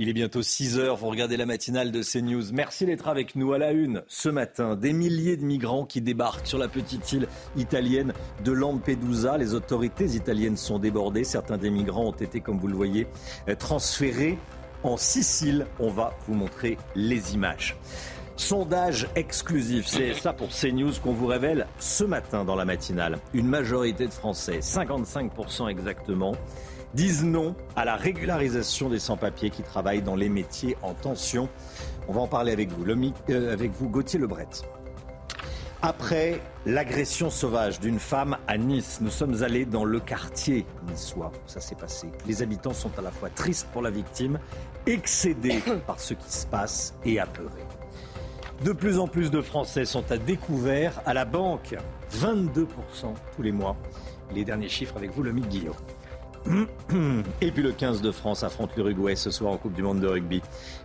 Il est bientôt 6 heures, vous regardez la matinale de CNews. Merci d'être avec nous à la une ce matin. Des milliers de migrants qui débarquent sur la petite île italienne de Lampedusa. Les autorités italiennes sont débordées. Certains des migrants ont été, comme vous le voyez, transférés en Sicile. On va vous montrer les images. Sondage exclusif, c'est ça pour CNews qu'on vous révèle ce matin dans la matinale. Une majorité de Français, 55% exactement, disent non à la régularisation des sans-papiers qui travaillent dans les métiers en tension. On va en parler avec vous, euh, avec vous Gauthier Lebret. Après l'agression sauvage d'une femme à Nice, nous sommes allés dans le quartier niçois où ça s'est passé. Les habitants sont à la fois tristes pour la victime, excédés par ce qui se passe et apeurés. De plus en plus de Français sont à découvert à la banque, 22% tous les mois. Les derniers chiffres avec vous, le Guillaume. Et puis le 15 de France affronte l'Uruguay ce soir en Coupe du Monde de rugby.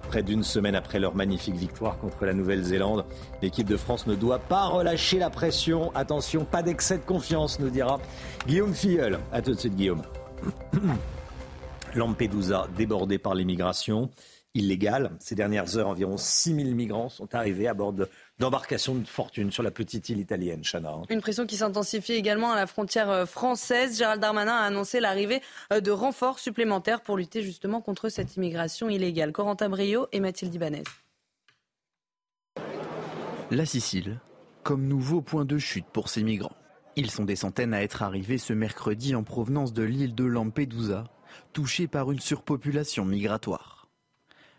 Près d'une semaine après leur magnifique victoire contre la Nouvelle-Zélande, l'équipe de France ne doit pas relâcher la pression. Attention, pas d'excès de confiance, nous dira Guillaume Filleul. A tout de suite, Guillaume. Lampedusa débordé par l'immigration illégale. Ces dernières heures, environ 6000 migrants sont arrivés à bord de d'embarcation de fortune sur la petite île italienne, Chana. Hein. Une pression qui s'intensifie également à la frontière euh, française. Gérald Darmanin a annoncé l'arrivée euh, de renforts supplémentaires pour lutter justement contre cette immigration illégale. Corentin Brio et Mathilde Ibanez. La Sicile, comme nouveau point de chute pour ces migrants. Ils sont des centaines à être arrivés ce mercredi en provenance de l'île de Lampedusa, touchée par une surpopulation migratoire.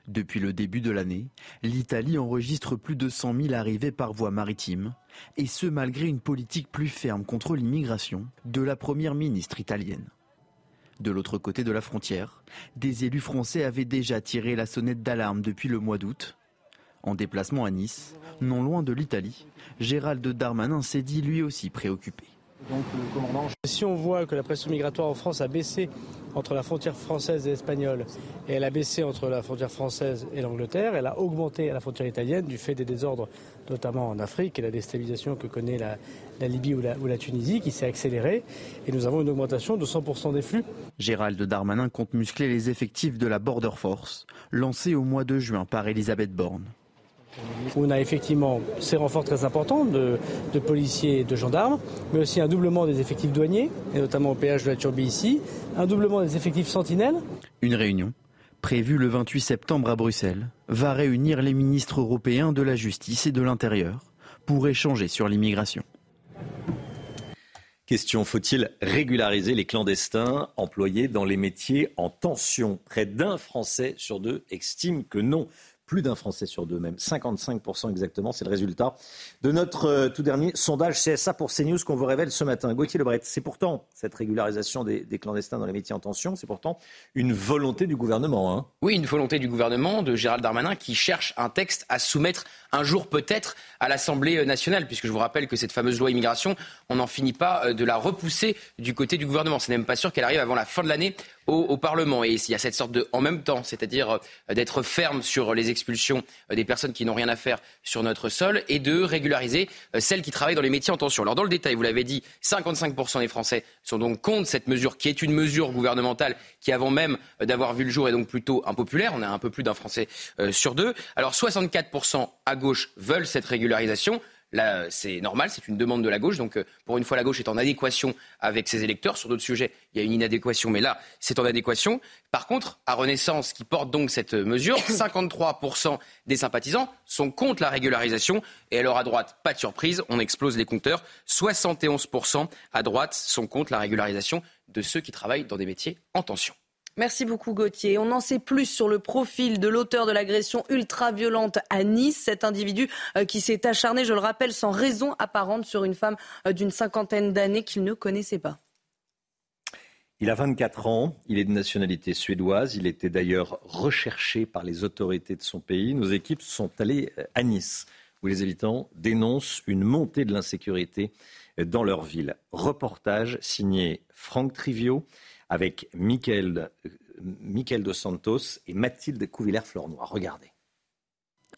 Depuis le début de l'année, l'Italie enregistre plus de 100 000 arrivées par voie maritime, et ce malgré une politique plus ferme contre l'immigration de la première ministre italienne. De l'autre côté de la frontière, des élus français avaient déjà tiré la sonnette d'alarme depuis le mois d'août. En déplacement à Nice, non loin de l'Italie, Gérald Darmanin s'est dit lui aussi préoccupé. Si on voit que la pression migratoire en France a baissé entre la frontière française et espagnole, et elle a baissé entre la frontière française et l'Angleterre, elle a augmenté à la frontière italienne du fait des désordres, notamment en Afrique, et la déstabilisation que connaît la, Libye ou la, ou la, Tunisie, qui s'est accélérée, et nous avons une augmentation de 100% des flux. Gérald Darmanin compte muscler les effectifs de la Border Force, lancée au mois de juin par Elisabeth Borne. On a effectivement ces renforts très importants de, policiers et de gendarmes, mais aussi un doublement des effectifs douaniers, et notamment au péage de la Turbie ici, un doublement des effectifs sentinelles. Une réunion prévue le 28 septembre à Bruxelles va réunir les ministres européens de la justice et de l'intérieur pour échanger sur l'immigration. Question, faut-il régulariser les clandestins employés dans les métiers en tension? Près d'un Français sur deux estime que non plus d'un Français sur deux même, 55% exactement, c'est le résultat de notre euh, tout dernier sondage CSA pour CNews qu'on vous révèle ce matin. Gauthier Lebret, c'est pourtant cette régularisation des, clandestins dans les métiers en tension, c'est pourtant une volonté du gouvernement. Hein. oui, une volonté du gouvernement, de Gérald Darmanin, qui cherche un texte à soumettre un jour peut-être à l'Assemblée nationale, puisque je vous rappelle que cette fameuse loi immigration, on n'en finit pas euh, de la repousser du côté du gouvernement. Ce n'est même pas sûr qu'elle arrive avant la fin de l'année au, Parlement. Et il y a cette sorte de en même temps, c'est-à-dire euh, d'être ferme sur les expulsions des personnes qui n'ont rien à faire sur notre sol et de régulariser euh, celles qui travaillent dans les métiers en tension. Alors dans le détail, vous l'avez dit, 55% des Français sont donc contre cette mesure qui est une mesure gouvernementale qui avant même d'avoir vu le jour est donc plutôt impopulaire. On a un peu plus d'un Français sur deux. Alors 64% à gauche veulent cette régularisation. Là, c'est normal, c'est une demande de la gauche. Donc, euh, pour une fois, la gauche est en adéquation avec ses électeurs. Sur d'autres sujets, il y a une inadéquation, mais là, c'est en adéquation. Par contre, à Renaissance, qui porte donc cette mesure, 53% des sympathisants sont contre la régularisation. Et alors, à droite, pas de surprise, on explose les compteurs. 71% à droite sont contre la régularisation de ceux qui travaillent dans des métiers en tension. Merci beaucoup Gauthier. On en sait plus sur le profil de l'auteur de l'agression ultra-violente à Nice, cet individu euh, qui s'est acharné, je le rappelle, sans raison apparente sur une femme euh, d'une cinquantaine d'années qu'il ne connaissait pas. Il a 24 ans, il est de nationalité suédoise, il était d'ailleurs recherché par les autorités de son pays. Nos équipes sont allées euh, à Nice, où les habitants dénoncent une montée de l'insécurité dans leur ville. Reportage signé Franck Trivio avec Michael, Michael Dos Santos et Mathilde Couvillère-Flornois. Regardez.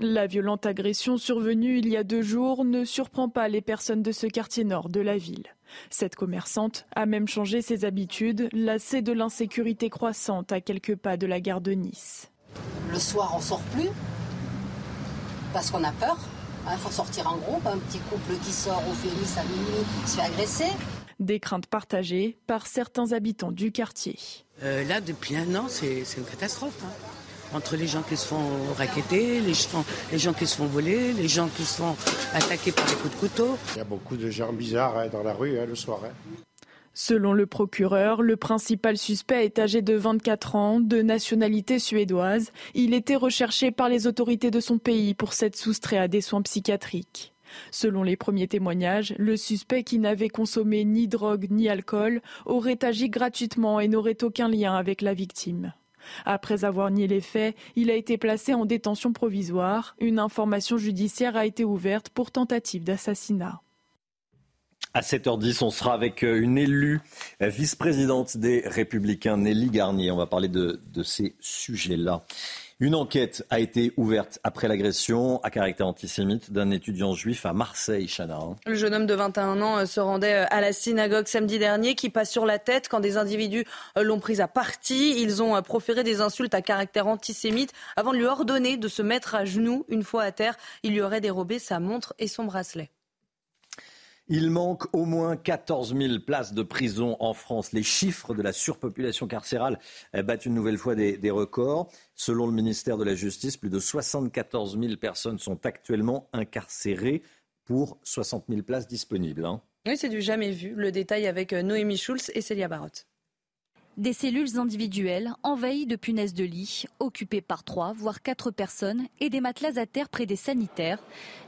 La violente agression survenue il y a deux jours ne surprend pas les personnes de ce quartier nord de la ville. Cette commerçante a même changé ses habitudes, lassée de l'insécurité croissante à quelques pas de la gare de Nice. Le soir, on sort plus parce qu'on a peur. Il hein, faut sortir en groupe. Un petit couple qui sort au Nice à minuit se fait agresser. Des craintes partagées par certains habitants du quartier. Euh, là, depuis un an, c'est une catastrophe. Hein. Entre les gens qui se font raqueter, les, les, gens qui se font voler, les gens qui se font attaquer par des coups de couteau. Il y a beaucoup de gens bizarres hein, dans la rue le soir. Selon le procureur, le principal suspect est âgé de 24 ans, de nationalité suédoise. Il était recherché par les autorités de son pays pour s'être soustrait à des soins psychiatriques. Selon les premiers témoignages, le suspect qui n'avait consommé ni drogue ni alcool aurait agi gratuitement et n'aurait aucun lien avec la victime. Après avoir nié les faits, il a été placé en détention provisoire. Une information judiciaire a été ouverte pour tentative d'assassinat. À 7h10, on sera avec euh, une élue euh, vice-présidente des Républicains, Nelly Garnier. On va parler de, ces sujets-là. Une enquête a été ouverte après l'agression à caractère antisémite d'un étudiant juif à Marseille, Chana. Hein. Le jeune homme de 21 ans euh, se rendait à la synagogue samedi dernier qui passe sur la tête quand des individus l'ont pris à partie. Ils ont proféré des insultes à caractère antisémite avant de lui ordonner de se mettre à genoux. Une fois à terre, il lui aurait dérobé sa montre et son bracelet. Il manque au moins 14 000 places de prison en France. Les chiffres de la surpopulation carcérale eh, battent une nouvelle fois des, records. Selon le ministère de la Justice, plus de 74 000 personnes sont actuellement incarcérées pour 60 000 places disponibles. Hein. Oui, c'est du jamais vu. Le détail avec euh, Noémie Schulz et Célia Barotte. Des cellules individuelles envahies de punaises de lit, occupées par trois, voire quatre personnes, et des matelas à terre près des sanitaires.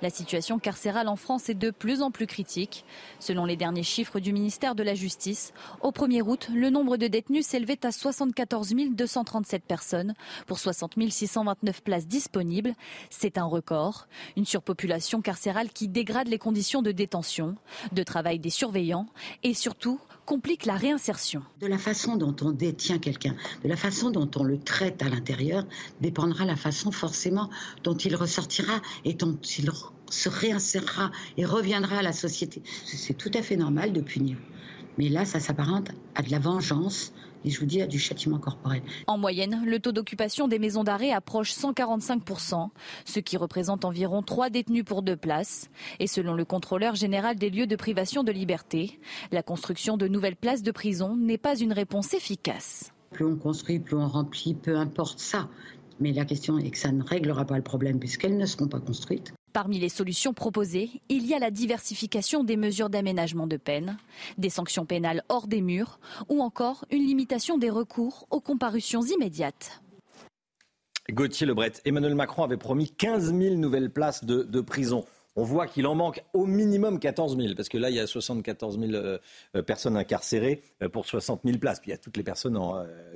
La situation carcérale en France est de plus en plus critique. Selon les derniers chiffres du ministère de la Justice, au 1er août, le nombre de détenus s'élevait à 74 237 personnes pour 60 629 places disponibles. C'est un record. Une surpopulation carcérale qui dégrade les conditions de détention, de travail des surveillants et surtout complique la réinsertion. De la façon dont on détient quelqu'un, de la façon dont on le traite à l'intérieur, dépendra la façon forcément dont il ressortira et dont il se réinsérera et reviendra à la société. C'est tout à fait normal de punir. Mais là, ça s'apparente à de la vengeance, et je vous dis à du châtiment corporel. En moyenne, le taux d'occupation des maisons d'arrêt approche 145%, ce qui représente environ 3 détenus pour 2 places. Et selon le contrôleur général des lieux de privation de liberté, la construction de nouvelles places de prison n'est pas une réponse efficace. Plus on construit, plus on remplit, peu importe ça. Mais la question est que ça ne réglera pas le problème puisqu'elles ne seront pas construites. Parmi les solutions proposées, il y a la diversification des mesures d'aménagement de peine, des sanctions pénales hors des murs ou encore une limitation des recours aux comparutions immédiates. Gauthier Lebret, Emmanuel Macron avait promis 15 000 nouvelles places de, prison. On voit qu'il en manque au minimum 14 000, parce que là, il y a 74 000 euh, euh, personnes incarcérées euh, pour 60 000 places. Puis il y a toutes les personnes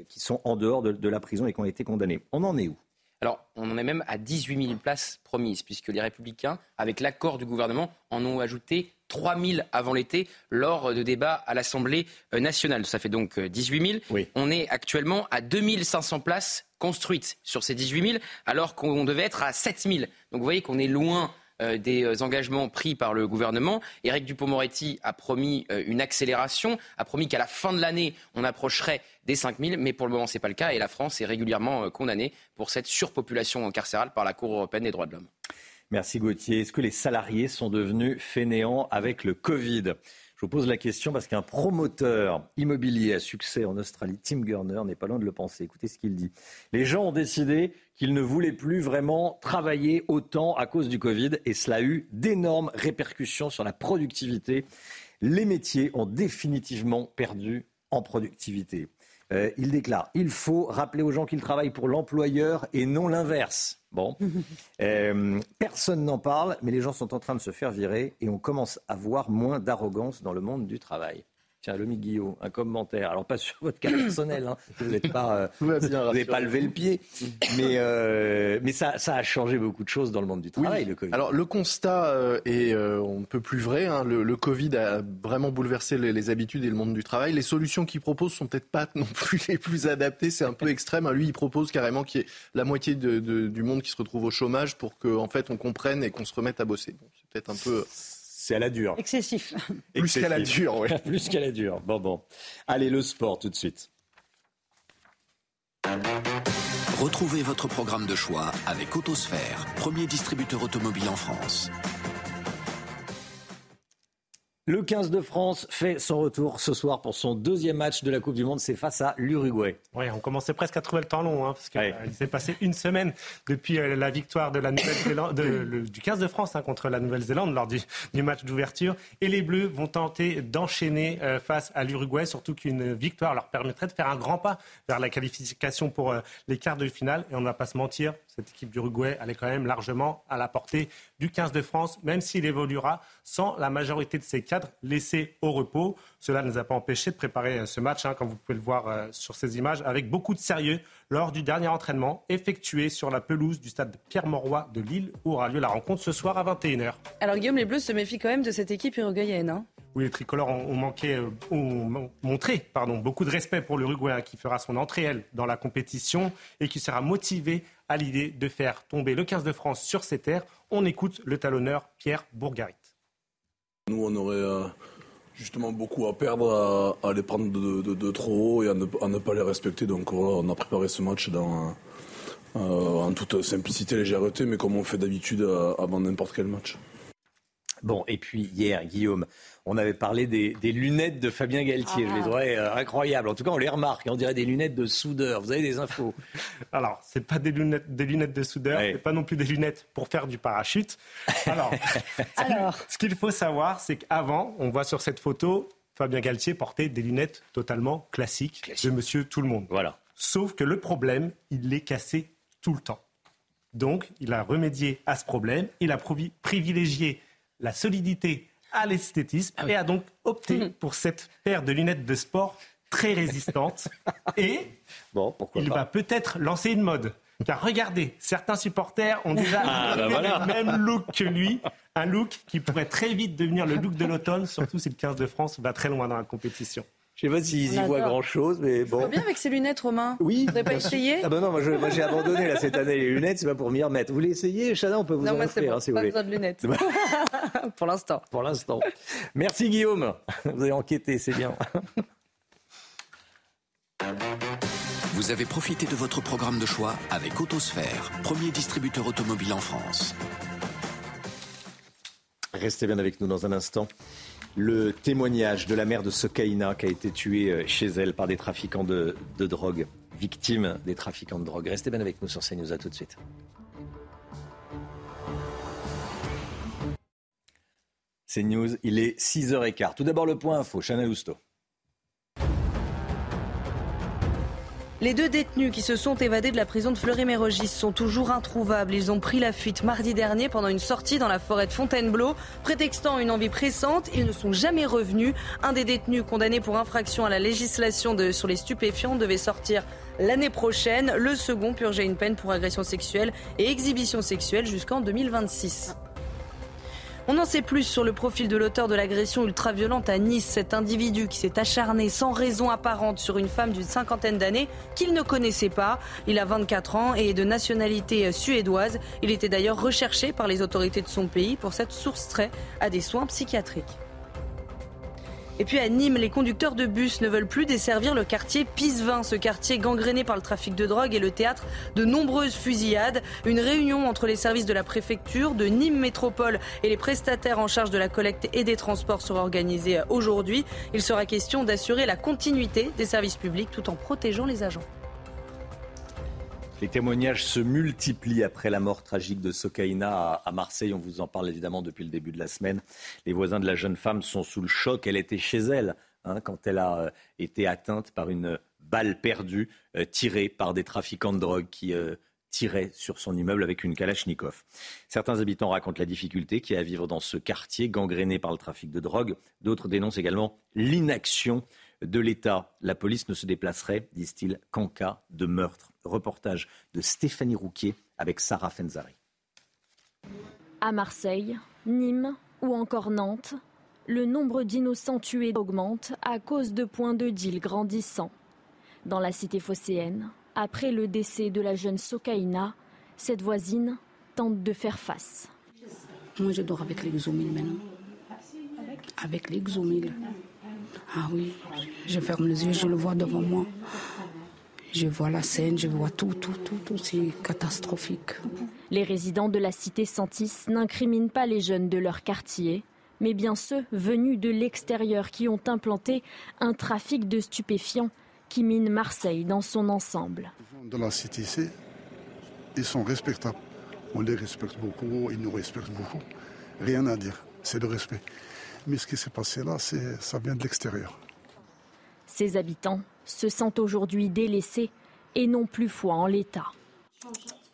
qui sont en dehors de la prison et qui ont été condamnées. On en est où? Alors, on en est même à 18 000 places promises, puisque les Républicains, avec l'accord du gouvernement, en ont ajouté 3 000 avant l'été lors de débats à l'Assemblée nationale. Ça fait donc 18 000. On est actuellement à 2 500 places construites sur ces 18 000, alors qu'on devait être à 7 000. Donc vous voyez qu'on est loin euh, des euh, engagements pris par le gouvernement. Éric Dupont-Moretti a promis euh, une accélération, a promis qu'à la fin de l'année, on approcherait des 5 000, mais pour le moment, ce n'est pas le cas et la France est régulièrement condamnée pour cette surpopulation carcérale par la Cour européenne des droits de l'homme. Merci Gauthier. Est-ce que les salariés sont devenus fainéants avec le Covid? Je vous pose la question parce qu'un promoteur immobilier à succès en Australie, Tim Gurner, n'est pas loin de le penser. Écoutez ce qu'il dit. Les gens ont décidé qu'ils ne voulaient plus vraiment travailler autant à cause du Covid et cela a eu d'énormes répercussions sur la productivité. Les métiers ont définitivement perdu en productivité. Euh, il déclare il faut rappeler aux gens qu'ils travaillent pour l'employeur et non l'inverse. Bon, euh, personne n'en parle, mais les gens sont en train de se faire virer et on commence à voir moins d'arrogance dans le monde du travail. Tiens, Lomi Guillaume, un commentaire. Alors, pas sur votre cas personnel, hein. vous n'êtes pas, euh, pas levé le pied, mais, euh, mais ça, ça, a changé beaucoup de choses dans le monde du travail, le Covid. Alors, le constat euh, est, on ne peut plus vrai. Hein. Le, Covid a vraiment bouleversé les, habitudes et le monde du travail. Les solutions qu'il propose sont peut-être pas non plus les plus adaptées. C'est un peu extrême. Lui, il propose carrément qu'il y ait la moitié de, du monde qui se retrouve au chômage pour qu'en en fait, on comprenne et qu'on se remette à bosser. c'est peut-être un peu c'est à la dure. Excessif. Plus qu'à la dure, oui. Plus qu'à la dure. Bon, bon. Allez, le sport tout de suite. Retrouvez votre programme de choix avec Autosphère, premier distributeur automobile en France. Le 15 de France fait son retour ce soir pour son deuxième match de la Coupe du Monde. C'est face à l'Uruguay. Oui, on commençait presque à trouver le temps long, hein, parce qu'il euh, s'est passé une semaine depuis euh, la victoire de la du 15 de France hein, contre la Nouvelle-Zélande lors du, match d'ouverture. Et les Bleus vont tenter d'enchaîner euh, face à l'Uruguay, surtout qu'une victoire leur permettrait de faire un grand pas vers la qualification pour les quarts de finale. Et on ne va pas se mentir, cette équipe d'Uruguay, elle est quand même largement à la portée du 15 de France, même s'il évoluera sans la majorité de ses cadres laissés au repos. Cela ne nous a pas empêché de préparer euh, ce match, hein, comme vous pouvez le voir euh, sur ces images, avec beaucoup de sérieux lors du dernier entraînement effectué sur la pelouse du stade Pierre-Mauroy de Lille, où aura lieu la rencontre ce soir à 21h. Alors Guillaume, les Bleus se méfient quand même de cette équipe uruguayenne. Hein oui, les tricolores ont, manqué, euh, ont montré pardon, beaucoup de respect pour l'Uruguay hein, qui fera son entrée, elle, dans la compétition et qui sera motivé à l'idée de faire tomber le 15 de France sur ses terres. On écoute le talonneur Pierre Bourgarit. Nous, on aurait euh, justement beaucoup à perdre à, les prendre de, trop haut et à ne, pas les respecter. Donc voilà, on a préparé ce match dans, euh, en toute simplicité et légèreté, mais comme on fait d'habitude avant n'importe quel match. Bon, et puis hier, Guillaume, on avait parlé des, lunettes de Fabien Galtier. Je les trouvais euh, incroyables. En tout cas, on les remarque. On dirait des lunettes de soudeur. Vous avez des infos Alors, c'est pas des lunettes, des lunettes de soudeur. Ce C'est pas non plus des lunettes pour faire du parachute. Alors, ce qu'il faut savoir, c'est qu'avant, on voit sur cette photo, Fabien Galtier portait des lunettes totalement classiques de Monsieur Tout le Monde. Voilà. Sauf que le problème, il les cassait tout le temps. Donc, il a remédié à ce problème. Il a privilégié la solidité à l'esthétisme ah et a donc opté mhm. pour cette paire de lunettes de sport très résistante. et bon, il va peut-être lancer une mode. Car regardez, certains supporters ont déjà ah, bah le même look que lui. Un look qui pourrait très vite devenir le look de l'automne, surtout si le 15 de France va très loin dans la compétition. Je sais pas s'ils y voient grand-chose, mais bon. Bien avec ces lunettes, Romain Oui. Vous n'avez pas essayé Ah ben non, moi, j'ai abandonné là, cette année les lunettes, c'est pas pour m'y remettre. Vous voulez essayer, Chana On peut vous non, en moi, offrir, bon, hein, si pas vous voulez. besoin de lunettes. pour l'instant. Pour l'instant. Merci Guillaume. Vous avez enquêté, c'est bien. Vous avez profité de votre programme de choix avec Autosphère, premier distributeur automobile en France. Restez bien avec nous dans un instant le témoignage de la mère de Sokaina qui a été tuée euh, chez elle par des trafiquants de, drogue, victime des trafiquants de drogue. Restez bien avec nous sur CNews, à tout de suite. CNews, il est 6h15. Tout d'abord le point info, Chanel Housteau. Les deux détenus qui se sont évadés de la prison de Fleury-Mérogis sont toujours introuvables. Ils ont pris la fuite mardi dernier pendant une sortie dans la forêt de Fontainebleau. Prétextant une envie pressante, ils ne sont jamais revenus. Un des détenus condamné pour infraction à la législation sur les stupéfiants devait sortir l'année prochaine. Le second purgeait une peine pour agression sexuelle et exhibition sexuelle jusqu'en 2026. On en sait plus sur le profil de l'auteur de l'agression ultra-violente à Nice, cet individu qui s'est acharné sans raison apparente sur une femme d'une cinquantaine d'années qu'il ne connaissait pas. Il a 24 ans et est de nationalité suédoise. Il était d'ailleurs recherché par les autorités de son pays pour s'être soustrait à des soins psychiatriques. Et puis à Nîmes, les conducteurs de bus ne veulent plus desservir le quartier Pisevin. Ce quartier gangréné par le trafic de drogue est le théâtre de nombreuses fusillades. Une réunion entre les services de la préfecture, de Nîmes Métropole et les prestataires en charge de la collecte et des transports sera organisée aujourd'hui. Il sera question d'assurer la continuité des services publics tout en protégeant les agents. Les témoignages se multiplient après la mort tragique de Sokaina à Marseille. On vous en parle évidemment depuis le début de la semaine. Les voisins de la jeune femme sont sous le choc. Elle était chez elle hein, quand elle a euh, été atteinte par une balle perdue euh, tirée par des trafiquants de drogue qui euh, tirait sur son immeuble avec une Kalachnikov. Certains habitants racontent la difficulté qu'il y a à vivre dans ce quartier gangréné par le trafic de drogue. D'autres dénoncent également l'inaction de l'État. La police ne se déplacerait, disent-ils, qu'en cas de meurtre. Reportage de Stéphanie Rouquier avec Sarah Fenzari. À Marseille, Nîmes ou encore Nantes, le nombre d'innocents tués augmente à cause de points de deal grandissants. Dans la cité phocéenne, après le décès de la jeune Sokaina, cette voisine tente de faire face. Moi, je dors avec l'exomile maintenant. Avec l'exomile. Ah oui, je ferme les yeux, je le vois devant moi. Je vois la scène, je vois tout, tout, tout, tout. C'est catastrophique. Les résidents de la cité Santis n'incriminent pas les jeunes de leur quartier, mais bien ceux venus de l'extérieur qui ont implanté un trafic de stupéfiants qui mine Marseille dans son ensemble. De la cité ils sont respectables. On les respecte beaucoup, ils nous respectent beaucoup. Rien à dire, c'est le respect. Mais ce qui s'est passé là, ça vient de l'extérieur. Ces habitants se sentent aujourd'hui délaissés et n'ont plus foi en l'État.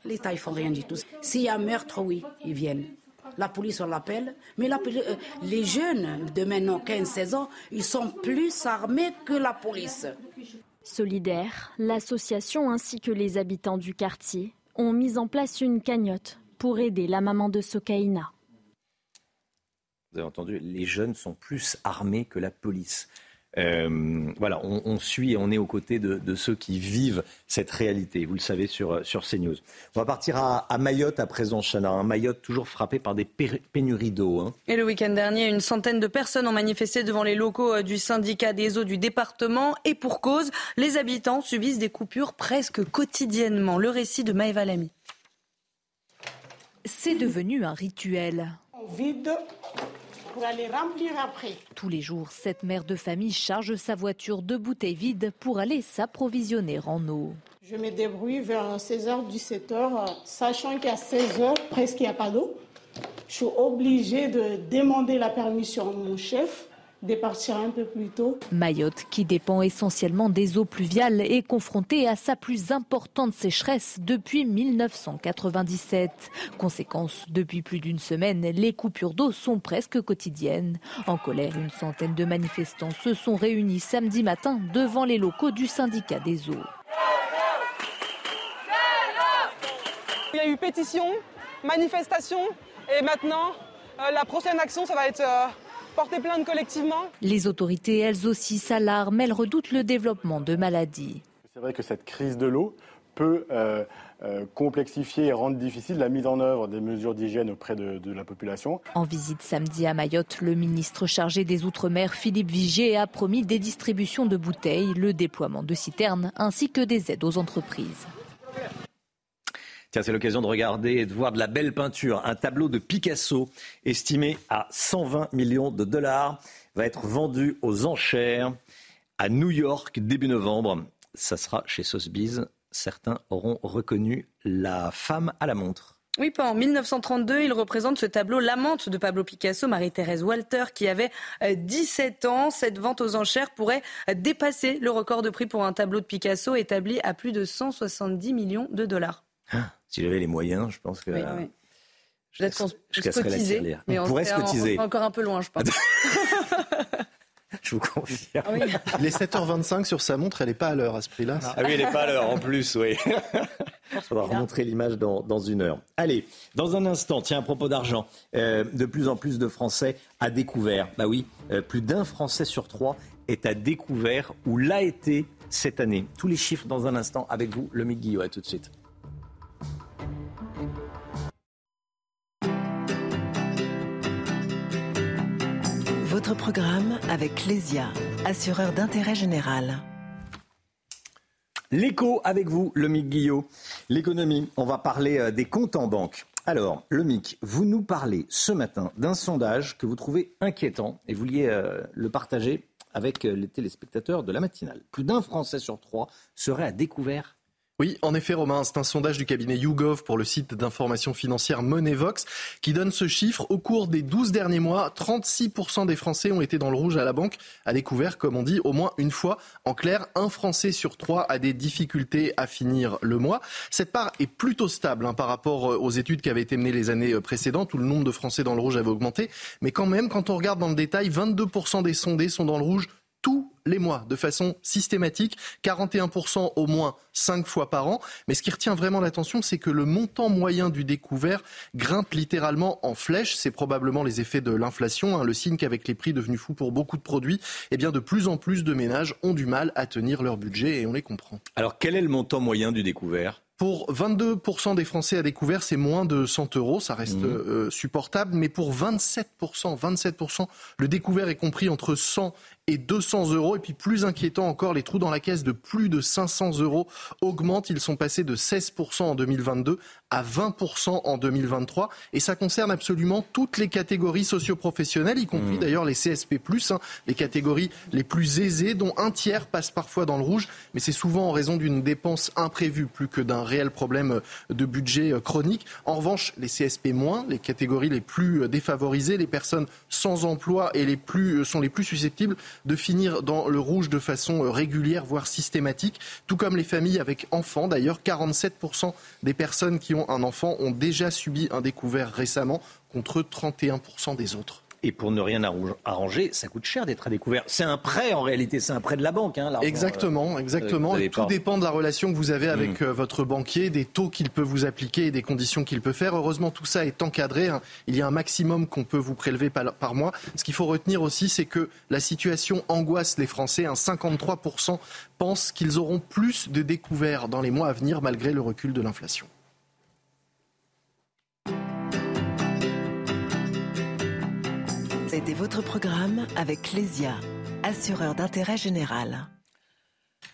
L'État, ils font rien du tout. S'il y a meurtre, oui, ils viennent. La police, on l'appelle. Mais euh, les jeunes de maintenant 15-16 ans, ils sont plus armés que la police. Solidaire, l'association ainsi que les habitants du quartier ont mis en place une cagnotte pour aider la maman de Sokaina. Vous avez entendu, les jeunes sont plus armés que la police. Euh, voilà, on, suit et on est aux côtés de, ceux qui vivent cette réalité, vous le savez, sur, sur CNews. On va partir à, Mayotte à présent, Chana. Un Mayotte toujours frappé par des pénuries d'eau. Hein. Et le week-end dernier, une centaine de personnes ont manifesté devant les locaux euh, du syndicat des eaux du département. Et pour cause, les habitants subissent des coupures presque quotidiennement. Le récit de Maëva Lamy. C'est devenu un rituel. On vide pour aller remplir après. Tous les jours, cette mère de famille charge sa voiture de bouteilles vides pour aller s'approvisionner en eau. Je me débrouille vers 16h, 17h, sachant qu'à 16h, presque il n'y a pas d'eau. Je suis obligée de demander la permission à mon chef de partir un peu plus tôt. Mayotte, qui dépend essentiellement des eaux pluviales, est confrontée à sa plus importante sécheresse depuis 1997. Conséquence, depuis plus d'une semaine, les coupures d'eau sont presque quotidiennes. En colère, une centaine de manifestants se sont réunis samedi matin devant les locaux du syndicat des eaux. Il y a eu pétition, manifestation et maintenant, euh, la prochaine action, ça va être... Euh, porter plainte collectivement. Les autorités, elles aussi, s'alarment. Elles redoutent le développement de maladies. C'est vrai que cette crise de l'eau peut euh, euh, complexifier et rendre difficile la mise en œuvre des mesures d'hygiène auprès de, de, la population. En visite samedi à Mayotte, le ministre chargé des Outre-mer, Philippe Vigier, a promis des distributions de bouteilles, le déploiement de citernes ainsi que des aides aux entreprises. Tiens, c'est l'occasion de regarder et de voir de la belle peinture. Un tableau de Picasso estimé à 120 millions de dollars va être vendu aux enchères à New York début novembre. Ça sera chez Sotheby's. Certains auront reconnu la femme à la montre. Oui, pas en 1932, il représente ce tableau L'amante de Pablo Picasso, Marie-Thérèse Walter, qui avait 17 euh, ans. Cette vente aux enchères pourrait dépasser le record de prix pour un tableau de Picasso établi à plus de 170 millions de dollars. Ah, si j'avais les moyens, je pense que. Oui, oui. Peut-être qu'on se mais on, pourrait se cotiser. On, encore un peu loin, je pense. je vous confirme. Ah oui. Les 7h25 sur sa montre, elle n'est pas à l'heure à ce prix-là. Ah oui, elle n'est pas à l'heure en plus, oui. Il faudra remontrer l'image dans, dans, une heure. Allez, dans un instant, tiens, à propos d'argent, euh, de plus en plus de Français à découvert. Bah oui, euh, plus d'un Français sur trois est à découvert ou l'a été cette année. Tous les chiffres dans un instant avec vous, le Guillot. À tout de suite. Votre programme avec Lesia, assureur d'intérêt général. L'écho avec vous, le Mic Guillot. L'économie, on va parler euh, des comptes en banque. Alors, le MIC, vous nous parlez ce matin d'un sondage que vous trouvez inquiétant et vouliez euh, le partager avec euh, les téléspectateurs de la matinale. Plus d'un Français sur trois serait à découvert Oui, en effet, Romain, c'est un sondage du cabinet YouGov pour le site d'information financière Moneyvox qui donne ce chiffre. Au cours des 12 derniers mois, 36% des Français ont été dans le rouge à la banque, à découvert, comme on dit, au moins une fois. En clair, un Français sur trois a des difficultés à finir le mois. Cette part est plutôt stable hein, par rapport euh, aux études qui avaient été menées les années euh, précédentes où le nombre de Français dans le rouge avait augmenté. Mais quand même, quand on regarde dans le détail, 22% des sondés sont dans le rouge tous les mois, de façon systématique, 41% au moins 5 fois par an. Mais ce qui retient vraiment l'attention, c'est que le montant moyen du découvert grimpe littéralement en flèche. C'est probablement les effets de l'inflation, hein, le signe qu'avec les prix devenus fous pour beaucoup de produits, eh bien de plus en plus de ménages ont du mal à tenir leur budget et on les comprend. Alors quel est le montant moyen du découvert? Pour 22% des Français à découvert, c'est moins de 100 euros, ça reste mmh. euh, supportable. Mais pour 27%, 27%, le découvert est compris entre 100 et 200 euros. Et puis plus inquiétant encore, les trous dans la caisse de plus de 500 euros augmentent. Ils sont passés de 16% en 2022 à 20% en 2023. Et ça concerne absolument toutes les catégories socioprofessionnelles, y compris mmh. d'ailleurs les CSP+, hein, les catégories les plus aisées, dont un tiers passe parfois dans le rouge. Mais c'est souvent en raison d'une dépense imprévue, plus que d'un réel problème de budget euh, chronique. En revanche, les CSP-, les catégories les plus euh, défavorisées, les personnes sans emploi et les plus, euh, sont les plus susceptibles de finir dans le rouge de façon régulière, voire systématique, tout comme les familles avec enfants. D'ailleurs, 47% des personnes qui ont un enfant ont déjà subi un découvert récemment contre 31% des autres. Et pour ne rien arranger, ça coûte cher d'être à découvert. C'est un prêt en réalité, c'est un prêt de la banque. Hein, exactement, euh, exactement. tout dépend de la relation que vous avez avec hmm. euh, votre banquier, des taux qu'il peut vous appliquer et des conditions qu'il peut faire. Heureusement, tout ça est encadré. Hein. Il y a un maximum qu'on peut vous prélever par, mois. Ce qu'il faut retenir aussi, c'est que la situation angoisse les Français. Un 53% pensent qu'ils auront plus de découverts dans les mois à venir malgré le recul de l'inflation. C'était votre programme avec Lesia, assureur d'intérêt général.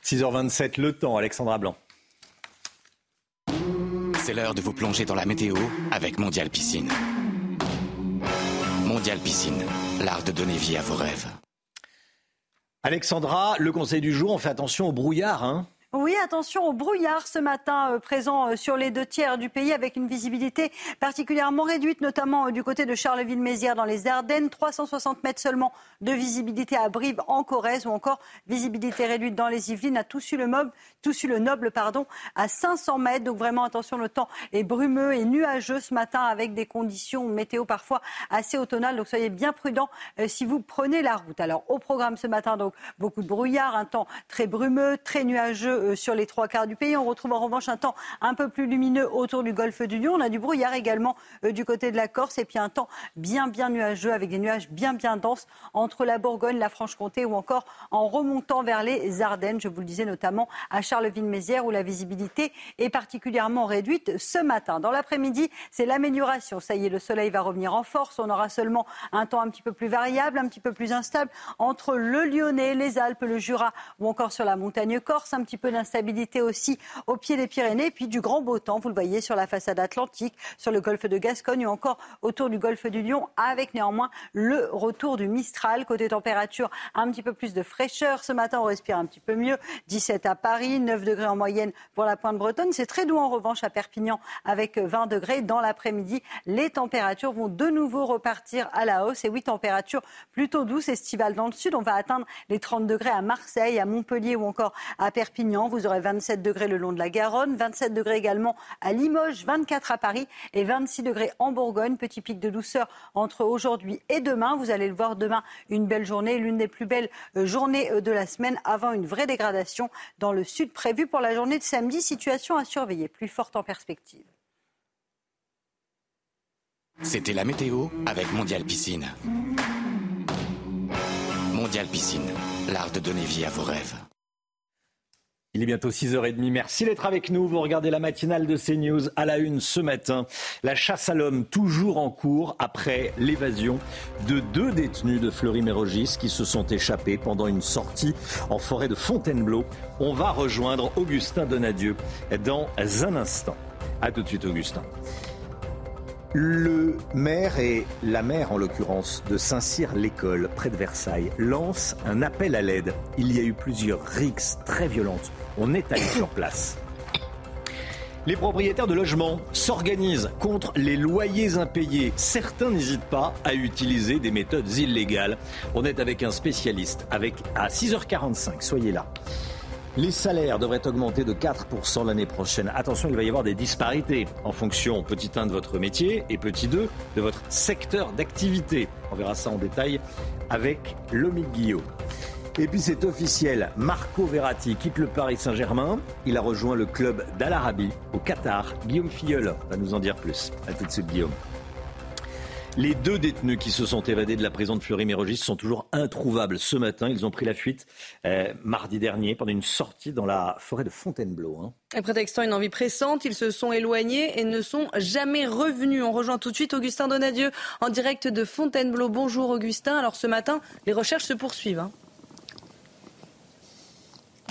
6h27, le temps, Alexandra Blanc. C'est l'heure de vous plonger dans la météo avec Mondial Piscine. Mondial Piscine, l'art de donner vie à vos rêves. Alexandra, le conseil du jour, on fait attention au brouillard. Hein oui, attention au brouillard ce matin euh, présent euh, sur les deux tiers du pays avec une visibilité particulièrement réduite, notamment euh, du côté de Charleville-Mézières dans les Ardennes. 360 mètres seulement de visibilité à Brive en Corrèze ou encore visibilité réduite dans les Yvelines à Toussus-le-Noble, le noble pardon, à 500 mètres. Donc vraiment attention, le temps est brumeux et nuageux ce matin avec des conditions météo parfois assez automnales. Donc soyez bien prudents si vous prenez la route. Alors au programme ce matin, donc beaucoup de brouillard, un temps très brumeux, très nuageux euh, sur les trois quarts du pays. On retrouve en revanche un temps un peu plus lumineux autour du golfe du Lion. On a du brouillard également euh, du côté de la Corse et puis un temps bien bien nuageux avec des nuages bien bien denses entre la Bourgogne, la Franche-Comté ou encore en remontant vers les Ardennes. Je vous le disais notamment à Charleville-Mézières où la visibilité est particulièrement réduite ce matin. Dans l'après-midi, c'est l'amélioration. Ça y est, le soleil va revenir en force. On aura seulement un temps un petit peu plus variable, un petit peu plus instable entre le Lyonnais, les Alpes, le Jura ou encore sur la montagne corse. Un petit peu d'instabilité aussi au pied des Pyrénées, puis du grand beau temps, vous le voyez sur la façade atlantique, sur le golfe de Gascogne ou encore autour du golfe du Lion, avec néanmoins le retour du Mistral. Côté température, un petit peu plus de fraîcheur. Ce matin, on respire un petit peu mieux. 17 à Paris, 9 degrés en moyenne pour la pointe bretonne. C'est très doux en revanche à Perpignan avec 20 degrés. Dans l'après-midi, les températures vont de nouveau repartir à la hausse. Et oui, température plutôt douce, estivale dans le sud. On va atteindre les 30 degrés à Marseille, à Montpellier ou encore à Perpignan. Vous aurez 27 degrés le long de la Garonne, 27 degrés également à Limoges, 24 à Paris et 26 degrés en Bourgogne. Petit pic de douceur entre aujourd'hui et demain. Vous allez le voir demain, une belle journée, l'une des plus belles euh, journées euh, de la semaine avant une vraie dégradation dans le sud prévue pour la journée de samedi. Situation à surveiller, plus forte en perspective. C'était la météo avec Mondial Piscine. Mondial Piscine, l'art de donner vie à vos rêves. Il est bientôt 6h30. Merci d'être avec nous. Vous regardez la matinale de CNews à la une ce matin. La chasse à l'homme toujours en cours après l'évasion de deux détenus de Fleury-Mérogis qui se sont échappés pendant une sortie en forêt de Fontainebleau. On va rejoindre Augustin Donadieu dans un instant. A tout de suite, Augustin. Le maire et la maire, en l'occurrence, de Saint-Cyr-l'École, près de Versailles, lancent un appel à l'aide. Il y a eu plusieurs rixes très violentes on est allé sur place. Les propriétaires de logements s'organisent contre les loyers impayés. Certains n'hésitent pas à utiliser des méthodes illégales. On est avec un spécialiste avec à 6h45. Soyez là. Les salaires devraient augmenter de 4% l'année prochaine. Attention, il va y avoir des disparités en fonction, petit 1 de votre métier et petit 2 de votre secteur d'activité. On verra ça en détail avec Lomique Guillaume. Et puis c'est officiel, Marco Verratti quitte le Paris Saint-Germain. Il a rejoint le club d'Al Arabi au Qatar. Guillaume Filleul va nous en dire plus. A tout de suite Guillaume. Les deux détenus qui se sont évadés de la prison de Fleury-Mérogis sont toujours introuvables. Ce matin, ils ont pris la fuite euh, mardi dernier pendant une sortie dans la forêt de Fontainebleau. Hein. Prétextant une envie pressante, ils se sont éloignés et ne sont jamais revenus. On rejoint tout de suite Augustin Donadieu en direct de Fontainebleau. Bonjour Augustin. Alors ce matin, les recherches se poursuivent. Hein.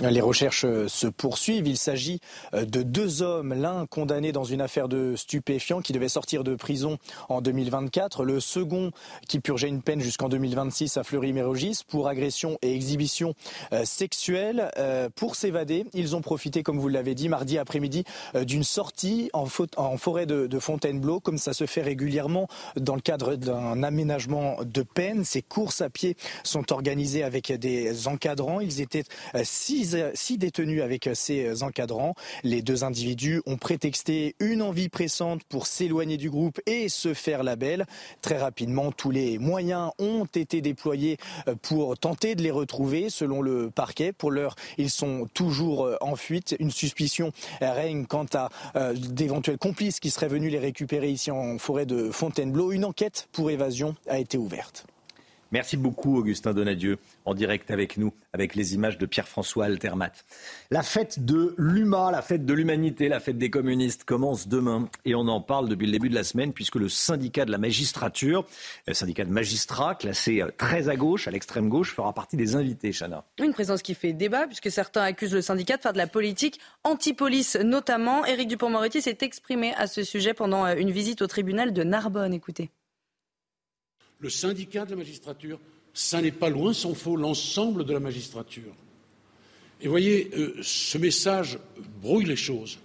Les recherches euh, se poursuivent. Il s'agit euh, de deux hommes, l'un condamné dans une affaire de stupéfiants qui devait sortir de prison en 2024, le second qui purgeait une peine jusqu'en 2026 à Fleury-Mérogis pour agression et exhibition euh, sexuelle. Pour s'évader, ils ont profité, comme vous l'avez dit, mardi après-midi d'une sortie en, forêt de, Fontainebleau, comme ça se fait régulièrement dans le cadre d'un aménagement de peine. Ces courses à pied sont organisées avec des encadrants. Ils étaient six six, détenus avec ces encadrants. Les deux individus ont prétexté une envie pressante pour s'éloigner du groupe et se faire la belle. Très rapidement, tous les moyens ont été déployés pour tenter de les retrouver. Selon le parquet, pour l'heure, ils sont toujours en fuite. Une suspicion règne quant à euh, d'éventuels complices qui seraient venus les récupérer ici en forêt de Fontainebleau. Une enquête pour évasion a été ouverte. Merci beaucoup, Augustin Donadieu, en direct avec nous, avec les images de Pierre-François Altermat. La fête de l'UMA, la fête de l'humanité, la fête des communistes commence demain. Et on en parle depuis le début de la semaine, puisque le syndicat de la magistrature, le syndicat de magistrats, classé euh, très à gauche, à l'extrême gauche, fera partie des invités, Chana. Une présence qui fait débat, puisque certains accusent le syndicat de faire de la politique anti-police, notamment. Éric Dupont-Moretti s'est exprimé à ce sujet pendant euh, une visite au tribunal de Narbonne. Écoutez le syndicat de la magistrature, ça n'est pas loin s'en faut l'ensemble de la magistrature. Et voyez, euh, ce message brouille les choses.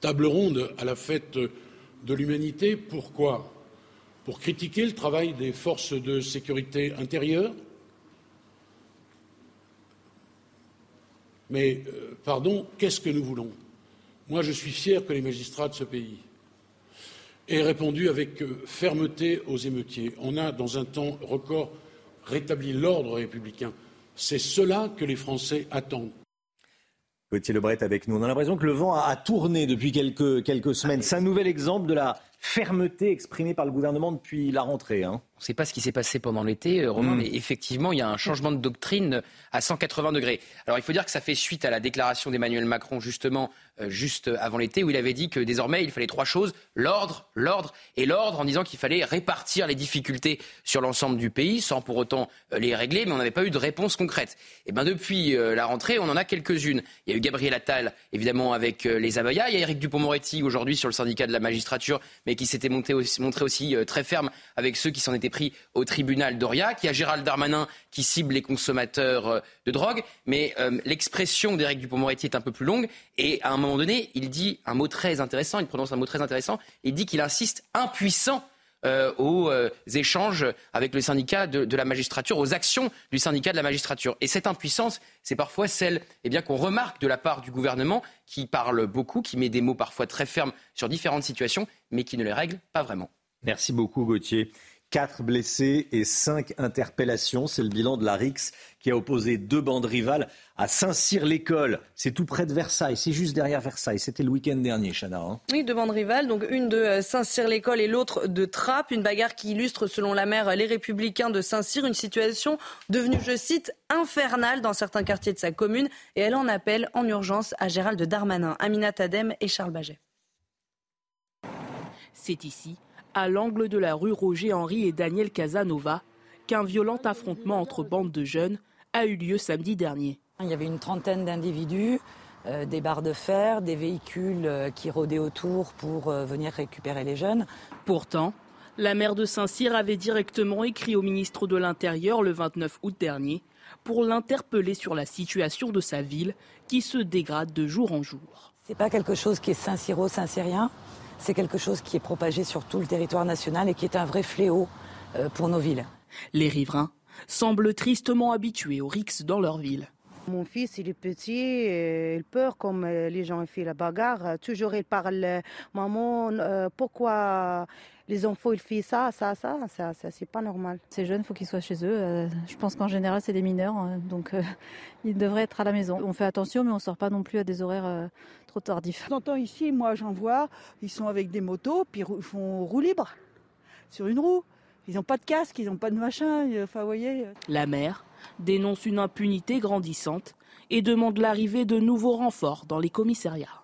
Table ronde à la fête de l'humanité, pourquoi? Pour critiquer le travail des forces de sécurité intérieure Mais, euh, pardon, qu'est-ce que nous voulons? Moi, je suis fier que les magistrats de ce pays et répondu avec euh, fermeté aux émeutiers. On a, dans un temps record, rétabli l'ordre républicain. C'est cela que les Français attendent. Gauthier Lebret avec nous. On a l'impression que le vent a tourné depuis quelques, semaines. C'est un nouvel exemple de la fermeté exprimée par le gouvernement depuis la rentrée. Hein. On ne sait pas ce qui s'est passé pendant l'été, euh, Romain, hmm. mais effectivement, il y a un changement de doctrine à 180 degrés. Alors, il faut dire que ça fait suite à la déclaration d'Emmanuel Macron, justement, euh, juste avant l'été, où il avait dit que désormais, il fallait trois choses l'ordre, l'ordre et l'ordre, en disant qu'il fallait répartir les difficultés sur l'ensemble du pays, sans pour autant euh, les régler, mais on n'avait pas eu de réponse concrète. Et bien, depuis la rentrée, on en a quelques-unes. Il y a eu Gabriel Attal, évidemment, avec les Abayas. Il y a Eric Dupont-Moretti, aujourd'hui, sur le syndicat de la magistrature, mais qui s'était montré aussi très ferme avec ceux qui s'en étaient pris au tribunal d'Aurillac. Il y a Gérald Darmanin qui cible les consommateurs euh, de drogue. Mais euh, l'expression d'Éric Dupond-Moretti est un peu plus longue. Et à un moment donné, il dit un mot très intéressant, il prononce un mot très intéressant. Il dit qu'il insiste impuissant euh, aux échanges avec le syndicat de, la magistrature, aux actions du syndicat de la magistrature. Et cette impuissance, c'est parfois celle eh bien, qu'on remarque de la part du gouvernement, qui parle beaucoup, qui met des mots parfois très fermes sur différentes situations, mais qui ne les règle pas vraiment. Merci beaucoup, Gauthier. Quatre blessés et cinq interpellations. C'est le bilan de la RIX qui a opposé deux bandes rivales à Saint-Cyr-l'École. C'est tout près de Versailles. C'est juste derrière Versailles. C'était le week-end dernier, Chana. Hein. oui, deux bandes rivales. Donc une de Saint-Cyr-l'École et l'autre de Trappes. Une bagarre qui illustre, selon la maire, les Républicains de Saint-Cyr, une situation devenue, je cite, infernale dans certains quartiers de sa commune. Et elle en appelle en urgence à Gérald Darmanin, Aminat Adem et Charles Baget. C'est ici à l'angle de la rue Roger-Henri et Daniel Casanova, qu'un violent affrontement entre bandes de jeunes a eu lieu samedi dernier. Il y avait une trentaine d'individus, euh, des barres de fer, des véhicules euh, qui rôdaient autour pour euh, venir récupérer les jeunes. Pourtant, la maire de Saint-Cyr avait directement écrit au ministre de l'Intérieur le 29 août dernier, pour l'interpeller sur la situation de sa ville qui se dégrade de jour en jour. C'est pas quelque chose qui est Saint-Cyro, Saint-Cyrien? C'est quelque chose qui est propagé sur tout le territoire national et qui est un vrai fléau euh, pour nos villes. Les riverains semblent tristement habitués aux rixes dans leur ville. Mon fils, il est petit, il peur comme euh, les gens font la bagarre. Toujours, il parle, maman, euh, pourquoi les enfants, ils font ça, ça, ça, ça, ça c'est pas normal. Ces jeunes, il faut qu'ils soient chez eux. Euh, je pense qu'en général, c'est des mineurs, donc ils devraient être à la maison. On fait attention, mais on sort pas non plus à des horaires trop tardifs. J'entends ici, moi j'en vois, ils sont avec des motos, puis ils font roue libre, sur une roue. Ils n'ont pas de casque, ils n'ont pas de machin, enfin, vous voyez. La mère dénonce une impunité grandissante et demande l'arrivée de nouveaux renforts dans les commissariats.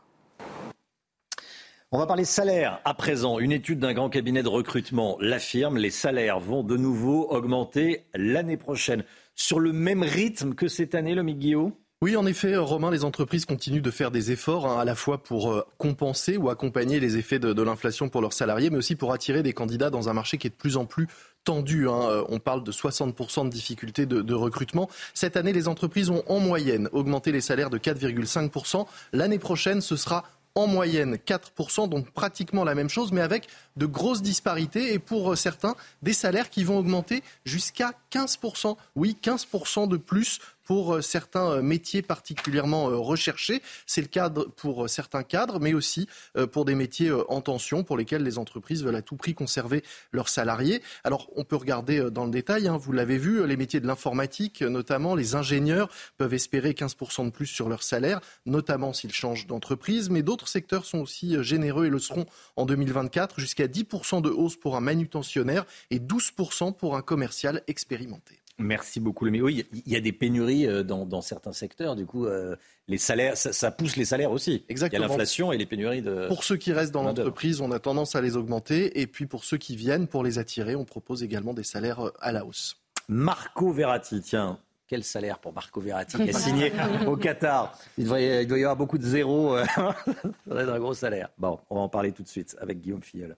On va parler salaire à présent. Une étude d'un grand cabinet de recrutement l'affirme, les salaires vont de nouveau augmenter l'année prochaine. Sur le même rythme que cette année, le Guillaume? Oui, en effet, Romain, les entreprises continuent de faire des efforts, hein, à la fois pour euh, compenser ou accompagner les effets de, l'inflation pour leurs salariés, mais aussi pour attirer des candidats dans un marché qui est de plus en plus tendu. Hein. Euh, on parle de 60% de difficultés de, de, recrutement. Cette année, les entreprises ont en moyenne augmenté les salaires de 4,5%. L'année prochaine, ce sera en moyenne 4%, donc pratiquement la même chose, mais avec de grosses disparités et pour euh, certains, des salaires qui vont augmenter jusqu'à 15%. Oui, 15% de plus pour euh, certains euh, métiers particulièrement euh, recherchés. C'est le cas pour certains cadres, mais aussi pour des métiers en tension pour lesquels les entreprises veulent à tout prix conserver leurs salariés. Alors, on peut regarder dans le détail, hein, vous l'avez vu, les métiers de l'informatique, notamment les ingénieurs, peuvent espérer 15% de plus sur leur salaire, notamment s'ils changent d'entreprise, mais d'autres secteurs sont aussi généreux et le seront en 2024, jusqu'à 10% de hausse pour un manutentionnaire et 12% pour un commercial expérimenté. Merci beaucoup. Mais oui, il y a des pénuries euh, dans, certains secteurs. Du coup, euh, les salaires, ça, pousse les salaires aussi. Exactement. Il y a l'inflation et les pénuries de. Pour ceux qui restent dans l'entreprise, on a tendance à les augmenter. Et puis pour ceux qui viennent, pour les attirer, on propose également des salaires euh, à la hausse. Marco Verratti, tiens. Quel salaire pour Marco Verratti qui a signé au Qatar il doit, y, avoir beaucoup de zéros. ça doit être un gros salaire. Bon, on va en parler tout de suite avec Guillaume Filleul.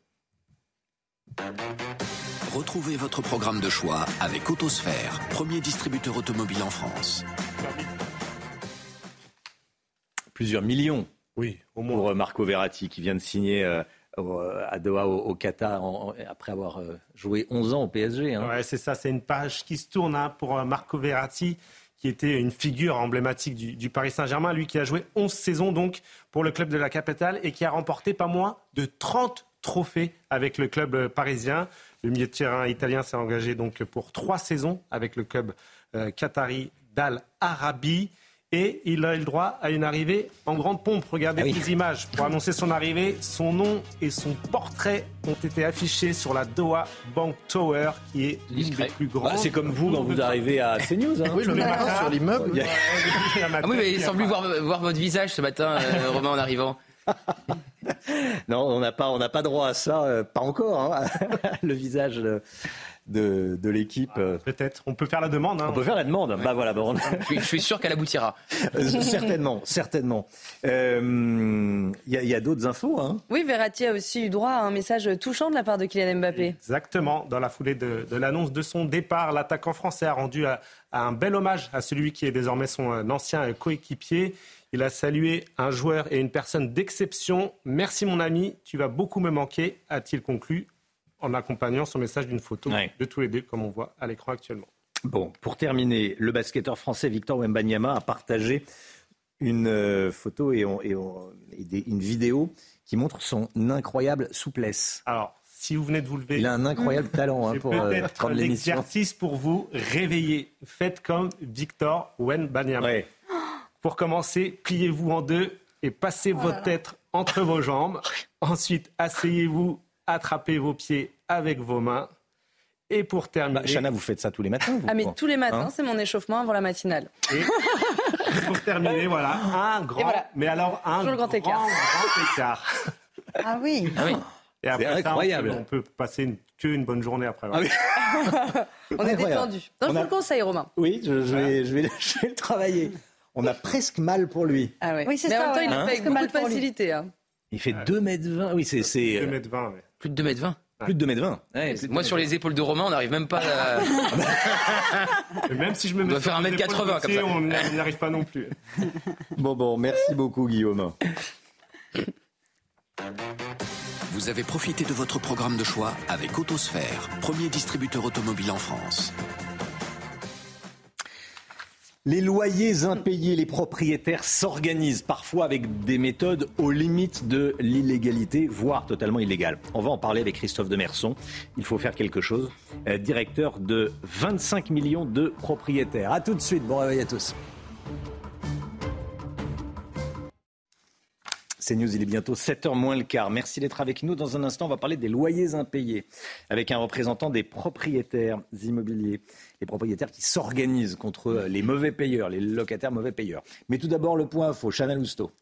Retrouvez votre programme de choix avec Autosphère, premier distributeur automobile en France. Plusieurs millions oui, au moins. pour euh, Marco Verratti qui vient de signer euh, à Doha au, Qatar après avoir euh, joué 11 ans au PSG. Hein. Ouais, c'est ça, c'est une page qui se tourne hein, pour Marco Verratti qui était une figure emblématique du, du Paris Saint-Germain, lui qui a joué 11 saisons donc pour le club de la capitale et qui a remporté pas moins de 30 trophées avec le club parisien. Le milieu de terrain italien s'est engagé donc pour trois saisons avec le club euh, qatari d'Al Arabi. Et il a eu le droit à une arrivée en grande pompe. Regardez ah les images. Pour annoncer son arrivée, son nom et son portrait ont été affichés sur la Doha Bank Tower, qui est l'une des plus grandes. Bah, c'est comme vous quand vous arrivez à CNews. Hein. Oui, le matin sur l'immeuble. ah oui, mais il semble voir, voir votre visage ce matin, euh, Romain, en arrivant. non, on n'a pas, on n'a pas droit à ça, euh, pas encore. Hein, le visage de, de, l'équipe. Euh. Peut-être. On peut faire la demande. Hein. On peut faire la demande. Bah voilà. je, suis, sûr qu'elle aboutira. Euh, certainement, certainement. Il y a, d'autres infos. Hein? Oui, Verratti a aussi eu droit à un message touchant de la part de Kylian Mbappé. Exactement. Dans la foulée de, de l'annonce de son départ, l'attaquant français a rendu un bel hommage à celui qui est désormais son ancien coéquipier. Il a salué un joueur et une personne d'exception. Merci mon ami, tu vas beaucoup me manquer, a-t-il conclu en accompagnant son message d'une photo de tous les deux, comme on voit à l'écran actuellement. Bon, pour terminer, le basketteur français Victor Wembanyama a partagé une euh, photo et, une vidéo qui montre son incroyable souplesse. Alors, si vous venez de vous lever, il a un incroyable talent hein, pour euh, prendre l'émission. Exercice pour vous réveiller. Faites comme Victor Wembanyama. Pour commencer, pliez-vous en deux et passez oh votre tête entre vos jambes. Ensuite, asseyez-vous, attrapez vos pieds avec vos mains. Et pour terminer. Bah, Chana, vous faites ça tous les matins Ah, mais tous les matins, hein c'est mon échauffement avant la matinale. Et pour terminer, voilà, un grand. Mais alors, un grand, écart. Ah oui. Ah oui. Et après incroyable. on, peut, passer une, que une bonne journée après. Ah oui. on est détendu. je vous le conseille, Romain. Oui, je, vais, je, vais, je vais le travailler on a presque mal pour lui. Ah oui, c'est ça. En même temps, il fait avec beaucoup de facilité. Hein. Il fait 2 mètres 20. Oui, c'est. 2 mètres 20, Plus de 2 mètres 20 Plus de 2m20. Ouais, Moi, 2 sur les épaules de Romain, on n'arrive même pas à. Même si je me On mets doit sur faire les 1m80 épaules comme ça. On n'y arrive pas non plus. Bon, bon, merci beaucoup, Guillaume. Vous avez profité de votre programme de choix avec Autosphère, premier distributeur automobile en France. Les loyers impayés, les propriétaires s'organisent parfois avec des méthodes aux limites de l'illégalité, voire totalement illégales. On va en parler avec Christophe Demerson. Il faut faire quelque chose. Euh, directeur de 25 millions de propriétaires. A tout de suite. Bon réveil à tous. C'est News, il est bientôt 7h moins le quart. Merci d'être avec nous. Dans un instant, on va parler des loyers impayés avec un représentant des propriétaires immobiliers. Les propriétaires qui s'organisent contre les mauvais payeurs, les locataires mauvais payeurs. Mais tout d'abord, le point info, Chanel Lousteau.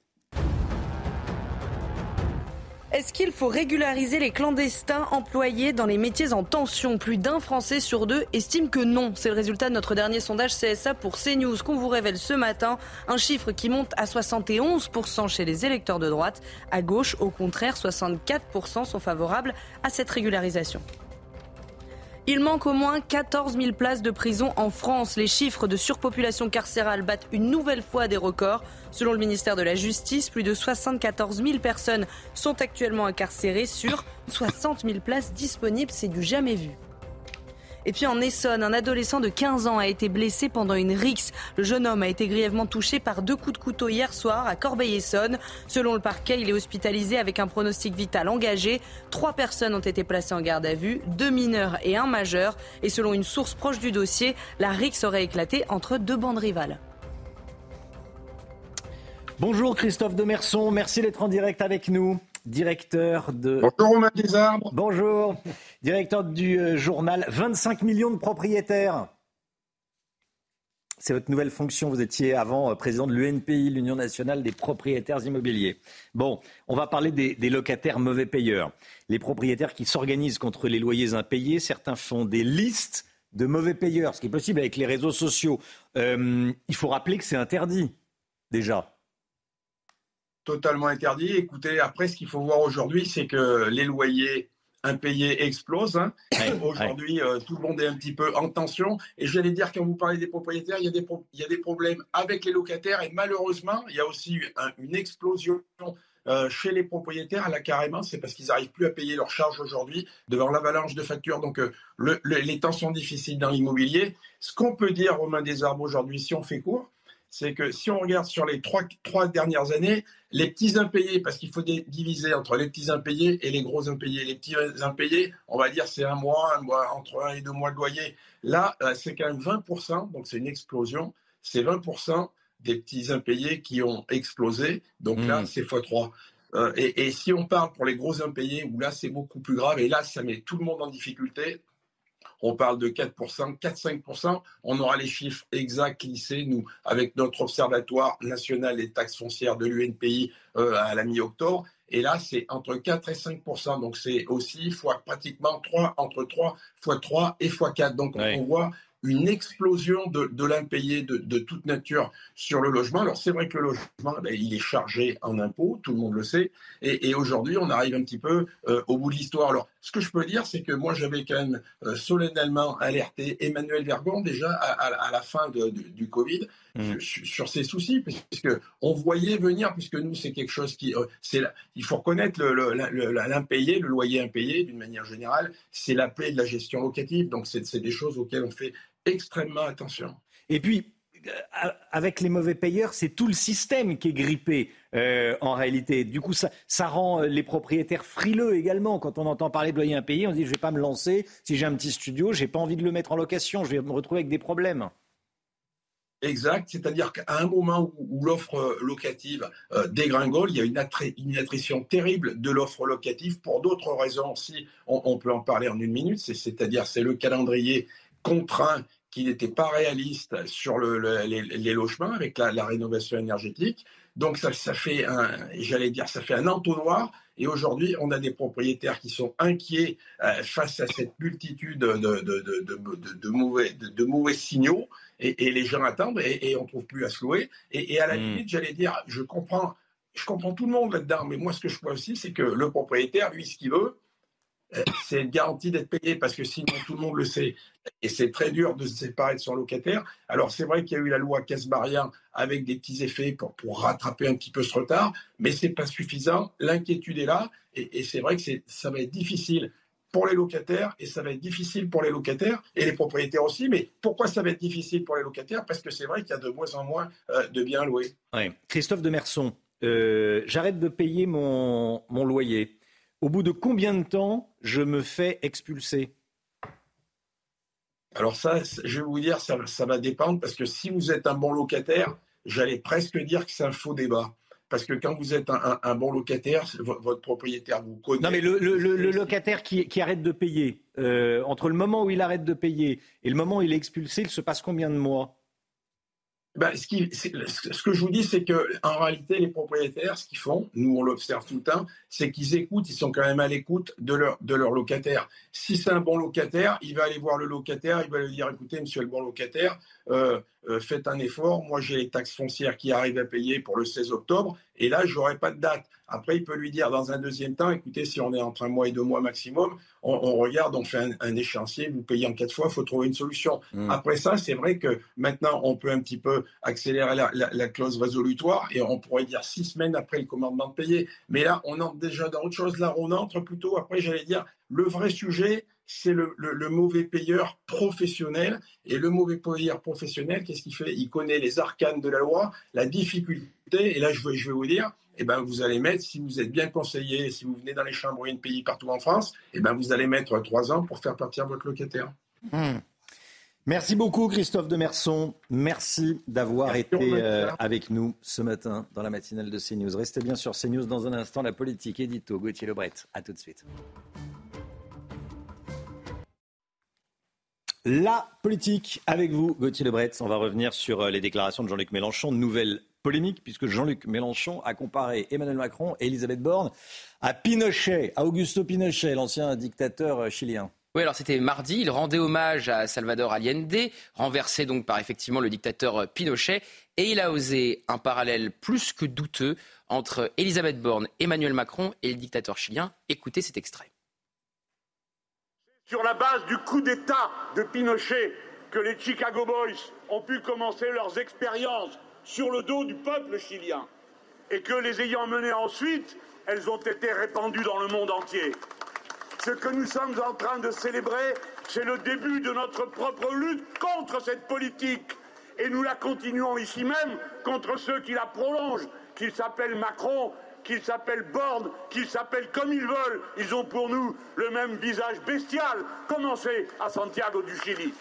Est-ce qu'il faut régulariser les clandestins employés dans les métiers en tension? Plus d'un Français sur deux estime que non. C'est le résultat de notre dernier sondage CSA pour CNews qu'on vous révèle ce matin. Un chiffre qui monte à 71% chez les électeurs de droite. À gauche, au contraire, 64% sont favorables à cette régularisation. Il manque au moins 14 000 places de prison en France. Les chiffres de surpopulation carcérale battent une nouvelle fois des records. Selon le ministère de la Justice, plus de 74 000 personnes sont actuellement incarcérées sur 60 000 places disponibles. C'est du jamais vu. Et puis en Essonne, un adolescent de 15 ans a été blessé pendant une rixe. Le jeune homme a été grièvement touché par deux coups de couteau hier soir à Corbeil-Essonne. Selon le parquet, il est hospitalisé avec un pronostic vital engagé. Trois personnes ont été placées en garde à vue, deux mineurs et un majeur. Et selon une source proche du dossier, la rixe aurait éclaté entre deux bandes rivales. Bonjour Christophe Demerson, merci d'être en direct avec nous. Directeur de. Bonjour Romain Desarbres. Bonjour. Directeur du euh, journal 25 millions de propriétaires. C'est votre nouvelle fonction. Vous étiez avant euh, président de l'UNPI, l'Union nationale des propriétaires immobiliers. Bon, on va parler des, des locataires mauvais payeurs. Les propriétaires qui s'organisent contre les loyers impayés. Certains font des listes de mauvais payeurs, ce qui est possible avec les réseaux sociaux. Euh, il faut rappeler que c'est interdit, déjà. Totalement interdit. Écoutez, après, ce qu'il faut voir aujourd'hui, c'est que les loyers impayés explosent. hein. Aujourd'hui, euh, tout le monde est un petit peu en tension. Et j'allais dire, quand vous parlez des propriétaires, il y a des, pro- il y a des problèmes avec les locataires. Et malheureusement, il y a aussi eu un- une explosion euh, chez les propriétaires. Là, carrément, c'est parce qu'ils n'arrivent plus à payer leurs charges aujourd'hui devant l'avalanche de factures. Donc, euh, le- le- les temps sont difficiles dans l'immobilier. Ce qu'on peut dire, Romain Desarbres, aujourd'hui, si on fait court, c'est que si on regarde sur les trois, trois dernières années, les petits impayés, parce qu'il faut diviser entre les petits impayés et les gros impayés. Les petits impayés, on va dire, c'est un mois, un mois, entre un et deux mois de loyer. Là, euh, c'est quand même 20%, donc c'est une explosion. C'est 20% des petits impayés qui ont explosé. Donc là, c'est x3. Euh, et, et si on parle pour les gros impayés, où là, c'est beaucoup plus grave, et là, ça met tout le monde en difficulté, on parle de 4%, 4-5%. On aura les chiffres exacts lissés, nous, avec notre Observatoire national des taxes foncières de l'UNPI euh, à la mi-octobre. Et là, c'est entre 4 et 5 Donc, c'est aussi fois pratiquement 3, entre 3 fois 3 et fois 4. Donc, on- on voit une explosion de, de l'impayé de, de toute nature sur le logement. Alors, c'est vrai que le logement, ben, il est chargé en impôts, tout le monde le sait. Et, et aujourd'hui, on arrive un petit peu euh, au bout de l'histoire. Alors, ce que je peux dire, c'est que moi, j'avais quand même euh, solennellement alerté Emmanuel Vergon déjà à, à- à la fin de- du Covid sur, sur ces soucis, puisque on voyait venir, puisque nous, c'est quelque chose qui, euh, c'est, il faut reconnaître le- le- le- l'impayé, le loyer impayé, d'une manière générale, c'est la plaie de la gestion locative. Donc, c'est des choses auxquelles on fait extrêmement attention. Et puis, euh, avec les mauvais payeurs, c'est tout le système qui est grippé euh, en réalité. Du coup, ça, ça rend euh, les propriétaires frileux également. Quand on entend parler de loyer impayé, on se dit je vais pas me lancer. Si j'ai un petit studio, j'ai pas envie de le mettre en location. Je vais me retrouver avec des problèmes. Exact, c'est-à-dire qu'à un moment où, où l'offre locative euh, dégringole, il y a une, attri- une attrition terrible de l'offre locative pour d'autres raisons aussi. On, on peut en parler en une minute, c'est- c'est-à-dire c'est le calendrier contraint qui n'était pas réaliste sur le- le- les, les logements avec la, la rénovation énergétique. Donc ça, ça fait un, j'allais dire, ça fait un entonnoir. Et aujourd'hui, on a des propriétaires qui sont inquiets euh, face à cette multitude de, de, de, de, de- de mauvais, signaux. Et, et les gens attendent et, et on trouve plus à se louer. Et, et à la limite, j'allais dire, je comprends, je comprends tout le monde là-dedans. Mais moi, ce que je vois aussi, c'est que le propriétaire, lui, ce qu'il veut, c'est une garantie d'être payé parce que sinon tout le monde le sait. Et c'est très dur de se séparer de son locataire. Alors c'est vrai qu'il y a eu la loi Casbarien avec des petits effets pour, pour rattraper un petit peu ce retard, mais c'est pas suffisant. L'inquiétude est là et, c'est vrai que ça va être difficile pour les locataires et ça va être difficile pour les locataires et les propriétaires aussi. Mais pourquoi ça va être difficile pour les locataires? Parce que c'est vrai qu'il y a de moins en moins euh, de biens loués. Christophe de Merson, euh, j'arrête de payer mon, mon loyer. Au bout de combien de temps je me fais expulser? Alors ça, je vais vous dire, ça, ça, va dépendre parce que si vous êtes un bon locataire, j'allais presque dire que c'est un faux débat. Parce que quand vous êtes un, bon locataire, votre propriétaire vous connaît. Non, mais le, locataire qui, arrête de payer, euh, entre le moment où il arrête de payer et le moment où il est expulsé, il se passe combien de mois? Ce, ce, que je vous dis, c'est que en réalité, les propriétaires, ce qu'ils font, nous on l'observe tout le temps, c'est qu'ils écoutent, ils sont quand même à l'écoute de leur, de leur locataire. Si c'est un bon locataire, il va aller voir le locataire, il va lui dire, écoutez, monsieur le bon locataire, euh, euh, faites un effort, moi j'ai les taxes foncières qui arrivent à payer pour le 16 octobre, et là, je n'aurai pas de date. Après, il peut lui dire dans un deuxième temps, écoutez, si on est entre un mois et deux mois maximum, on, regarde, on fait un, échéancier, vous payez en quatre fois, il faut trouver une solution. Mm. Après ça, c'est vrai que maintenant, on peut un petit peu accélérer la, clause résolutoire et on pourrait dire six semaines après le commandement de payer. Mais là, on entre déjà dans autre chose. Là, on entre plutôt, après, j'allais dire, le vrai sujet, c'est le, mauvais payeur professionnel. Et le mauvais payeur professionnel, qu'est-ce qu'il fait? Il connaît les arcanes de la loi, la difficulté. Et là, je vais, je vais vous dire, eh ben, vous allez mettre, si vous êtes bien conseillé, si vous venez dans les chambres de pays partout en France, eh ben, vous allez mettre trois ans pour faire partir votre locataire. Hmm. Merci beaucoup Christophe de Merson. Merci d'avoir été euh, avec nous ce matin dans la matinale de CNews. Restez bien sur CNews dans un instant. La politique édito. Gauthier Lebret. À tout de suite. La politique avec vous, Gauthier Lebret. On va revenir sur euh, les déclarations de Jean-Luc Mélenchon. Nouvelle polémique puisque Jean-Luc Mélenchon a comparé Emmanuel Macron et Elisabeth Borne à Pinochet, à Augusto Pinochet, l'ancien dictateur euh, chilien. Oui, alors c'était mardi, il rendait hommage à Salvador Allende, renversé donc par effectivement le dictateur euh, Pinochet, et il a osé un parallèle plus que douteux entre Elisabeth Borne, Emmanuel Macron et le dictateur chilien. Écoutez cet extrait. Sur la base du coup d'État de Pinochet que les Chicago Boys ont pu commencer leurs expériences sur le dos du peuple chilien et que les ayant menées ensuite, elles ont été répandues dans le monde entier. Ce que nous sommes en train de célébrer, c'est le début de notre propre lutte contre cette politique. Et nous la continuons ici même contre ceux qui la prolongent, qu'ils s'appellent Macron, qu'ils s'appellent Borne, qu'ils s'appellent comme ils veulent. Ils ont pour nous le même visage bestial. Commencez à Santiago du Chili.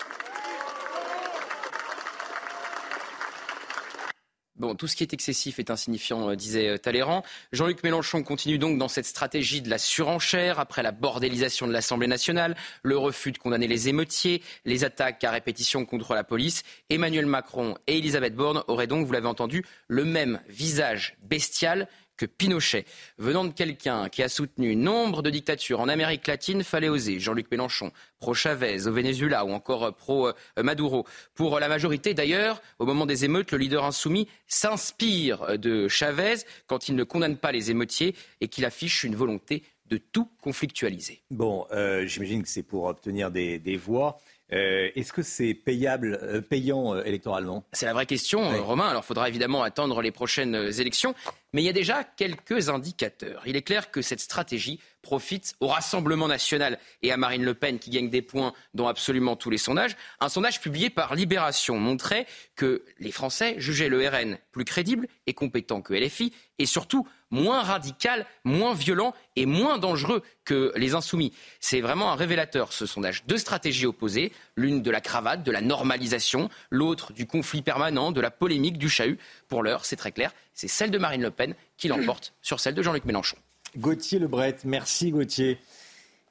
Bon, tout ce qui est excessif est insignifiant, euh, disait euh, Talleyrand. Jean-Luc Mélenchon continue donc dans cette stratégie de la surenchère après la bordélisation de l'Assemblée nationale, le refus de condamner les émeutiers, les attaques à répétition contre la police. Emmanuel Macron et Elisabeth Borne auraient donc, vous l'avez entendu, le même visage bestial que Pinochet. Venant de quelqu'un qui a soutenu nombre de dictatures en Amérique latine, fallait oser. Jean-Luc Mélenchon, pro-Chavez au Venezuela ou encore pro-Maduro. Pour la majorité d'ailleurs, au moment des émeutes, le leader insoumis s'inspire de Chavez quand il ne condamne pas les émeutiers et qu'il affiche une volonté de tout conflictualiser. Bon, euh, j'imagine que c'est pour obtenir des voix. Euh, est-ce que c'est payable, euh, payant euh, électoralement? C'est la vraie question, Romain. Alors, il faudra évidemment attendre les prochaines élections. Mais il y a déjà quelques indicateurs. Il est clair que cette stratégie profite au Rassemblement national et à Marine Le Pen qui gagne des points dans absolument tous les sondages. Un sondage publié par Libération montrait que les Français jugeaient le RN plus crédible et compétent que LFI et surtout moins radical, moins violent et moins dangereux que les insoumis. C'est vraiment un révélateur ce sondage. Deux stratégies opposées, l'une de la cravate, de la normalisation, l'autre du conflit permanent, de la polémique, du chahut. Pour l'heure, c'est très clair, c'est celle de Marine Le Pen qui l'emporte sur celle de Jean-Luc Mélenchon. Gauthier Lebret. Merci Gauthier.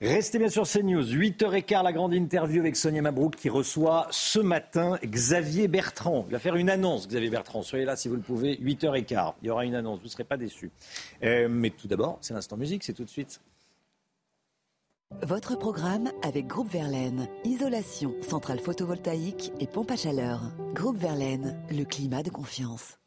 Restez bien sur CNews. 8h15, la grande interview avec Sonia Mabrouk qui reçoit ce matin Xavier Bertrand. Il va faire une annonce, Xavier Bertrand. Soyez là si vous le pouvez. 8h15. Il y aura une annonce. Vous ne serez pas déçus. Euh, mais tout d'abord, c'est l'instant musique. C'est tout de suite. Votre programme avec Groupe Verlaine. Isolation, centrale photovoltaïque et pompe à chaleur. Groupe Verlaine, le climat de confiance.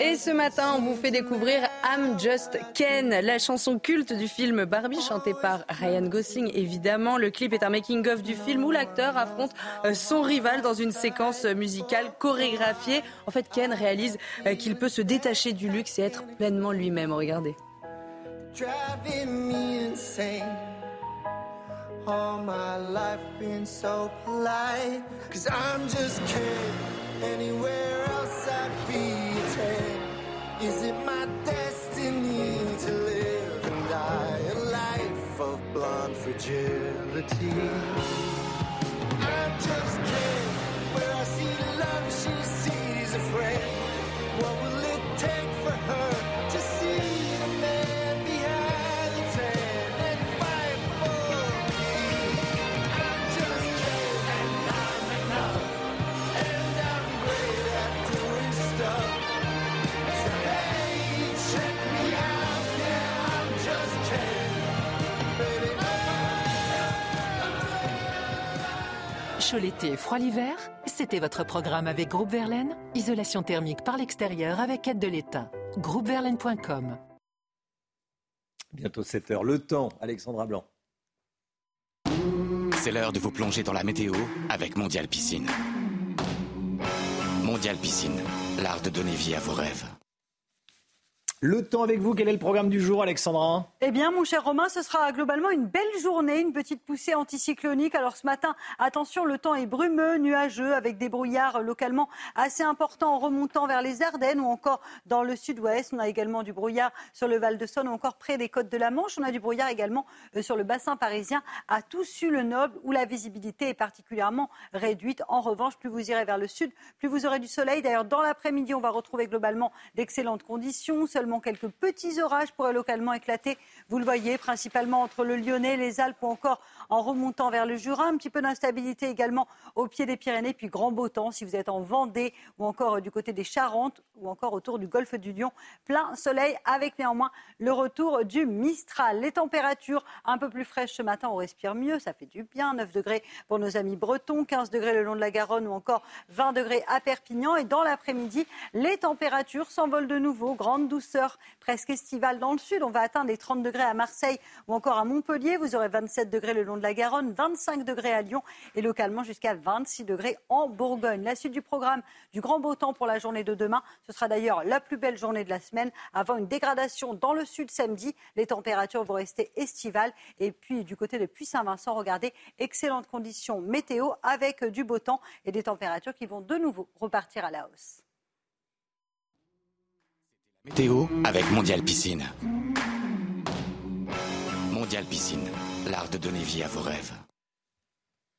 Et ce matin, on vous fait découvrir I'm Just Ken, la chanson culte du film Barbie, chantée par Ryan Gosling, évidemment. Le clip est un making-of du film où l'acteur affronte euh, son rival dans une séquence musicale chorégraphiée. En fait, Ken réalise euh, qu'il peut se détacher du luxe et être pleinement lui-même. Regardez. All my life been so polite. Cause I'm just kidding. Anywhere else I'd be a 10. Is it my destiny to live and die a life of blonde fragility? I'm just kidding. Where I see love, she sees a friend. Chaud l'été, froid l'hiver C'était votre programme avec Groupe Verlaine Isolation thermique par l'extérieur avec aide de l'État. Groupeverlaine.com Bientôt 7 heures. Le temps, Alexandra Blanc. C'est l'heure de vous plonger dans la météo avec Mondial Piscine. Mondial Piscine, l'art de donner vie à vos rêves. Le temps avec vous, quel est le programme du jour, Alexandra Eh bien, mon cher Romain, ce sera globalement une belle journée, une petite poussée anticyclonique. Alors ce matin, attention, le temps est brumeux, nuageux, avec des brouillards localement assez importants en remontant vers les Ardennes ou encore dans le sud-ouest. On a également du brouillard sur le Val-de-Saône ou encore près des côtes de la Manche. On a du brouillard également euh, sur le bassin parisien à Toussus-le-Noble où la visibilité est particulièrement réduite. En revanche, plus vous irez vers le sud, plus vous aurez du soleil. D'ailleurs, dans l'après-midi, on va retrouver globalement d'excellentes conditions. Quelques petits orages pourraient localement éclater. Vous le voyez, principalement entre le Lyonnais, les Alpes ou encore en remontant vers le Jura. Un petit peu d'instabilité également au pied des Pyrénées. Puis grand beau temps si vous êtes en Vendée ou encore du côté des Charentes ou encore autour du golfe du Lion. Plein soleil avec néanmoins le retour du Mistral. Les températures un peu plus fraîches ce matin, on respire mieux, ça fait du bien. 9 degrés pour nos amis bretons, 15 degrés le long de la Garonne ou encore 20 degrés à Perpignan. Et dans l'après-midi, les températures s'envolent de nouveau. Grande douceur presque estivale dans le sud. On va atteindre les 30 degrés à Marseille ou encore à Montpellier. Vous aurez 27 degrés le long de la Garonne, 25 degrés à Lyon et localement jusqu'à 26 degrés en Bourgogne. La suite du programme du grand beau temps pour la journée de demain. Ce sera d'ailleurs la plus belle journée de la semaine avant une dégradation dans le sud samedi. Les températures vont rester estivales. Et puis du côté de Puy-Saint-Vincent, regardez, excellentes conditions météo avec du beau temps et des températures qui vont de nouveau repartir à la hausse. Météo avec Mondial Piscine. Mondial Piscine, l'art de donner vie à vos rêves.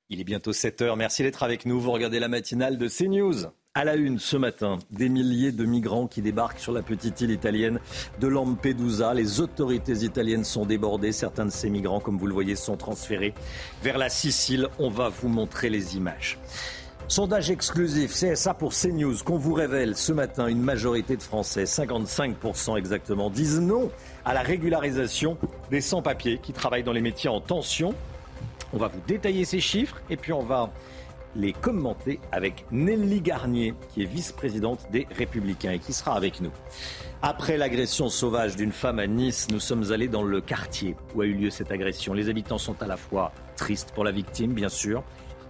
Il est bientôt 7 heures. Merci d'être avec nous. Vous regardez la matinale de CNews. À la une ce matin, des milliers de migrants qui débarquent sur la petite île italienne de Lampedusa. Les autorités italiennes sont débordées. Certains de ces migrants, comme vous le voyez, sont transférés vers la Sicile. On va vous montrer les images. Sondage exclusif CSA pour CNews qu'on vous révèle ce matin. Une majorité de Français, 55% exactement, disent non à la régularisation des sans-papiers qui travaillent dans les métiers en tension. On va vous détailler ces chiffres et puis on va les commenter avec Nelly Garnier, qui est vice-présidente des Républicains et qui sera avec nous. Après l'agression sauvage d'une femme à Nice, nous sommes allés dans le quartier où a eu lieu cette agression. Les habitants sont à la fois tristes pour la victime, bien sûr,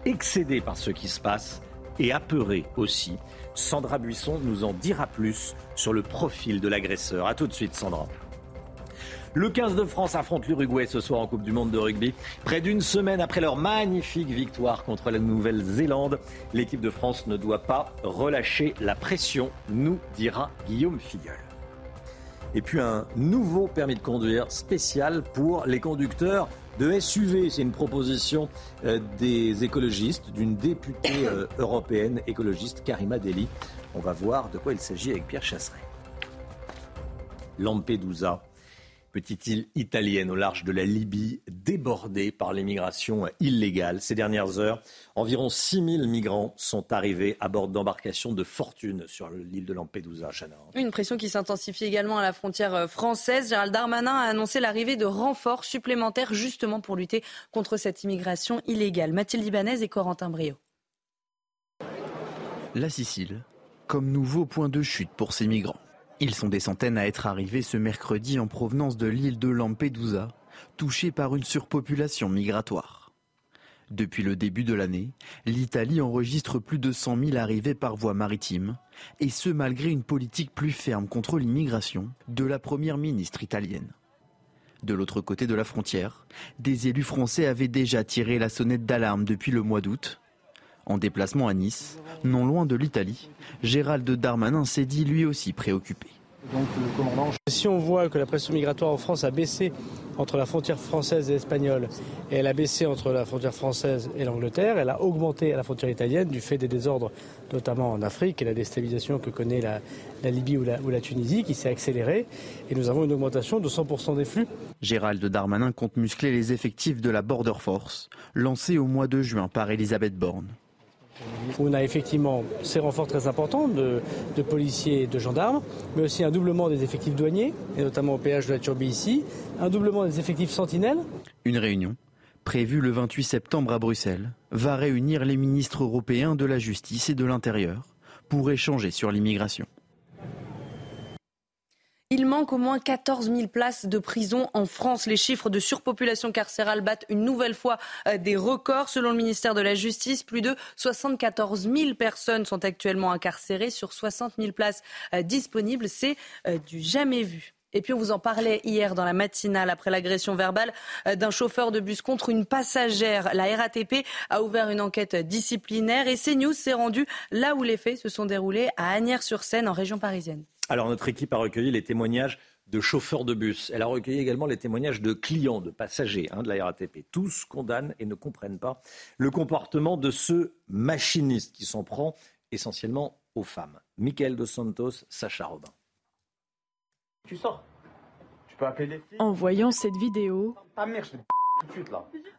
excédés par ce qui se passe et apeurés aussi. Sandra Buisson nous en dira plus sur le profil de l'agresseur. A tout de suite, Sandra. Le 15 de France affronte l'Uruguay ce soir en Coupe du Monde de rugby. Près d'une semaine après leur magnifique victoire contre la Nouvelle-Zélande, l'équipe de France ne doit pas relâcher la pression, nous dira Guillaume Filleul. Et puis un nouveau permis de conduire spécial pour les conducteurs de SUV. C'est une proposition euh, des écologistes, d'une députée euh, européenne écologiste, Karima Deli. On va voir de quoi il s'agit avec Pierre Chasseret. Lampedusa, petite île italienne au large de la Libye, débordée par l'immigration illégale. Ces dernières heures, environ 6000 migrants sont arrivés à bord d'embarcations de fortune sur l'île de Lampedusa. Chana. Une pression qui s'intensifie également à la frontière française. Gérald Darmanin a annoncé l'arrivée de renforts supplémentaires justement pour lutter contre cette immigration illégale. Mathilde Ibanez et Corentin Brio. La Sicile, comme nouveau point de chute pour ces migrants. Ils sont des centaines à être arrivés ce mercredi en provenance de l'île de Lampedusa, touchée par une surpopulation migratoire. Depuis le début de l'année, l'Italie enregistre plus de 100 000 arrivées par voie maritime, et ce malgré une politique plus ferme contre l'immigration de la première ministre italienne. De l'autre côté de la frontière, des élus français avaient déjà tiré la sonnette d'alarme depuis le mois d'août. En déplacement à Nice, non loin de l'Italie, Gérald Darmanin s'est dit lui aussi préoccupé. Si on voit que la pression migratoire en France a baissé entre la frontière française et espagnole, et elle a baissé entre la frontière française et l'Angleterre, elle a augmenté à la frontière italienne du fait des désordres, notamment en Afrique, et la déstabilisation que connaît la, Libye ou la, ou la Tunisie, qui s'est accélérée. Et nous avons une augmentation de 100% des flux. Gérald Darmanin compte muscler les effectifs de la Border Force, lancée au mois de juin par Elisabeth Borne. On a effectivement ces renforts très importants de, policiers et de gendarmes, mais aussi un doublement des effectifs douaniers, et notamment au péage de la Turbie ici, un doublement des effectifs sentinelles. Une réunion prévue le 28 septembre à Bruxelles va réunir les ministres européens de la justice et de l'intérieur pour échanger sur l'immigration. Il manque au moins 14 000 places de prison en France. Les chiffres de surpopulation carcérale battent une nouvelle fois euh, des records. Selon le ministère de la Justice, plus de 74 000 personnes sont actuellement incarcérées sur 60 000 places euh, disponibles. C'est euh, du jamais vu. Et puis on vous en parlait hier dans la matinale après l'agression verbale d'un chauffeur de bus contre une passagère. La RATP a ouvert une enquête disciplinaire et CNews s'est rendu là où les faits se sont déroulés à Agnières-sur-Seine en région parisienne. Alors notre équipe a recueilli les témoignages de chauffeurs de bus. Elle a recueilli également les témoignages de clients, de passagers hein, de la RATP. Tous condamnent et ne comprennent pas le comportement de ce machiniste qui s'en prend essentiellement aux femmes. Michael Dos Santos, Sacha Robin. Tu sors. Tu peux appeler les En voyant cette vidéo,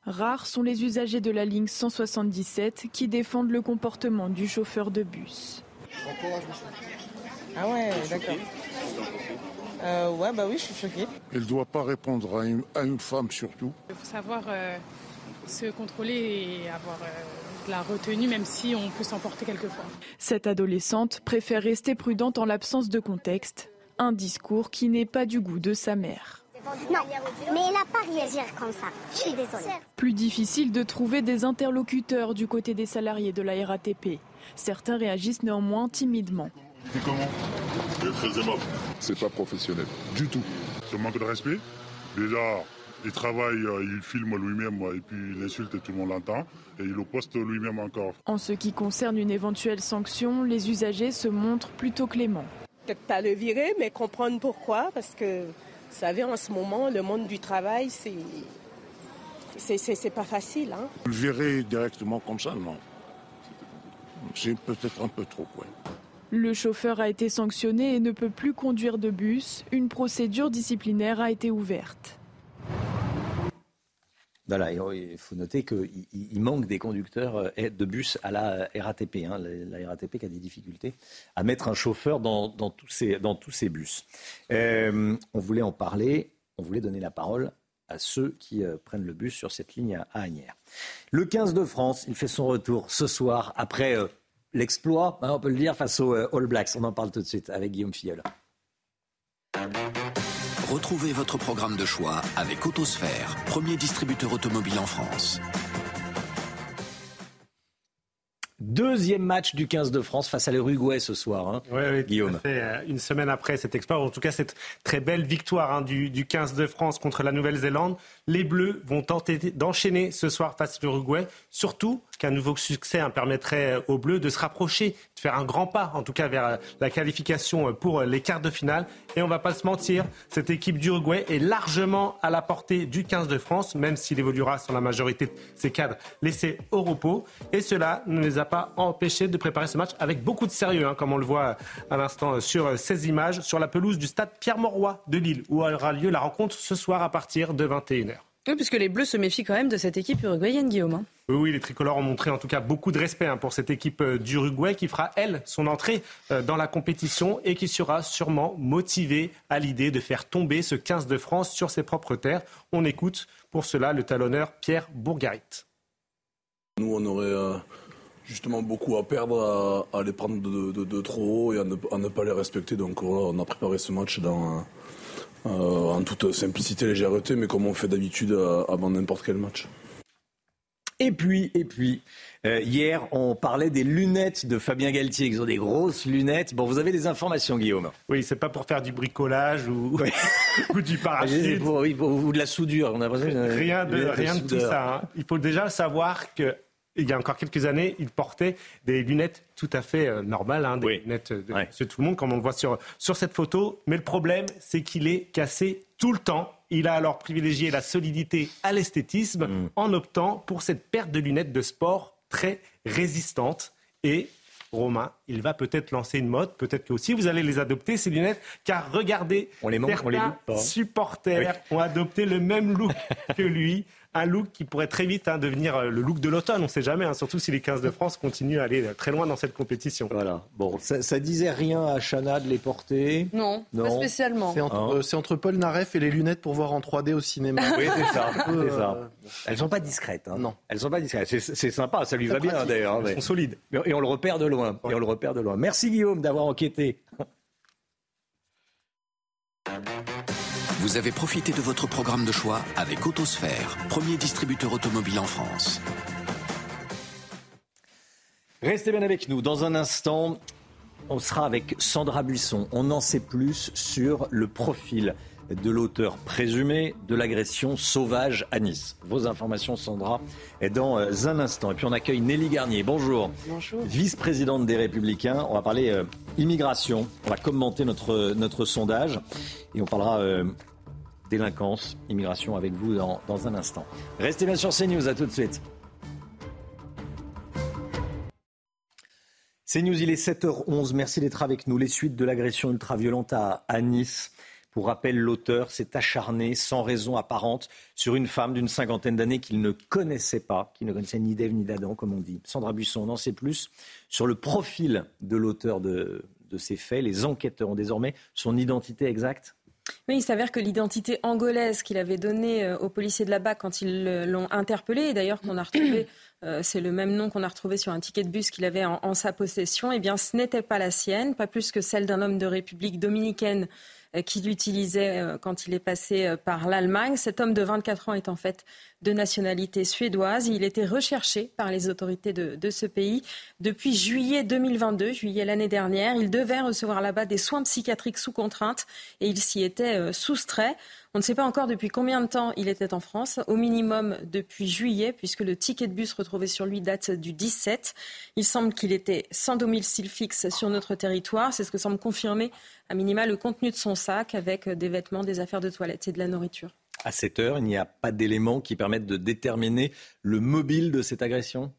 rares sont les usagers de la ligne 177 qui défendent le comportement du chauffeur de bus. Ah ouais, d'accord. Euh, ouais, bah oui, je suis choquée. Elle ne doit pas répondre à une, femme surtout. Il faut savoir euh, se contrôler et avoir euh, de la retenue, même si on peut s'emporter quelquefois. Cette adolescente préfère rester prudente en l'absence de contexte, un discours qui n'est pas du goût de sa mère. Non, mais elle n'a pas réagi comme ça. Je suis désolée. Plus difficile de trouver des interlocuteurs du côté des salariés de la RATP. Certains réagissent néanmoins timidement. C'est comment Il est très aimable. C'est pas professionnel, du tout. Ce manque de respect. Déjà, il travaille, euh, il filme lui-même et puis il insulte et tout le monde l'entend. Et il le poste lui-même encore. En ce qui concerne une éventuelle sanction, les usagers se montrent plutôt cléments. Peut-être pas le virer, mais comprendre pourquoi. Parce que, vous savez, en ce moment, le monde du travail, c'est. C'est pas facile. Hein. Le virer directement comme ça, non. C'est peut-être un peu trop, ouais. Le chauffeur a été sanctionné et ne peut plus conduire de bus. Une procédure disciplinaire a été ouverte. Voilà, il faut noter qu'il manque des conducteurs euh, de bus à la RATP. Hein. la RATP qui a des difficultés à mettre un chauffeur dans, tous, ces, bus. Euh, on voulait en parler, on voulait donner la parole à ceux qui euh, prennent le bus sur cette ligne à, Agnières. Le 15 de France, il fait son retour ce soir après l'exploit, hein, on peut le dire, face aux euh, All Blacks. On en parle tout de suite avec Guillaume Filleul. Retrouvez votre programme de choix avec Autosphère, premier distributeur automobile en France. Deuxième match du 15 de France face à l'Uruguay ce soir, hein, oui, oui, Guillaume. Fait, euh, une semaine après cet exploit, en tout cas cette très belle victoire hein, du, du 15 de France contre la Nouvelle-Zélande, les Bleus vont tenter d'enchaîner ce soir face à l'Uruguay, surtout qu'un nouveau succès hein, permettrait aux Bleus de se rapprocher, de faire un grand pas, en tout cas vers la qualification pour les quarts de finale. Et on ne va pas se mentir, cette équipe d'Uruguay est largement à la portée du 15 de France, même s'il évoluera sur la majorité de ses cadres laissés au repos. Et cela ne les a pas empêchés de préparer ce match avec beaucoup de sérieux, hein, comme on le voit à l'instant sur ces images, sur la pelouse du stade Pierre-Mauroy de Lille, où aura lieu la rencontre ce soir à partir de 21h. Oui, puisque les Bleus se méfient quand même de cette équipe uruguayenne, Guillaume. Hein. Oui, oui, les tricolores ont montré en tout cas beaucoup de respect hein, pour cette équipe euh, d'Uruguay qui fera, elle, son entrée euh, dans la compétition et qui sera sûrement motivée à l'idée de faire tomber ce 15 de France sur ses propres terres. On écoute pour cela le talonneur Pierre Bourgarit. Nous, on aurait, euh, justement beaucoup à perdre à, les prendre de, trop haut et à ne, pas les respecter. Donc voilà, on a préparé ce match dans, euh, en toute simplicité et légèreté, mais comme on fait d'habitude avant n'importe quel match. Et puis, et puis, euh, hier, on parlait des lunettes de Fabien Galtier. Ils ont des grosses lunettes. Bon, vous avez des informations, Guillaume Oui, c'est pas pour faire du bricolage ou, ou du parachute. ou de la soudure. On a rien de, rien de tout ça. Hein. Il faut déjà savoir que il y a encore quelques années, il portait des lunettes tout à fait euh, normales, hein, des lunettes de tout le monde, comme on le voit sur, sur cette photo. Mais le problème, c'est qu'il est cassé tout le temps. Il a alors privilégié la solidité à l'esthétisme mm. en optant pour cette paire de lunettes de sport très résistante. Et Romain, il va peut-être lancer une mode, peut-être que aussi vous allez les adopter, ces lunettes, car regardez, on les manque, on les supporters ont adopté le même look que lui un look qui pourrait très vite hein, devenir euh, le look de l'automne, on ne sait jamais, hein, surtout si les 15 de France continuent à aller très loin dans cette compétition. Voilà. Bon, ça, ça disait rien à Chana de les porter Non, pas spécialement. C'est entre, euh, entre, Paul Naref et les lunettes pour voir en 3D au cinéma. oui, c'est ça. Euh, Elles sont pas discrètes. Hein. Non. Elles sont pas discrètes. C'est sympa, ça lui va bien d'ailleurs. Elles sont solides. Et on le repère de loin. Et on le repère de loin. Merci Guillaume d'avoir enquêté. Vous avez profité de votre programme de choix avec Autosphère, premier distributeur automobile en France. Restez bien avec nous. Dans un instant, on sera avec Sandra Buisson. On en sait plus sur le profil de l'auteur présumé de l'agression sauvage à Nice. Vos informations, Sandra, est dans euh, un instant. Et puis on accueille Nelly Garnier. Bonjour. Bonjour. Vice-présidente des Républicains. On va parler euh, immigration. On va commenter notre, notre sondage. Et on parlera euh, délinquance, immigration avec vous dans, dans un instant. Restez bien sur CNews, à tout de suite. CNews, il est 7h11. Merci d'être avec nous. Les suites de l'agression ultra-violente à, Nice. Pour rappel, l'auteur s'est acharné sans raison apparente sur une femme d'une cinquantaine d'années qu'il ne connaissait pas, qui ne connaissait ni d'Ève ni d'Adam, comme on dit. Sandra Buisson, on en sait plus sur le profil de l'auteur de ces faits. Les enquêteurs ont désormais son identité exacte oui, il s'avère que l'identité angolaise qu'il avait donnée euh, aux policiers de la BAC quand ils l'ont interpellé, et d'ailleurs qu'on a retrouvé, euh, c'est le même nom qu'on a retrouvé sur un ticket de bus qu'il avait en, en, sa possession, eh bien ce n'était pas la sienne, pas plus que celle d'un homme de République dominicaine euh, qu'il utilisait euh, quand il est passé par l'Allemagne. Cet homme de 24 ans est en fait de nationalité suédoise. Il était recherché par les autorités de, ce pays depuis juillet 2022, juillet l'année dernière. Il devait recevoir là-bas des soins psychiatriques sous contrainte et il s'y était soustrait. On ne sait pas encore depuis combien de temps il était en France, au minimum depuis juillet, puisque le ticket de bus retrouvé sur lui date du 17. Il semble qu'il était sans domicile fixe sur notre territoire. C'est ce que semble confirmer, à minima, le contenu de son sac avec des vêtements, des affaires de toilette et de la nourriture. À cette heure, il n'y a pas d'éléments qui permettent de déterminer le mobile de cette agression?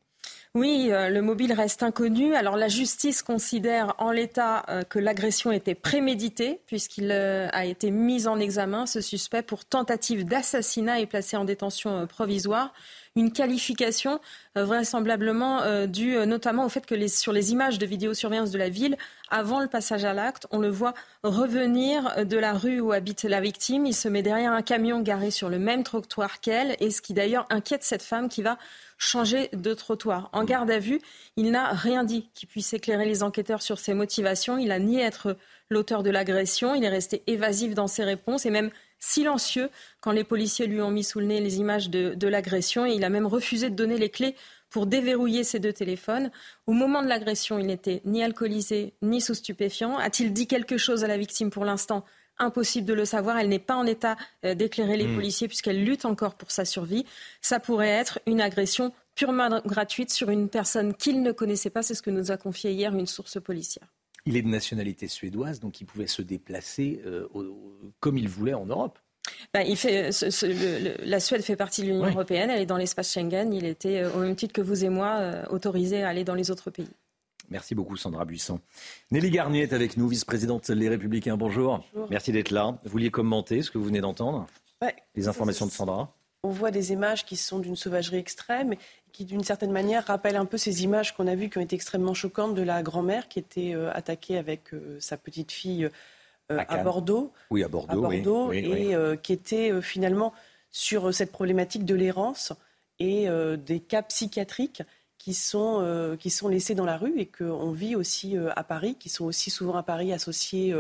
Oui, euh, le mobile reste inconnu. Alors la justice considère en l'état euh, que l'agression était préméditée puisqu'il euh, a été mis en examen, ce suspect, pour tentative d'assassinat et placé en détention provisoire une qualification euh, vraisemblablement euh, due euh, notamment au fait que les, sur les images de vidéosurveillance de la ville, avant le passage à l'acte, on le voit revenir de la rue où habite la victime. Il se met derrière un camion garé sur le même trottoir qu'elle, et ce qui d'ailleurs inquiète cette femme qui va changer de trottoir. En garde à vue, il n'a rien dit qui puisse éclairer les enquêteurs sur ses motivations. Il a nié être l'auteur de l'agression. Il est resté évasif dans ses réponses et même silencieux quand les policiers lui ont mis sous le nez les images de, l'agression et il a même refusé de donner les clés pour déverrouiller ses deux téléphones. Au moment de l'agression, il n'était ni alcoolisé ni sous stupéfiant. A-t-il dit quelque chose à la victime pour l'instant? Impossible de le savoir. Elle n'est pas en état euh, d'éclairer les hmm. policiers puisqu'elle lutte encore pour sa survie. Ça pourrait être une agression purement gratuite sur une personne qu'il ne connaissait pas. C'est ce que nous a confié hier une source policière. Il est de nationalité suédoise, donc il pouvait se déplacer euh, comme il voulait en Europe. Ben, il fait, la Suède fait partie de l'Union européenne, elle est dans l'espace Schengen. Il était, euh, au même titre que vous et moi, euh, autorisé à aller dans les autres pays. Merci beaucoup, Sandra Buisson. Nelly Garnier est avec nous, vice-présidente Les Républicains. Bonjour. Merci d'être là. Vous vouliez commenter ce que vous venez d'entendre? Les informations de Sandra? On voit des images qui sont d'une sauvagerie extrême qui d'une certaine manière rappelle un peu ces images qu'on a vues qui ont été extrêmement choquantes de la grand-mère qui était euh, attaquée avec euh, sa petite fille euh, à, Bordeaux. Oui, à Bordeaux. et qui était finalement sur cette problématique de l'errance et des cas psychiatriques qui sont, qui sont laissés dans la rue et qu'on vit aussi à Paris, qui sont aussi souvent à Paris associés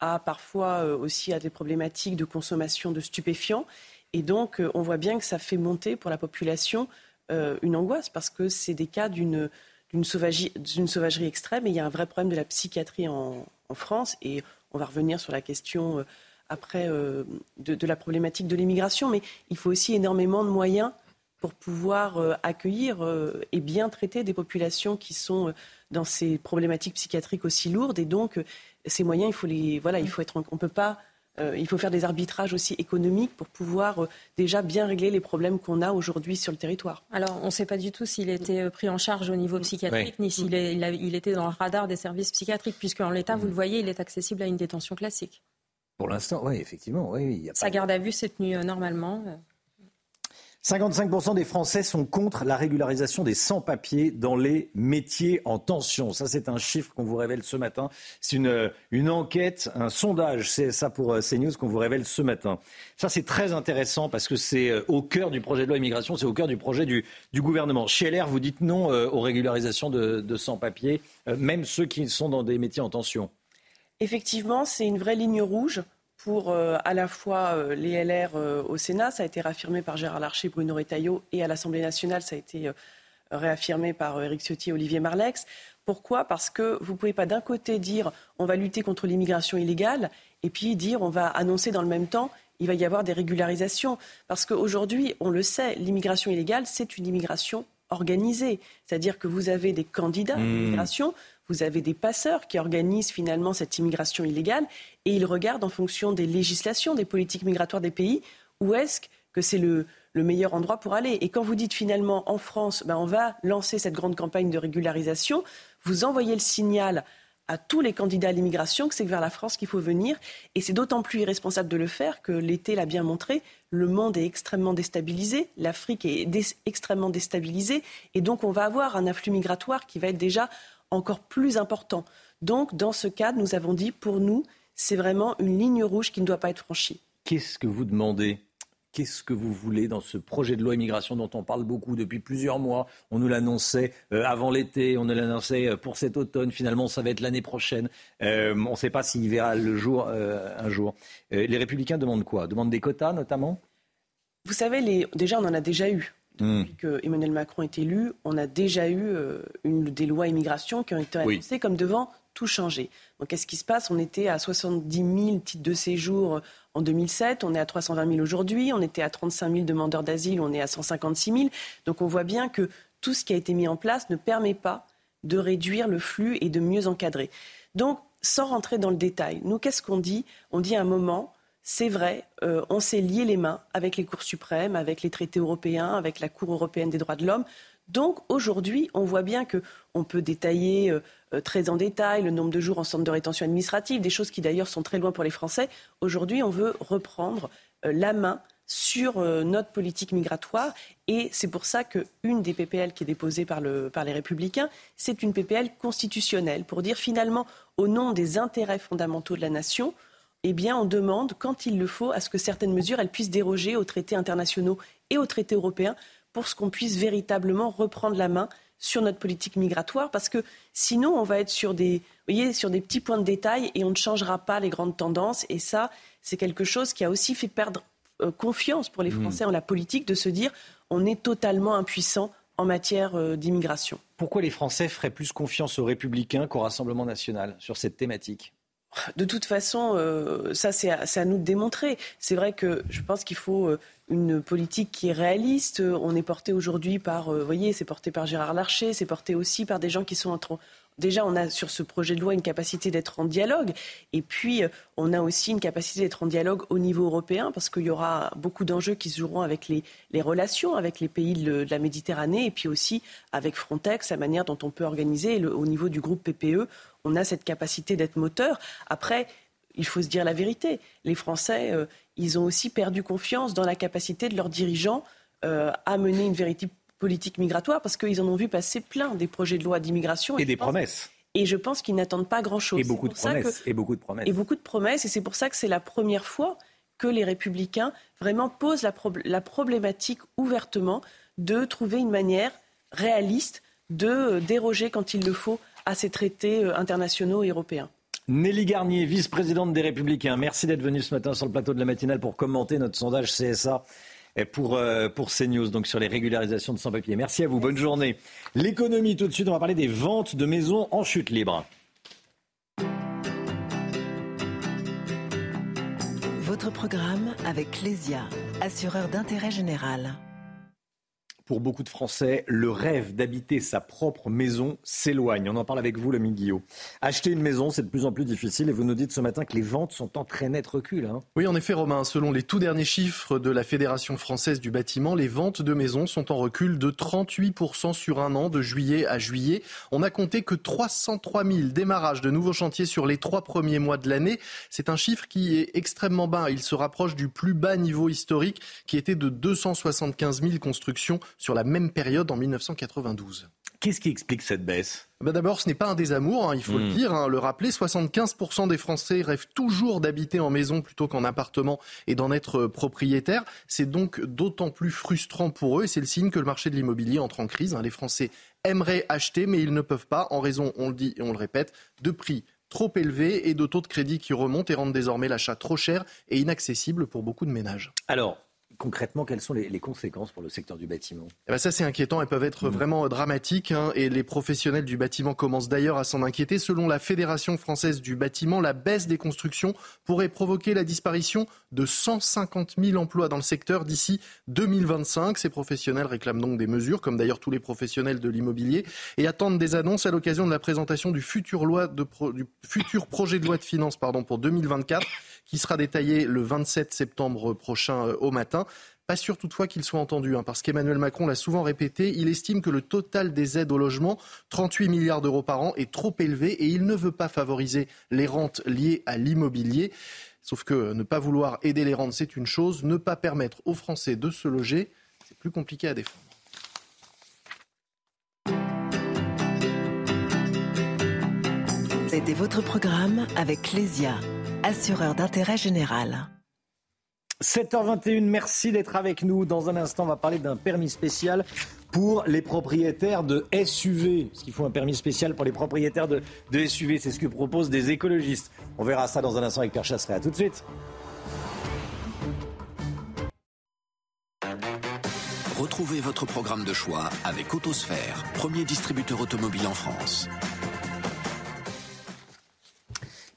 à parfois aussi à des problématiques de consommation de stupéfiants. Et donc, on voit bien que ça fait monter pour la population une angoisse parce que c'est des cas d'une d'une sauvagerie, sauvagerie, extrême et il y a un vrai problème de la psychiatrie en, France. Et on va revenir sur la question euh, après euh, de, la problématique de l'immigration, mais il faut aussi énormément de moyens pour pouvoir euh, accueillir et bien traiter des populations qui sont dans ces problématiques psychiatriques aussi lourdes. Et donc, ces moyens, il faut les, voilà, il faut être, on peut pas euh, il faut faire des arbitrages aussi économiques pour pouvoir euh, déjà bien régler les problèmes qu'on a aujourd'hui sur le territoire. Alors, on ne sait pas du tout s'il était euh, pris en charge au niveau psychiatrique, ni s'il il, était dans le radar des services psychiatriques, puisque en l'état, vous le voyez, il est accessible à une détention classique. Pour l'instant, oui, effectivement. Oui, Sa garde à vue s'est tenue normalement. 55% des Français sont contre la régularisation des sans-papiers dans les métiers en tension. Ça, c'est un chiffre qu'on vous révèle ce matin. C'est une, enquête, un sondage, c'est ça pour euh, CNews qu'on vous révèle ce matin. Ça, c'est très intéressant parce que c'est euh, au cœur du projet de loi immigration, c'est au cœur du projet du, gouvernement. Chez vous dites non euh, aux régularisations de, de sans-papiers, même ceux qui sont dans des métiers en tension. Effectivement, c'est une vraie ligne rouge pour euh, à la fois euh, les LR euh, au Sénat, ça a été réaffirmé par Gérard Larcher, Bruno Retailleau, et à l'Assemblée nationale, ça a été réaffirmé par Éric Ciotti et Olivier Marlex. Pourquoi? Parce que vous ne pouvez pas d'un côté dire on va lutter contre l'immigration illégale et puis dire on va annoncer dans le même temps il va y avoir des régularisations. Parce qu'aujourd'hui, on le sait, l'immigration illégale, c'est une immigration organisée. C'est-à-dire que vous avez des candidats à mmh. Vous avez des passeurs qui organisent finalement cette immigration illégale et ils regardent en fonction des législations, des politiques migratoires des pays, où est-ce que c'est le, meilleur endroit pour aller. Et quand vous dites finalement en France, ben on va lancer cette grande campagne de régularisation, vous envoyez le signal à tous les candidats à l'immigration que c'est vers la France qu'il faut venir. Et c'est d'autant plus irresponsable de le faire que l'été l'a bien montré, le monde est extrêmement déstabilisé, l'Afrique est extrêmement déstabilisée, et donc on va avoir un afflux migratoire qui va être déjà encore plus important. Donc, dans ce cadre, nous avons dit, pour nous, c'est vraiment une ligne rouge qui ne doit pas être franchie. Qu'est-ce que vous demandez? Qu'est-ce que vous voulez dans ce projet de loi immigration dont on parle beaucoup depuis plusieurs mois? On nous l'annonçait euh, avant l'été, on nous l'annonçait euh, pour cet automne. Finalement, ça va être l'année prochaine. Euh, on ne sait pas s'il verra le jour un jour. les Républicains demandent quoi? Demandent des quotas, notamment? Vous savez, les... déjà, on en a déjà eu. Depuis que Emmanuel Macron est élu, on a déjà eu euh, une, des lois immigration qui ont été annoncées comme devant tout changer. Donc, qu'est-ce qui se passe? On était à 70 000 titres de séjour euh, en 2007, on est à 320 000 aujourd'hui, on était à 35 000 demandeurs d'asile, on est à 156 000. Donc, on voit bien que tout ce qui a été mis en place ne permet pas de réduire le flux et de mieux encadrer. Donc, sans rentrer dans le détail, nous, qu'est-ce qu'on dit? On dit à un moment, c'est vrai, euh, on s'est lié les mains avec les cours suprêmes, avec les traités européens, avec la Cour européenne des droits de l'homme. Donc aujourd'hui, on voit bien qu'on peut détailler euh, euh, très en détail le nombre de jours en centre de rétention administrative, des choses qui d'ailleurs sont très loin pour les Français. Aujourd'hui, on veut reprendre la main sur notre politique migratoire. Et c'est pour ça qu'une des PPL qui est déposée par, par les Républicains, c'est une PPL constitutionnelle, pour dire finalement, au nom des intérêts fondamentaux de la nation, eh bien, on demande, quand il le faut, à ce que certaines mesures elles puissent déroger aux traités internationaux et aux traités européens pour ce qu'on puisse véritablement reprendre la main sur notre politique migratoire, parce que sinon, on va être sur des, voyez, sur des petits points de détail et on ne changera pas les grandes tendances. Et ça, c'est quelque chose qui a aussi fait perdre euh, confiance pour les mmh. Français en la politique de se dire on est totalement impuissant en matière euh, d'immigration. Pourquoi les Français feraient plus confiance aux Républicains qu'au Rassemblement national sur cette thématique? De toute façon, euh, ça c'est à, nous de démontrer. C'est vrai que je pense qu'il faut euh, une politique qui est réaliste. On est porté aujourd'hui par, euh, voyez, c'est porté par Gérard Larcher, c'est porté aussi par des gens qui sont déjà, on a sur ce projet de loi une capacité d'être en dialogue. Et puis, on a aussi une capacité d'être en dialogue au niveau européen, parce qu'il y aura beaucoup d'enjeux qui se joueront avec les, relations avec les pays de, la Méditerranée, et puis aussi avec Frontex, la manière dont on peut organiser. au niveau du groupe PPE, on a cette capacité d'être moteur. Après, il faut se dire la vérité. Les Français, euh, ils ont aussi perdu confiance dans la capacité de leurs dirigeants euh, à mener une véritable politique migratoire parce qu'ils en ont vu passer plein des projets de loi d'immigration. Et, des promesses. Et je pense qu'ils n'attendent pas grand-chose. Et beaucoup de promesses. et beaucoup de promesses. Et beaucoup de promesses. Et c'est pour ça que c'est la première fois que les républicains vraiment posent la, la problématique ouvertement de trouver une manière réaliste de déroger quand il le faut à ces traités internationaux et européens. Nelly Garnier, vice-présidente des Républicains, merci d'être venue ce matin sur le plateau de la matinale pour commenter notre sondage CSA pour, euh, pour CNews, donc sur les régularisations de sans-papiers. Merci à vous, bonne journée. L'économie, tout de suite, on va parler des ventes de maisons en chute libre. Votre programme avec Clésia, assureur d'intérêt général. Pour beaucoup de Français, le rêve d'habiter sa propre maison s'éloigne. On en parle avec vous, le Guillaume. Acheter une maison, c'est de plus en plus difficile et vous nous dites ce matin que les ventes sont en très net recul. Hein. Oui, en effet, Romain. Selon les tout derniers chiffres de la Fédération française du bâtiment, les ventes de maisons sont en recul de 38% sur un an, de juillet à juillet. On a compté que 303 000 démarrages de nouveaux chantiers sur les trois premiers mois de l'année. C'est un chiffre qui est extrêmement bas. Il se rapproche du plus bas niveau historique qui était de 275 000 constructions sur la même période en 1992. Qu'est-ce qui explique cette baisse? Ben D'abord, ce n'est pas un désamour, hein, il faut le hmm. dire, hein, le rappeler. 75% des Français rêvent toujours d'habiter en maison plutôt qu'en appartement et d'en être euh, propriétaire. C'est donc d'autant plus frustrant pour eux et c'est le signe que le marché de l'immobilier entre en crise. Hein. Les Français aimeraient acheter, mais ils ne peuvent pas en raison, on le dit et on le répète, de prix trop élevés et de taux de crédit qui remontent et rendent désormais l'achat trop cher et inaccessible pour beaucoup de ménages. Alors, concrètement, quelles sont les, conséquences pour le secteur du bâtiment? Eh ben Ça, c'est inquiétant. Elles peuvent être mmh. vraiment dramatiques. Hein, et les professionnels du bâtiment commencent d'ailleurs à s'en inquiéter. Selon la Fédération française du bâtiment, la baisse des constructions pourrait provoquer la disparition de 150 000 emplois dans le secteur d'ici 2025. Ces professionnels réclament donc des mesures, comme d'ailleurs tous les professionnels de l'immobilier, et attendent des annonces à l'occasion de la présentation du futur, loi de du futur projet de loi de finances pardon, pour 2024 qui sera détaillé le 27 septembre prochain euh, au matin. Pas sûr toutefois qu'il soit entendu, hein, parce qu'Emmanuel Macron l'a souvent répété, il estime que le total des aides au logement, 38 milliards d'euros par an, est trop élevé et il ne veut pas favoriser les rentes liées à l'immobilier. Sauf que ne pas vouloir aider les rentes, c'est une chose, ne pas permettre aux Français de se loger, c'est plus compliqué à défendre. C'était votre programme avec Clésia assureur d'intérêt général. 7h21, merci d'être avec nous. Dans un instant, on va parler d'un permis spécial pour les propriétaires de SUV. Ce qu'il faut un permis spécial pour les propriétaires de, SUV, c'est ce que proposent des écologistes. On verra ça dans un instant avec Pierre Chasseret. A tout de suite. Retrouvez votre programme de choix avec Autosphère, premier distributeur automobile en France.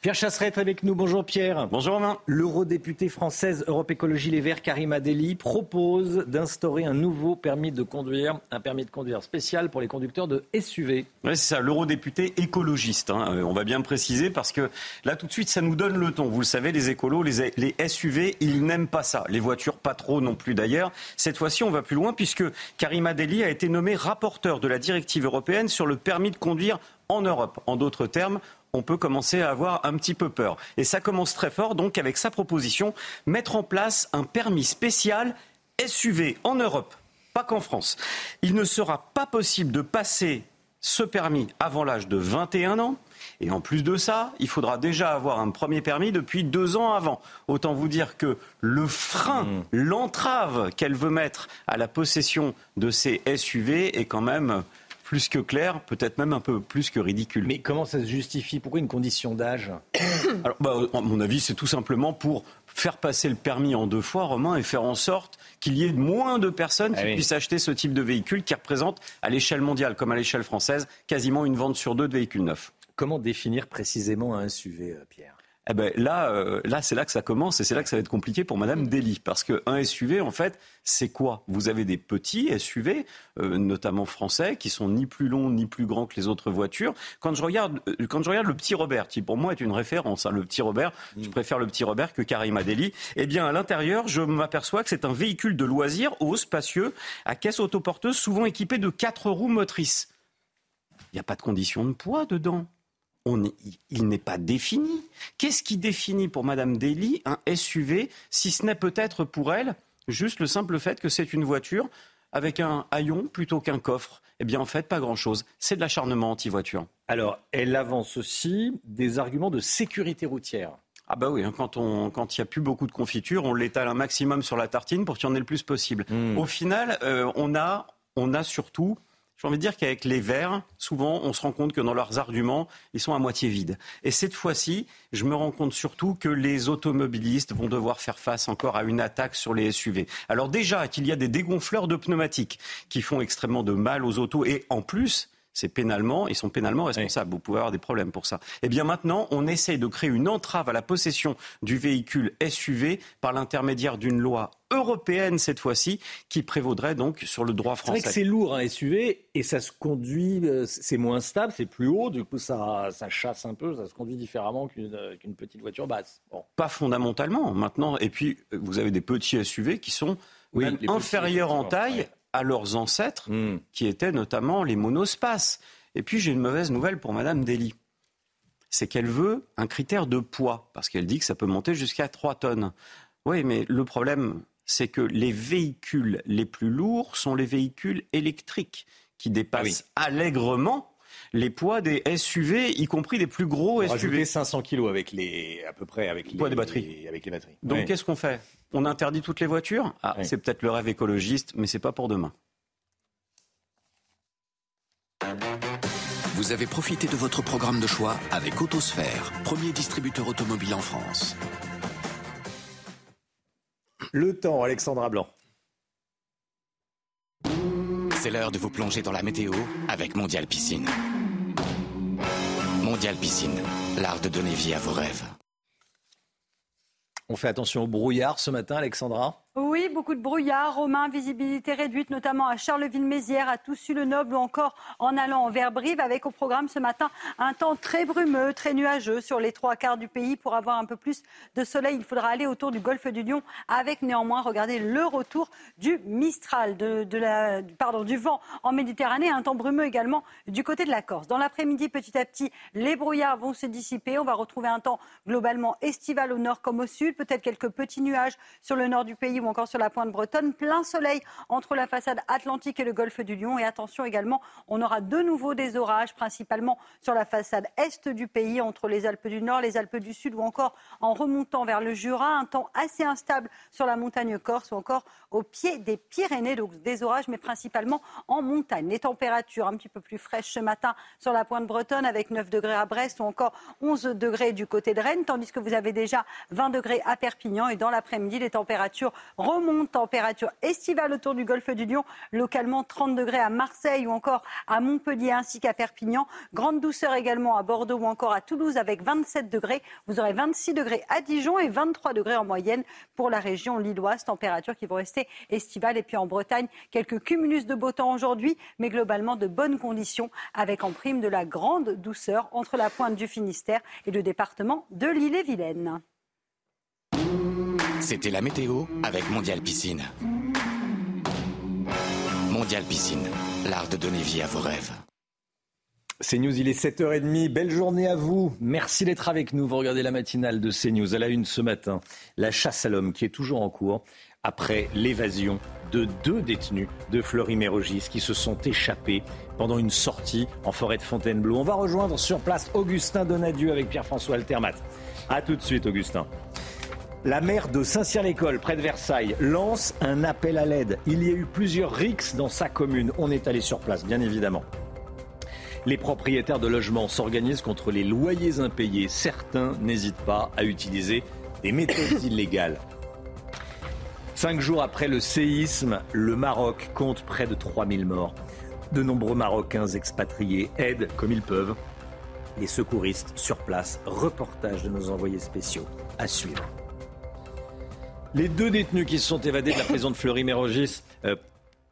Pierre Chasseret est avec nous. Bonjour Pierre. Bonjour Romain. L'eurodéputée française Europe Écologie Les Verts, Karima Deli, propose d'instaurer un nouveau permis de conduire, un permis de conduire spécial pour les conducteurs de SUV. Oui, c'est ça, l'eurodéputé écologiste. Hein. Euh, on va bien préciser parce que là, tout de suite, ça nous donne le ton. Vous le savez, les écolos, les, les SUV, ils n'aiment pas ça. Les voitures, pas trop non plus d'ailleurs. Cette fois-ci, on va plus loin puisque Karima Deli a été nommée rapporteur de la directive européenne sur le permis de conduire en Europe. En d'autres termes, on peut commencer à avoir un petit peu peur. Et ça commence très fort, donc, avec sa proposition, mettre en place un permis spécial SUV en Europe, pas qu'en France. Il ne sera pas possible de passer ce permis avant l'âge de 21 ans. Et en plus de ça, il faudra déjà avoir un premier permis depuis deux ans avant. Autant vous dire que le frein, mmh. l'entrave qu'elle veut mettre à la possession de ces SUV est quand même plus que clair, peut-être même un peu plus que ridicule. Mais comment ça se justifie? Pourquoi une condition d'âge Alors, bah, à mon avis, c'est tout simplement pour faire passer le permis en deux fois, Romain, et faire en sorte qu'il y ait moins de personnes qui ah puissent acheter ce type de véhicule qui représente, à l'échelle mondiale comme à l'échelle française, quasiment une vente sur deux de véhicules neufs. Comment définir précisément un SUV, euh, Pierre? Eh ben là, euh, là c'est là que ça commence et c'est là que ça va être compliqué pour Madame Dely. Parce qu'un SUV, en fait, c'est quoi? Vous avez des petits SUV, euh, notamment français, qui sont ni plus longs ni plus grands que les autres voitures. Quand je regarde, euh, quand je regarde le petit Robert, qui pour moi est une référence, hein, le petit Robert, je mm. préfère le petit Robert que Karima Deli. Eh bien, à l'intérieur, je m'aperçois que c'est un véhicule de loisir haut, spacieux, à caisse autoporteuse, souvent équipé de quatre roues motrices. Il n'y a pas de condition de poids dedans il n'est pas défini. Qu'est-ce qui définit pour Madame Daly un SUV, si ce n'est peut-être pour elle juste le simple fait que c'est une voiture avec un haillon plutôt qu'un coffre? Eh bien, en fait, pas grand-chose. C'est de l'acharnement anti-voiture. Alors, elle avance aussi des arguments de sécurité routière. Ah bah oui, hein, quand il quand n'y a plus beaucoup de confiture, on l'étale un maximum sur la tartine pour qu'il y en ait le plus possible. Hmm. Au final, euh, on, a, on a surtout j'ai envie de dire qu'avec les Verts, souvent, on se rend compte que dans leurs arguments, ils sont à moitié vides. Et cette fois-ci, je me rends compte surtout que les automobilistes vont devoir faire face encore à une attaque sur les SUV. Alors déjà qu'il y a des dégonfleurs de pneumatiques qui font extrêmement de mal aux autos et en plus, c'est pénalement, ils sont pénalement responsables. Vous pouvez avoir des problèmes pour ça. Eh bien maintenant, on essaye de créer une entrave à la possession du véhicule SUV par l'intermédiaire d'une loi européenne cette fois-ci, qui prévaudrait donc sur le droit français. C'est vrai que c'est lourd un SUV et ça se conduit, euh, c'est moins stable, c'est plus haut, du coup ça, ça chasse un peu, ça se conduit différemment qu'une euh, petite voiture basse. Pas fondamentalement maintenant. Et puis vous avez des petits SUV qui sont inférieurs en taille à leurs ancêtres, hmm. qui étaient notamment les monospaces. Et puis j'ai une mauvaise nouvelle pour Madame Dely. C'est qu'elle veut un critère de poids, parce qu'elle dit que ça peut monter jusqu'à 3 tonnes. Oui, mais le problème, c'est que les véhicules les plus lourds sont les véhicules électriques, qui dépassent ah allègrement les poids des SUV, y compris des plus gros SUV. 500 kilos avec les, à peu près avec les, poids des batteries. avec les batteries. Donc qu'est-ce qu'on fait? On interdit toutes les voitures? Ah, C'est peut-être le rêve écologiste, mais c'est pas pour demain. Vous avez profité de votre programme de choix avec Autosphère, premier distributeur automobile en France. Le temps, Alexandra Blanc. C'est l'heure de vous plonger dans la météo avec Mondial Piscine. Mondial Piscine, l'art de donner vie à vos rêves. On fait attention au brouillard ce matin, Alexandra? Oui, beaucoup de brouillard, Romain, visibilité réduite, notamment à Charleville-Mézières, à Toussus-le-Noble ou encore en allant vers Brive, avec au programme ce matin un temps très brumeux, très nuageux sur les trois quarts du pays. Pour avoir un peu plus de soleil, il faudra aller autour du golfe du Lion, avec néanmoins, regardez, le retour du Mistral, du vent en Méditerranée, un temps brumeux également du côté de la Corse. Dans l'après-midi, petit à petit, les brouillards vont se dissiper. On va retrouver un temps globalement estival au nord comme au sud, peut-être quelques petits nuages sur le nord du pays ou encore sur la pointe bretonne. Plein soleil entre la façade atlantique et le golfe du Lion. Et attention également, on aura de nouveau des orages, principalement sur la façade est du pays, entre les Alpes du Nord, les Alpes du Sud ou encore en remontant vers le Jura. Un temps assez instable sur la montagne corse ou encore au pied des Pyrénées. Donc des orages, mais principalement en montagne. Les températures un petit peu plus fraîches ce matin sur la pointe bretonne avec 9 degrés à Brest ou encore 11 degrés du côté de Rennes, tandis que vous avez déjà 20 degrés à Perpignan. Et dans l'après-midi, les températures remonte. Température estivale autour du golfe du Lion, localement 30 degrés à Marseille ou encore à Montpellier ainsi qu'à Perpignan. Grande douceur également à Bordeaux ou encore à Toulouse avec 27 degrés. Vous aurez 26 degrés à Dijon et 23 degrés en moyenne pour la région lilloise. Température qui vont rester estivale. Et puis en Bretagne, quelques cumulus de beau temps aujourd'hui, mais globalement de bonnes conditions avec en prime de la grande douceur entre la pointe du Finistère et le département de l'île-et-Vilaine. C'était la météo avec Mondial Piscine. Mondial Piscine, l'art de donner vie à vos rêves. CNews, il est 7h30. Belle journée à vous. Merci d'être avec nous. Vous regardez la matinale de CNews à la une ce matin. La chasse à l'homme qui est toujours en cours après l'évasion de deux détenus de Fleury-Mérogis qui se sont échappés pendant une sortie en forêt de Fontainebleau. On va rejoindre sur place Augustin Donadieu avec Pierre-François Altermat. A tout de suite, Augustin. La maire de Saint-Cyr-l'École, près de Versailles, lance un appel à l'aide. Il y a eu plusieurs rixes dans sa commune. On est allé sur place, bien évidemment. Les propriétaires de logements s'organisent contre les loyers impayés. Certains n'hésitent pas à utiliser des méthodes illégales. Cinq jours après le séisme, le Maroc compte près de 3000 morts. De nombreux Marocains expatriés aident comme ils peuvent les secouristes sur place. Reportage de nos envoyés spéciaux à suivre. Les deux détenus qui se sont évadés de la prison de Fleury-Mérogis euh,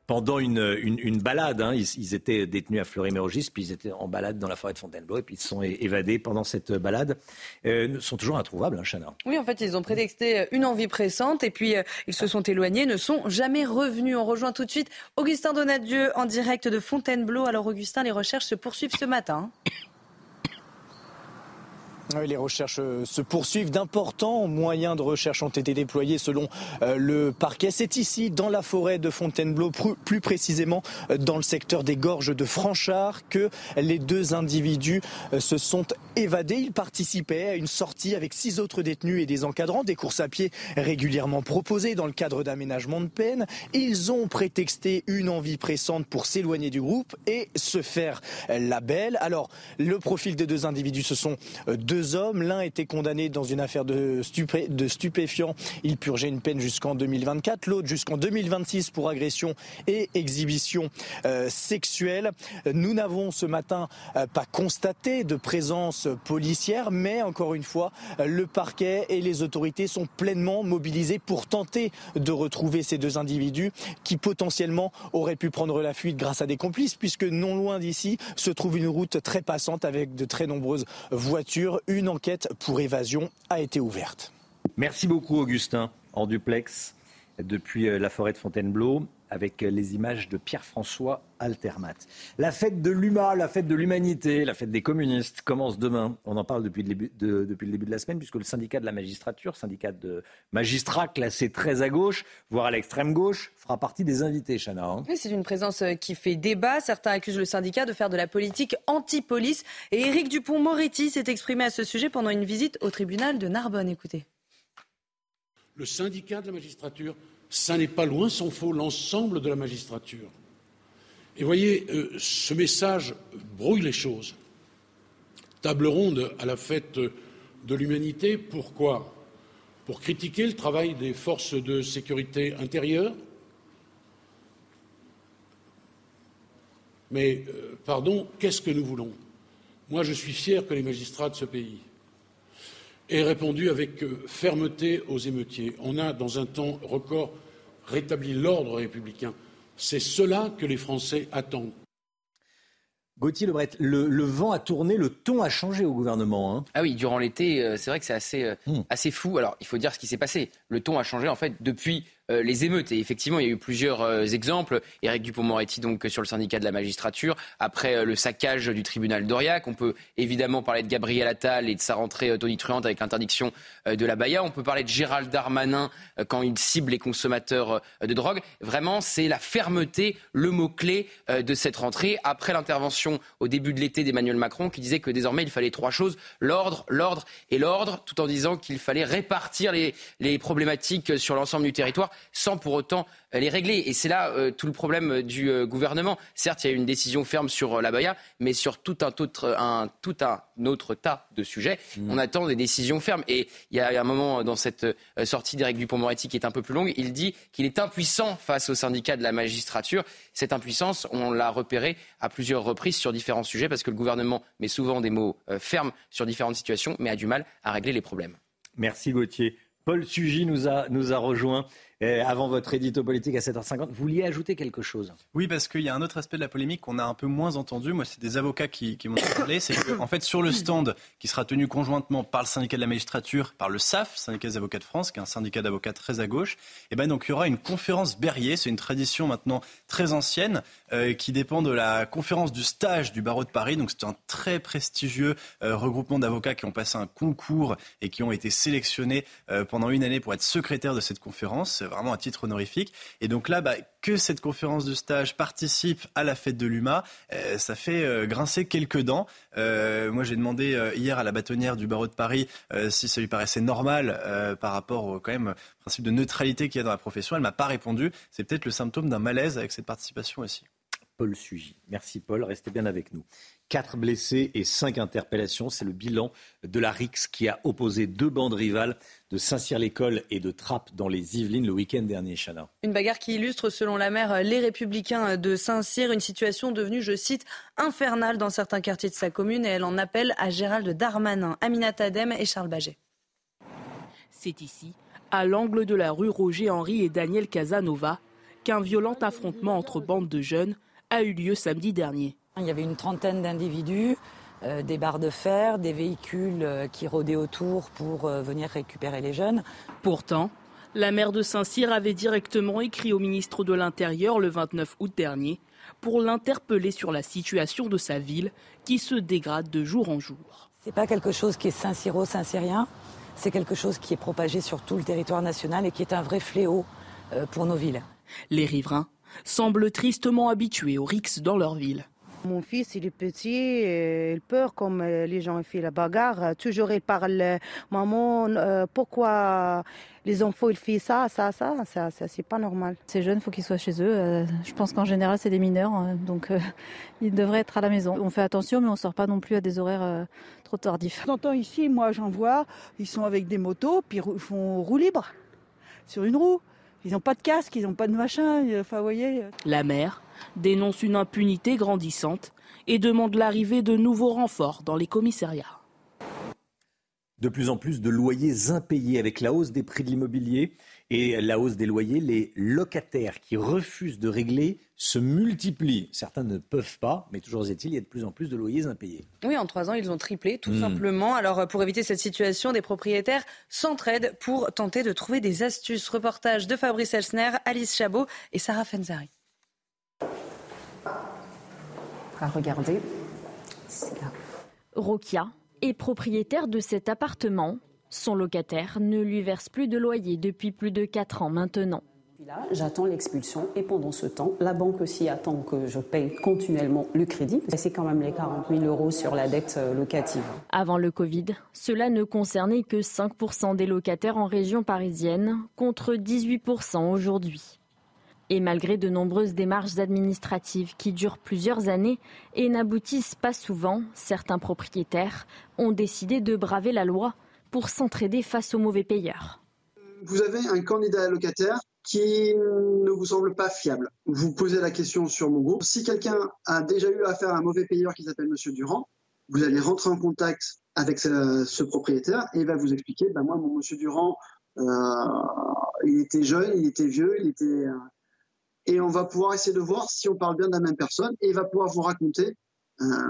pendant une, une, balade, hein, ils, étaient détenus à Fleury-Mérogis, puis ils étaient en balade dans la forêt de Fontainebleau, et puis ils se sont évadés pendant cette balade, euh, sont toujours introuvables, hein, Chana. Oui, en fait, ils ont prétexté une envie pressante, et puis euh, ils se sont éloignés, ne sont jamais revenus. On rejoint tout de suite Augustin Donadieu en direct de Fontainebleau. Alors, Augustin, les recherches se poursuivent ce matin. Les recherches euh, se poursuivent. D'importants moyens de recherche ont été déployés selon euh, le parquet. C'est ici, dans la forêt de Fontainebleau, plus précisément euh, dans le secteur des gorges de Franchard, que les deux individus se sont évadés. Ils participaient à une sortie avec six autres détenus et des encadrants, des courses à pied régulièrement proposées dans le cadre d'aménagement de peine. Ils ont prétexté une envie pressante pour s'éloigner du groupe et se faire la belle. Alors, le profil des deux individus, ce sont deux deux hommes. L'un était condamné dans une affaire de, stupéfiants. Il purgeait une peine jusqu'en 2024. L'autre jusqu'en 2026 pour agression et exhibition euh, sexuelle. Nous n'avons ce matin euh, pas constaté de présence policière, mais encore une fois, le parquet et les autorités sont pleinement mobilisés pour tenter de retrouver ces deux individus qui potentiellement auraient pu prendre la fuite grâce à des complices, puisque non loin d'ici se trouve une route très passante avec de très nombreuses voitures une enquête pour évasion a été ouverte. Merci beaucoup Augustin, en duplex, depuis euh, la forêt de Fontainebleau avec les images de Pierre-François Altermat. La fête de l'humain, la fête de l'humanité, la fête des communistes commence demain. On en parle depuis le, début de, depuis le début de la semaine, puisque le syndicat de la magistrature, syndicat de magistrats classé très à gauche, voire à l'extrême gauche, fera partie des invités, Chana. Hein. Oui, c'est une présence euh, qui fait débat. Certains accusent le syndicat de faire de la politique anti-police. Et Éric Dupont-Moretti s'est exprimé à ce sujet pendant une visite au tribunal de Narbonne. Écoutez. Le syndicat de la magistrature ça n'est pas loin s'en faut l'ensemble de la magistrature. Et voyez, euh, ce message brouille les choses. Table ronde à la fête de l'humanité, pourquoi? Pour critiquer le travail des forces de sécurité intérieure Mais, euh, pardon, qu'est-ce que nous voulons? Moi, je suis fier que les magistrats de ce pays aient répondu avec euh, fermeté aux émeutiers. On a, dans un temps record, rétabli l'ordre républicain. C'est cela que les Français attendent. Gauthier Lebret, le, vent a tourné, le ton a changé au gouvernement. Hein. Ah oui, durant l'été, euh, c'est vrai que c'est assez, euh, hmm. assez fou. Alors, il faut dire ce qui s'est passé. Le ton a changé, en fait, depuis euh, les émeutes. Et effectivement, il y a eu plusieurs euh, exemples. Éric Dupont-Moretti, donc, sur le syndicat de la magistrature. Après euh, le saccage du tribunal d'Aurillac. On peut évidemment parler de Gabriel Attal et de sa rentrée tonitruante avec l'interdiction de la Baïa. On peut parler de Gérald Darmanin quand il cible les consommateurs de drogue. Vraiment, c'est la fermeté, le mot-clé de cette rentrée. Après l'intervention au début de l'été d'Emmanuel Macron qui disait que désormais il fallait trois choses l'ordre, l'ordre et l'ordre, tout en disant qu'il fallait répartir les problématiques sur l'ensemble du territoire sans pour autant euh, les régler. Et c'est là euh, tout le problème euh, du gouvernement. Certes, il y a eu une décision ferme sur la Baïa, mais sur tout un autre, un, tout un autre tas de sujets, mmh. on attend des décisions fermes. Et il y a un moment dans cette sortie d'Éric Dupond-Moretti qui est un peu plus longue, il dit qu'il est impuissant face au syndicat de la magistrature. Cette impuissance, on l'a repérée à plusieurs reprises sur différents sujets parce que le gouvernement met souvent des mots fermes sur différentes situations, mais a du mal à régler les problèmes. Merci Gauthier. Paul Sugy nous a, nous a rejoint. Euh, avant votre édito politique à 7h50. Vous vouliez ajouter quelque chose Oui, parce qu'il y a un autre aspect de la polémique qu'on a un peu moins entendu. Moi, c'est des avocats qui, m'ont parlé. C'est qu'en en fait, sur le stand qui sera tenu conjointement par le syndicat de la magistrature, par le SAF, syndicat des avocats de France, qui est un syndicat d'avocats très à gauche, et eh ben donc il y aura une conférence Berrier. C'est une tradition maintenant très ancienne euh, qui dépend de la conférence du stage du barreau de Paris. Donc c'est un très prestigieux euh, regroupement d'avocats qui ont passé un concours et qui ont été sélectionnés pendant une année pour être secrétaire de cette conférence vraiment un titre honorifique. Et donc là, bah, que cette conférence de stage participe à la fête de l'UMA, euh, ça fait euh, grincer quelques dents. Euh, moi, j'ai demandé hier à la bâtonnière du barreau de Paris si ça lui paraissait normal par rapport au quand même principe de neutralité qu'il y a dans la profession. Elle m'a pas répondu. C'est peut-être le symptôme d'un malaise avec cette participation aussi. Paul Sugy. Merci Paul, restez bien avec nous. Quatre blessés et cinq interpellations, c'est le bilan de la RIX qui a opposé deux bandes rivales de Saint-Cyr-l'École et de Trappes dans les Yvelines le week-end dernier, Chana. Une bagarre qui illustre, selon la maire, les Républicains de Saint-Cyr, une situation devenue, je cite, infernale dans certains quartiers de sa commune et elle en appelle à Gérald Darmanin, Aminat Adem et Charles Baget. C'est ici, à l'angle de la rue Roger-Henri et Daniel Casanova, qu'un violent affrontement entre bandes de jeunes a eu lieu samedi dernier. Il y avait une trentaine d'individus, euh, des barres de fer, des véhicules euh, qui rôdaient autour pour euh, venir récupérer les jeunes. Pourtant, la maire de Saint-Cyr avait directement écrit au ministre de l'Intérieur le 29 août dernier pour l'interpeller sur la situation de sa ville qui se dégrade de jour en jour. C'est pas quelque chose qui est Saint-Cyro, Saint-Cyrien. C'est quelque chose qui est propagé sur tout le territoire national et qui est un vrai fléau pour nos villes. Les riverains semblent tristement habitués aux rixes dans leur ville. Mon fils, il est petit, il peur comme euh, les gens font la bagarre. Toujours, il parle, maman, euh, pourquoi les enfants, ils font ça, ça, ça, ça, ça c'est pas normal. Ces jeunes, il faut qu'ils soient chez eux. Euh, je pense qu'en général, c'est des mineurs, hein, donc ils devraient être à la maison. On fait attention, mais on sort pas non plus à des horaires trop tardifs. J'entends ici, moi, j'en vois, ils sont avec des motos, puis ils font roue libre sur une roue. Ils n'ont pas de casque, ils n'ont pas de machin. Enfin, vous voyez. La mère dénonce une impunité grandissante et demande l'arrivée de nouveaux renforts dans les commissariats. De plus en plus de loyers impayés avec la hausse des prix de l'immobilier et la hausse des loyers. Les locataires qui refusent de régler se multiplient. Certains ne peuvent pas, mais toujours est-il, il y a de plus en plus de loyers impayés. Oui, en trois ans, ils ont triplé, tout hmm. simplement. Alors, pour éviter cette situation, des propriétaires s'entraident pour tenter de trouver des astuces. Reportage de Fabrice Elsner, Alice Chabot et Sarah Fenzari à regarder. Rokia est propriétaire de cet appartement. Son locataire ne lui verse plus de loyer depuis plus de 4 ans maintenant. Là, j'attends l'expulsion et pendant ce temps, la banque aussi attend que je paye continuellement le crédit. C'est quand même les 40 000 euros sur la dette euh, locative. Avant le Covid, cela ne concernait que 5% des locataires en région parisienne contre 18 aujourd'hui. Et malgré de nombreuses démarches administratives qui durent plusieurs années et n'aboutissent pas souvent, certains propriétaires ont décidé de braver la loi pour s'entraider face aux mauvais payeurs. Vous avez un candidat allocataire qui ne vous semble pas fiable. Vous posez la question sur mon groupe. Si quelqu'un a déjà eu affaire à un mauvais payeur qui s'appelle Monsieur Durand, vous allez rentrer en contact avec ce, propriétaire et il va vous expliquer, ben moi, mon Monsieur Durand, euh, il était jeune, il était vieux, il était, euh, et on va pouvoir essayer de voir si on parle bien de la même personne et il va pouvoir vous raconter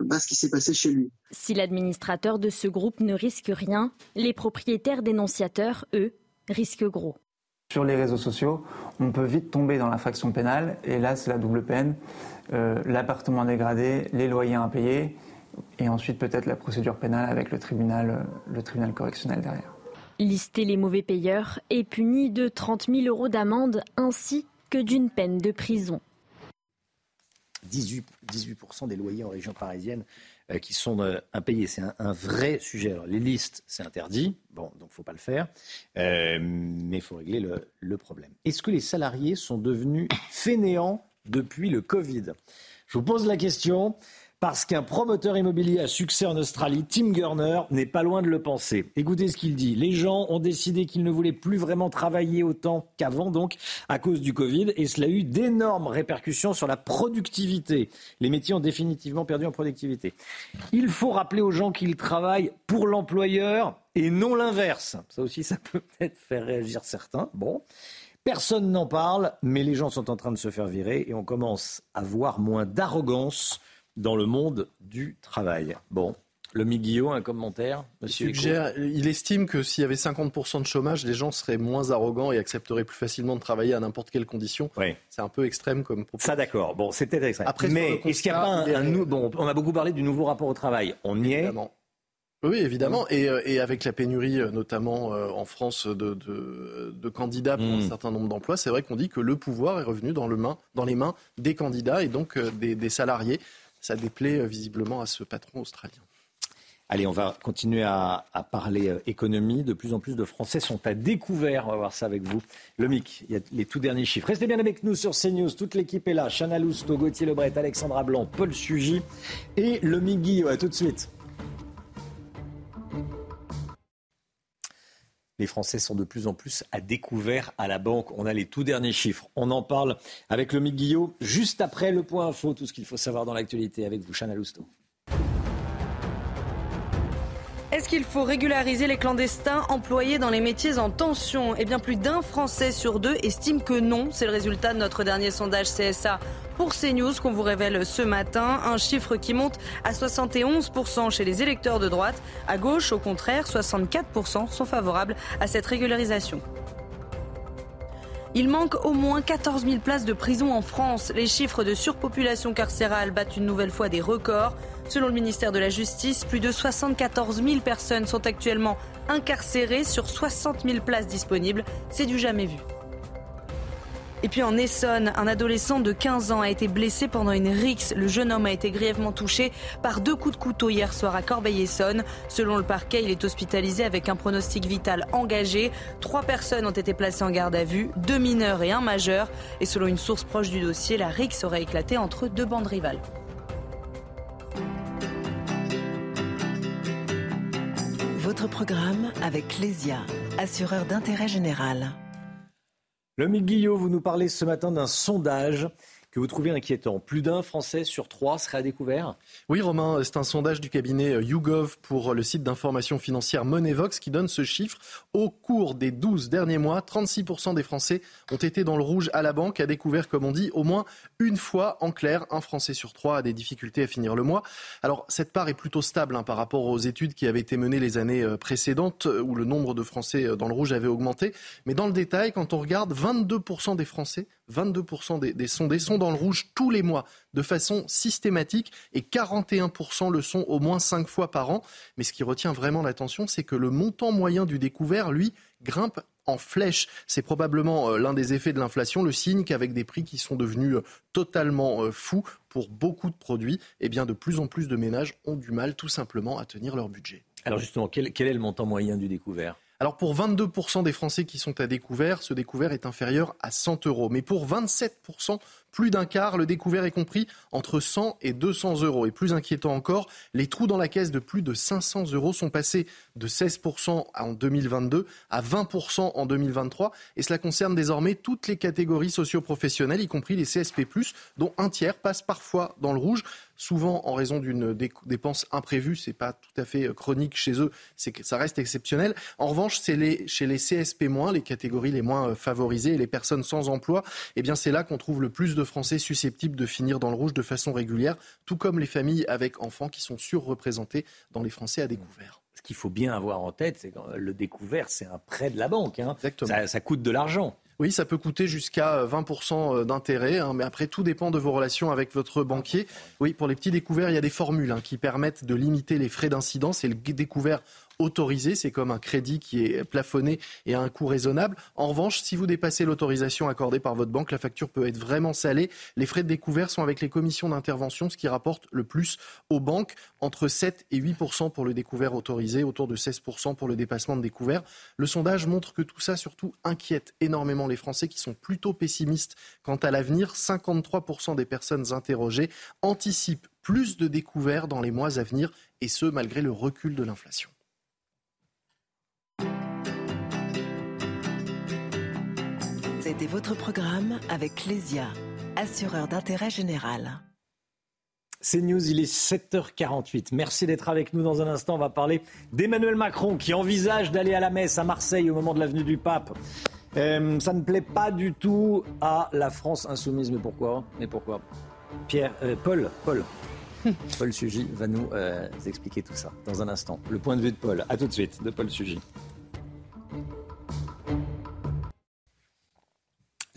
bah, ce qui s'est passé chez lui. Si l'administrateur de ce groupe ne risque rien, les propriétaires dénonciateurs, eux, risquent gros. Sur les réseaux sociaux, on peut vite tomber dans l'infraction pénale et là c'est la double peine. Euh, l'appartement dégradé, les loyers impayés et ensuite peut-être la procédure pénale avec le tribunal, euh, le tribunal correctionnel derrière. Lister les mauvais payeurs est puni de 30 000 euros d'amende ainsi que d'une peine de prison. 18, 18% des loyers en région parisienne euh, qui sont euh, impayés. C'est un, vrai sujet. Alors, les listes, c'est interdit. Bon, donc il ne faut pas le faire. Euh, mais il faut régler le, le problème. Est-ce que les salariés sont devenus fainéants depuis le Covid? Je vous pose la question parce qu'un promoteur immobilier à succès en Australie, Tim Gurner, n'est pas loin de le penser. Écoutez ce qu'il dit. Les gens ont décidé qu'ils ne voulaient plus vraiment travailler autant qu'avant, donc, à cause du Covid, et cela a eu d'énormes répercussions sur la productivité. Les métiers ont définitivement perdu en productivité. Il faut rappeler aux gens qu'ils travaillent pour l'employeur et non l'inverse. Ça aussi, ça peut peut-être faire réagir certains. Bon. Personne n'en parle, mais les gens sont en train de se faire virer et on commence à voir moins d'arrogance dans le monde du travail. Bon, le Miguillot, un commentaire Monsieur il, estime que s'il y avait 50% de chômage, les gens seraient moins arrogants et accepteraient plus facilement de travailler à n'importe quelle condition. C'est un peu extrême comme propos. Ça, d'accord. Bon, c'est peut-être extrême. Mais est-ce qu'il n'y a pas un, bon, On a beaucoup parlé du nouveau rapport au travail. On y est. Oui, évidemment. Euh, et, avec la pénurie, euh, notamment euh, en France, de, candidats pour un hmm. certain nombre d'emplois, c'est vrai qu'on dit que le pouvoir est revenu dans, le main, dans les mains des candidats et donc des salariés ça déplaît euh, visiblement à ce patron australien. Allez, on va continuer à, parler euh, économie. De plus en plus de Français sont à découvert. On va voir ça avec vous. Le MIC, il y a les tout derniers chiffres. Restez bien avec nous sur CNews. Toute l'équipe est là. Chana Lousteau, Gauthier Lebret, Alexandra Blanc, Paul Sugy et le MIC Guillaume. À tout de suite. Les Français sont de plus en plus à découvert à la banque. On a les tout derniers chiffres. On en parle avec le Guillot juste après le point info, tout ce qu'il faut savoir dans l'actualité avec vous, Chana Lousteau. Est-ce qu'il faut régulariser les clandestins employés dans les métiers en tension? Eh bien, plus d'un Français sur deux estime que non. C'est le résultat de notre dernier sondage CSA pour CNews qu'on vous révèle ce matin. Un chiffre qui monte à 71% chez les électeurs de droite. À gauche, au contraire, 64% sont favorables à cette régularisation. Il manque au moins 14 000 places de prison en France. Les chiffres de surpopulation carcérale battent une nouvelle fois des records. Selon le ministère de la Justice, plus de 74 000 personnes sont actuellement incarcérées sur 60 000 places disponibles. C'est du jamais vu. Et puis en Essonne, un adolescent de 15 ans a été blessé pendant une rixe. Le jeune homme a été grièvement touché par deux coups de couteau hier soir à Corbeil-Essonne. Selon le parquet, il est hospitalisé avec un pronostic vital engagé. Trois personnes ont été placées en garde à vue, deux mineurs et un majeur. Et selon une source proche du dossier, la rixe aurait éclaté entre deux bandes rivales. Votre programme avec Lesia, assureur d'intérêt général. Le Guillot, vous nous parlez ce matin d'un sondage que vous trouvez inquiétant. Plus d'un Français sur trois serait à découvert Oui, Romain, c'est un sondage du cabinet YouGov pour le site d'information financière Moneyvox qui donne ce chiffre. Au cours des 12 derniers mois, 36% des Français ont été dans le rouge à la banque, à découvert, comme on dit, au moins une fois. En clair, un Français sur trois a des difficultés à finir le mois. Alors, cette part est plutôt stable hein, par rapport aux études qui avaient été menées les années euh, précédentes, euh, où le nombre de Français euh, dans le rouge avait augmenté. Mais dans le détail, quand on regarde, 22% des Français 22% des, des, sondés sont dans le rouge tous les mois de façon systématique et 41% le sont au moins 5 fois par an. Mais ce qui retient vraiment l'attention, c'est que le montant moyen du découvert, lui, grimpe en flèche. C'est probablement euh, l'un des effets de l'inflation, le signe qu'avec des prix qui sont devenus euh, totalement euh, fous pour beaucoup de produits, eh bien de plus en plus de ménages ont du mal tout simplement à tenir leur budget. Alors justement, quel, quel est le montant moyen du découvert? Alors pour 22% des Français qui sont à découvert, ce découvert est inférieur à 100 euros. Mais pour 27%, plus d'un quart, le découvert est compris entre 100 et 200 euros. Et plus inquiétant encore, les trous dans la caisse de plus de 500 euros sont passés de 16% en 2022 à 20% en 2023. Et cela concerne désormais toutes les catégories socioprofessionnelles, y compris les CSP+, dont un tiers passe parfois dans le rouge souvent en raison d'une dépense imprévue. C'est pas tout à fait euh, chronique chez eux, ça reste exceptionnel. En revanche, c'est chez les CSP-, les catégories les moins euh, favorisées les personnes sans emploi, eh bien c'est là qu'on trouve le plus de Français susceptibles de finir dans le rouge de façon régulière, tout comme les familles avec enfants qui sont surreprésentées dans les Français à découvert. Ce qu'il faut bien avoir en tête, c'est que le découvert, c'est un prêt de la banque. Hein. Ça, ça coûte de l'argent. Oui, ça peut coûter jusqu'à 20% euh, d'intérêt, hein, mais après tout dépend de vos relations avec votre banquier. Oui, pour les petits découverts, il y a des formules hein, qui permettent de limiter les frais d'incidence et le découvert autorisé. C'est comme un crédit qui est plafonné et à un coût raisonnable. En revanche, si vous dépassez l'autorisation accordée par votre banque, la facture peut être vraiment salée. Les frais de découvert sont avec les commissions d'intervention, ce qui rapporte le plus aux banques, entre 7 et 8 pour le découvert autorisé, autour de 16 pour le dépassement de découvert. Le sondage montre que tout ça surtout inquiète énormément les Français qui sont plutôt pessimistes quant à l'avenir. 53 des personnes interrogées anticipent plus de découverts dans les mois à venir, et ce malgré le recul de l'inflation. C'était votre programme avec Clésia, assureur d'intérêt général. C'est News, il est 7h48. Merci d'être avec nous dans un instant. On va parler d'Emmanuel Macron qui envisage d'aller à la messe à Marseille au moment de l'avenue du Pape. Euh, ça ne plaît pas du tout à la France insoumise. Mais pourquoi? Mais pourquoi? Pierre, euh, Paul, Paul, Paul Sugy va nous euh, expliquer tout ça dans un instant. Le point de vue de Paul. À tout de suite, de Paul Sugy.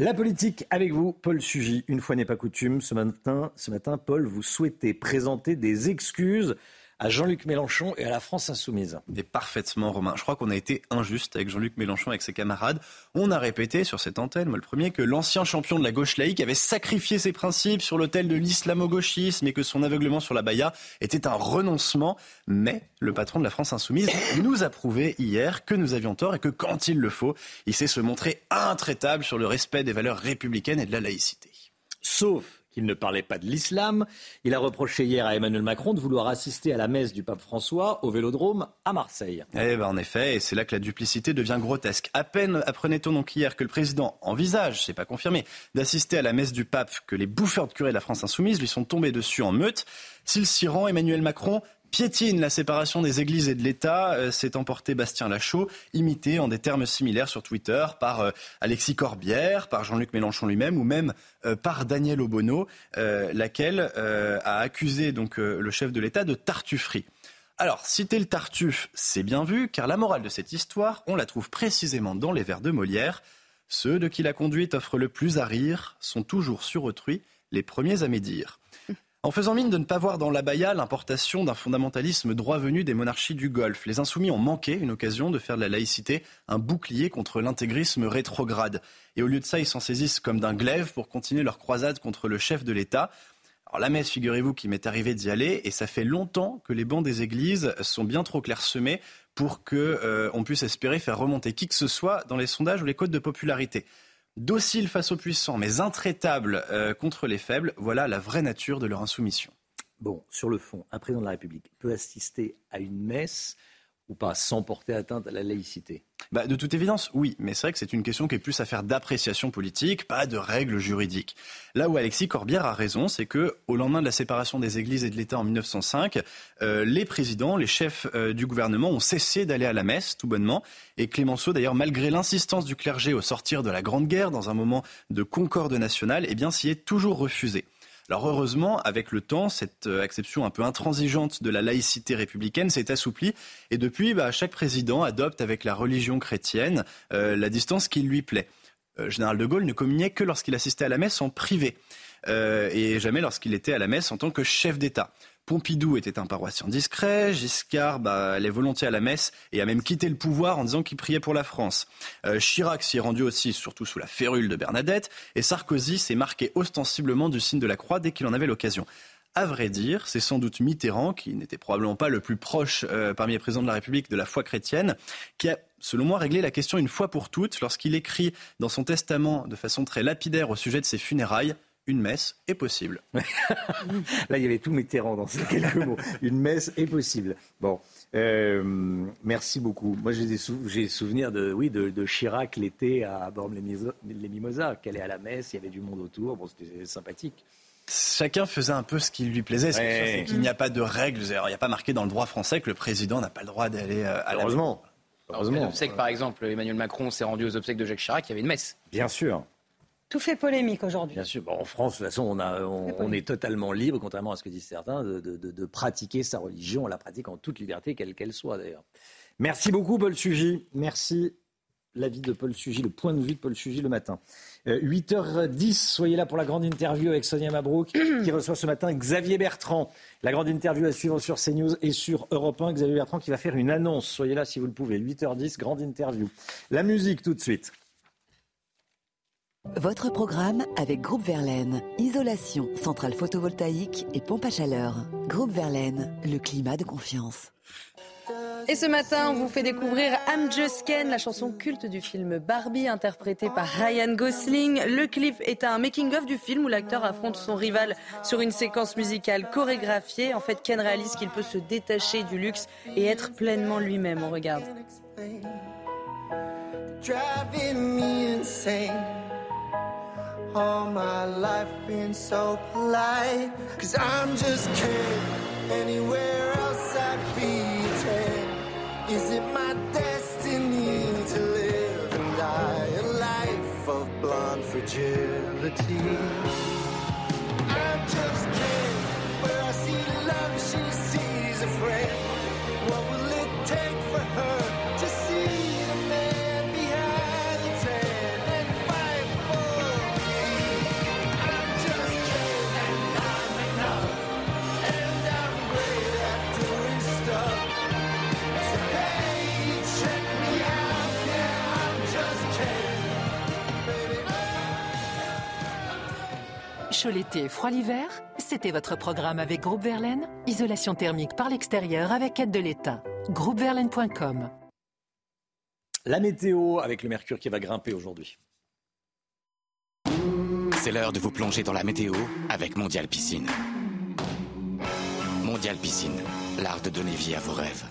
La politique avec vous, Paul Sugy. Une fois n'est pas coutume, ce matin, ce matin, Paul, vous souhaitez présenter des excuses à Jean-Luc Mélenchon et à la France insoumise. Et parfaitement, Romain. Je crois qu'on a été injuste avec Jean-Luc Mélenchon, avec ses camarades. On a répété sur cette antenne, moi le premier, que l'ancien champion de la gauche laïque avait sacrifié ses principes sur l'autel de l'islamo-gauchisme et que son aveuglement sur la Baïa était un renoncement. Mais le patron de la France insoumise nous a prouvé hier que nous avions tort et que quand il le faut, il sait se montrer intraitable sur le respect des valeurs républicaines et de la laïcité. Sauf qu'il ne parlait pas de l'islam. Il a reproché hier à Emmanuel Macron de vouloir assister à la messe du pape François au Vélodrome à Marseille. Eh ben en effet, et c'est là que la duplicité devient grotesque. À peine apprenait-on donc hier que le président envisage, c'est pas confirmé, d'assister à la messe du pape que les bouffeurs de curé de la France insoumise lui sont tombés dessus en meute. S'il s'y rend, Emmanuel Macron piétine la séparation des églises et de l'État, euh, s'est emporté Bastien Lachaud, imité en des termes similaires sur Twitter par euh, Alexis Corbière, par Jean-Luc Mélenchon lui-même ou même euh, par Daniel Obono, laquelle a accusé donc le chef de l'État de tartufferie. Alors, citer le tartuffe, c'est bien vu, car la morale de cette histoire, on la trouve précisément dans les vers de Molière. Ceux de qui la conduite offre le plus à rire sont toujours sur autrui, les premiers à médire. En faisant mine de ne pas voir dans l'abaya l'importation d'un fondamentalisme droit venu des monarchies du Golfe, les insoumis ont manqué une occasion de faire de la laïcité un bouclier contre l'intégrisme rétrograde. Et au lieu de ça, ils s'en saisissent comme d'un glaive pour continuer leur croisade contre le chef de l'État. Alors la messe, figurez-vous qu'il m'est arrivé d'y aller, et ça fait longtemps que les bancs des églises sont bien trop clairsemés pour qu'on euh, puisse espérer faire remonter qui que ce soit dans les sondages ou les codes de popularité. Dociles face aux puissants, mais intraitables euh, contre les faibles, voilà la vraie nature de leur insoumission. Bon, sur le fond, un président de la République peut assister à une messe pas, sans porter atteinte à la laïcité? Bah, De toute évidence, oui, mais c'est vrai que c'est une question qui est plus affaire d'appréciation politique, pas de règles juridiques. Là où Alexis Corbière a raison, c'est que au lendemain de la séparation des églises et de l'État en 1905, euh, les présidents, les chefs euh, du gouvernement ont cessé d'aller à la messe, tout bonnement, et Clémenceau, d'ailleurs, malgré l'insistance du clergé au sortir de la Grande Guerre, dans un moment de concorde nationale, eh bien, s'y est toujours refusé. Alors heureusement, avec le temps, cette euh, acception un peu intransigeante de la laïcité républicaine s'est assouplie et depuis, bah, chaque président adopte avec la religion chrétienne euh, la distance qui lui plaît. Euh, Général de Gaulle ne communiait que lorsqu'il assistait à la messe en privé et jamais lorsqu'il était à la messe en tant que chef d'État. Pompidou était un paroissien discret, Giscard bah, allait volontiers à la messe et a même quitté le pouvoir en disant qu'il priait pour la France. Euh, Chirac s'y est rendu aussi, surtout sous la férule de Bernadette, et Sarkozy s'est marqué ostensiblement du signe de la croix dès qu'il en avait l'occasion. À vrai dire, c'est sans doute Mitterrand, qui n'était probablement pas le plus proche euh, parmi les présidents de la République de la foi chrétienne, qui a, selon moi, réglé la question une fois pour toutes lorsqu'il écrit dans son testament de façon très lapidaire au sujet de ses funérailles une messe est possible. Là, il y avait tout Mitterrand dans ces quelques mots. Une messe est possible. Bon, euh, merci beaucoup. Moi, j'ai des souvenirs de, oui, de, Chirac l'été à Bormes-les-Mimosas, qu'elle est à la messe, il y avait du monde autour. Bon, c'était sympathique. Chacun faisait un peu ce qui lui plaisait. C'est qu'il n'y a pas de règles. il n'y a pas marqué dans le droit français que le président n'a pas le droit d'aller euh, à la messe. Heureusement. obsèques, par exemple, Emmanuel Macron s'est rendu aux obsèques de Jacques Chirac, il y avait une messe. Bien sûr. Tout fait polémique aujourd'hui. Bien sûr. en France, de toute façon, on, a, on, est totalement libre, contrairement à ce que disent certains, de, de, pratiquer sa religion. On la pratique en toute liberté, quelle qu'elle soit d'ailleurs. Merci beaucoup, Paul Sugy. Merci. L'avis de Paul Sugy, le point de vue de Paul Sugy le matin. 8h10, euh, soyez là pour la grande interview avec Sonia Mabrouk, qui reçoit ce matin Xavier Bertrand. La grande interview à suivre sur CNews et sur Europe 1. Xavier Bertrand qui va faire une annonce. Soyez là si vous le pouvez. 8h10, grande interview. La musique tout de suite. Votre programme avec Groupe Verlaine. Isolation, centrale photovoltaïque et pompe à chaleur. Groupe Verlaine, le climat de confiance. Et ce matin, on vous fait découvrir I'm Just Ken, la chanson culte du film Barbie, interprétée par Ryan Gosling. Le clip est un making-of du film où l'acteur affronte son rival sur une séquence musicale chorégraphiée. En fait, Ken réalise qu'il peut se détacher du luxe et être pleinement lui-même. On regarde. All my life been so polite. Cause I'm just kidding. Anywhere else I'd be ten. Is it my destiny to live and die a life of blonde fragility? I'm just kidding. Chaud l'été, froid l'hiver? C'était votre programme avec Groupe Verlaine Isolation thermique par l'extérieur avec aide de l'État. Groupeverlaine.com La météo avec le mercure qui va grimper aujourd'hui. C'est l'heure de vous plonger dans la météo avec Mondial Piscine. Mondial Piscine, l'art de donner vie à vos rêves.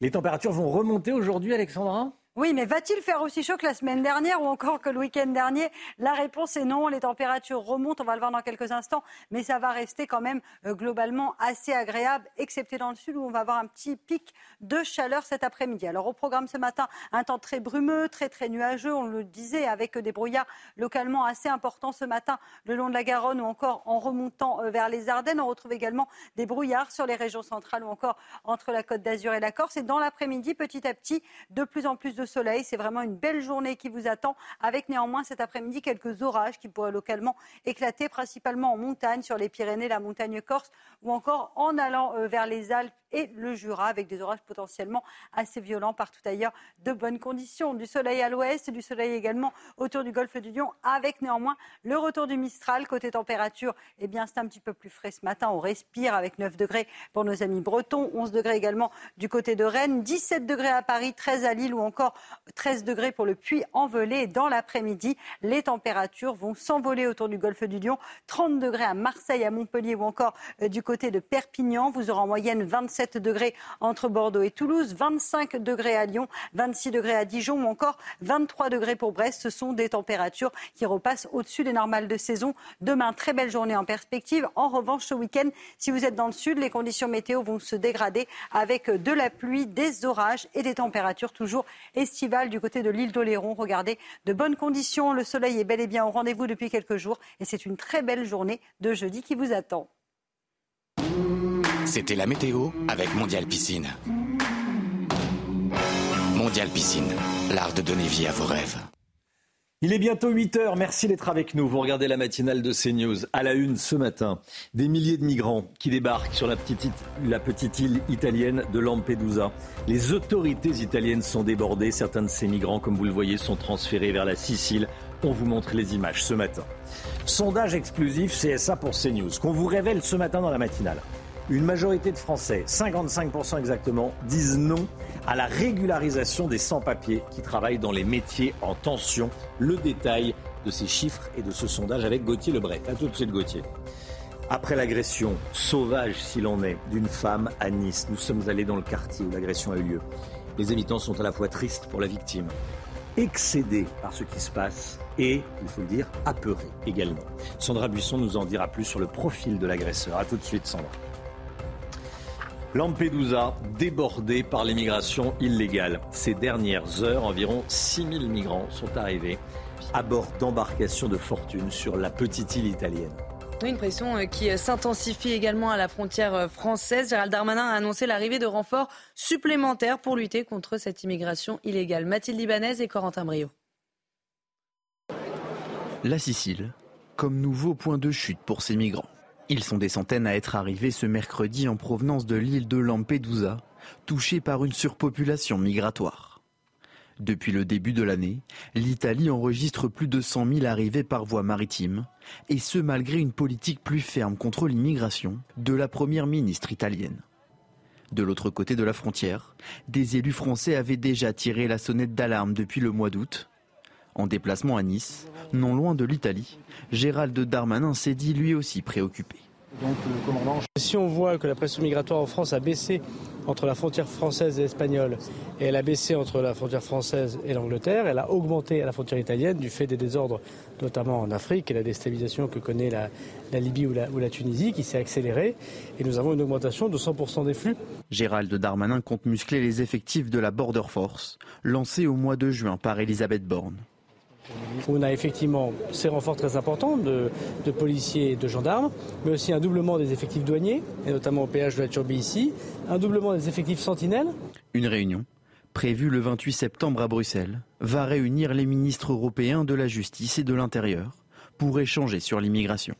Les températures vont remonter aujourd'hui, Alexandra oui, mais va-t-il faire aussi chaud que la semaine dernière ou encore que le week-end dernier? La réponse est non. Les températures remontent, on va le voir dans quelques instants, mais ça va rester quand même euh, globalement assez agréable, excepté dans le sud où on va avoir un petit pic de chaleur cet après-midi. Alors au programme ce matin, un temps très brumeux, très très nuageux, on le disait, avec des brouillards localement assez importants ce matin le long de la Garonne ou encore en remontant euh, vers les Ardennes. On retrouve également des brouillards sur les régions centrales ou encore entre la Côte d'Azur et la Corse. Et dans l'après-midi, petit à petit, de plus en plus de soleil. C'est vraiment une belle journée qui vous attend, avec néanmoins cet après-midi quelques orages qui pourraient localement éclater, principalement en montagne, sur les Pyrénées, la montagne corse, ou encore en allant euh, vers les Alpes et le Jura, avec des orages potentiellement assez violents partout ailleurs. De bonnes conditions. Du soleil à l'ouest, du soleil également autour du golfe du Lion, avec néanmoins le retour du Mistral. Côté température, eh bien, c'est un petit peu plus frais ce matin. On respire avec 9 degrés pour nos amis bretons, 11 degrés également du côté de Rennes, 17 degrés à Paris, 13 à Lille ou encore 13 degrés pour le Puy-en-Velay. Dans l'après-midi, les températures vont s'envoler autour du golfe du Lion, 30 degrés à Marseille, à Montpellier ou encore euh, du côté de Perpignan. Vous aurez en moyenne 27 degrés entre Bordeaux et Toulouse, 25 degrés à Lyon, 26 degrés à Dijon ou encore 23 degrés pour Brest. Ce sont des températures qui repassent au-dessus des normales de saison. Demain, très belle journée en perspective. En revanche, ce week-end, si vous êtes dans le sud, les conditions météo vont se dégrader avec de la pluie, des orages et des températures toujours estivales du côté de l'île d'Oléron. Regardez, de bonnes conditions. Le soleil est bel et bien au rendez-vous depuis quelques jours et c'est une très belle journée de jeudi qui vous attend. C'était la météo avec Mondial Piscine. Mondial Piscine, l'art de donner vie à vos rêves. Il est bientôt 8 heures. Merci d'être avec nous. Vous regardez la matinale de CNews. À la une ce matin, des milliers de migrants qui débarquent sur la petite, île italienne de Lampedusa. Les autorités italiennes sont débordées. Certains de ces migrants, comme vous le voyez, sont transférés vers la Sicile. On vous montre les images ce matin. Sondage exclusif CSA pour CNews qu'on vous révèle ce matin dans la matinale. Une majorité de Français, 55% exactement, disent non à la régularisation des sans-papiers qui travaillent dans les métiers en tension. Le détail de ces chiffres et de ce sondage avec Gauthier Lebret. A tout de suite Gauthier. Après l'agression sauvage, s'il en est, d'une femme à Nice, nous sommes allés dans le quartier où l'agression a eu lieu. Les habitants sont à la fois tristes pour la victime, excédés par ce qui se passe et, il faut le dire, apeurés également. Sandra Buisson nous en dira plus sur le profil de l'agresseur. A tout de suite, Sandra. Lampedusa débordée par l'immigration illégale. Ces dernières heures, environ 6000 migrants sont arrivés à bord d'embarcations de fortune sur la petite île italienne. Une pression euh, qui euh, s'intensifie également à la frontière euh, française. Gérald Darmanin a annoncé l'arrivée de renforts supplémentaires pour lutter contre cette immigration illégale. Mathilde Libanaise et Corentin Brio. La Sicile, comme nouveau point de chute pour ces migrants. Ils sont des centaines à être arrivés ce mercredi en provenance de l'île de Lampedusa, touchée par une surpopulation migratoire. Depuis le début de l'année, l'Italie enregistre plus de 100 000 arrivées par voie maritime, et ce malgré une politique plus ferme contre l'immigration de la première ministre italienne. De l'autre côté de la frontière, des élus français avaient déjà tiré la sonnette d'alarme depuis le mois d'août. En déplacement à Nice, non loin de l'Italie, Gérald Darmanin s'est dit lui aussi préoccupé. Donc, le commandant... Si on voit que la pression migratoire en France a baissé entre la frontière française et espagnole, et elle a baissé entre la frontière française et l'Angleterre, elle a augmenté à la frontière italienne du fait des désordres, notamment en Afrique, et la déstabilisation que connaît la, Libye ou la, ou la, Tunisie, qui s'est accélérée, et nous avons une augmentation de 100% des flux. Gérald Darmanin compte muscler les effectifs de la Border Force, lancée au mois de juin par Elisabeth Borne. On a effectivement ces renforts très importants de, policiers et de gendarmes, mais aussi un doublement des effectifs douaniers, et notamment au péage de la Turbie ici, un doublement des effectifs sentinelles. Une réunion prévue le 28 septembre à Bruxelles va réunir les ministres européens de la justice et de l'intérieur pour échanger sur l'immigration.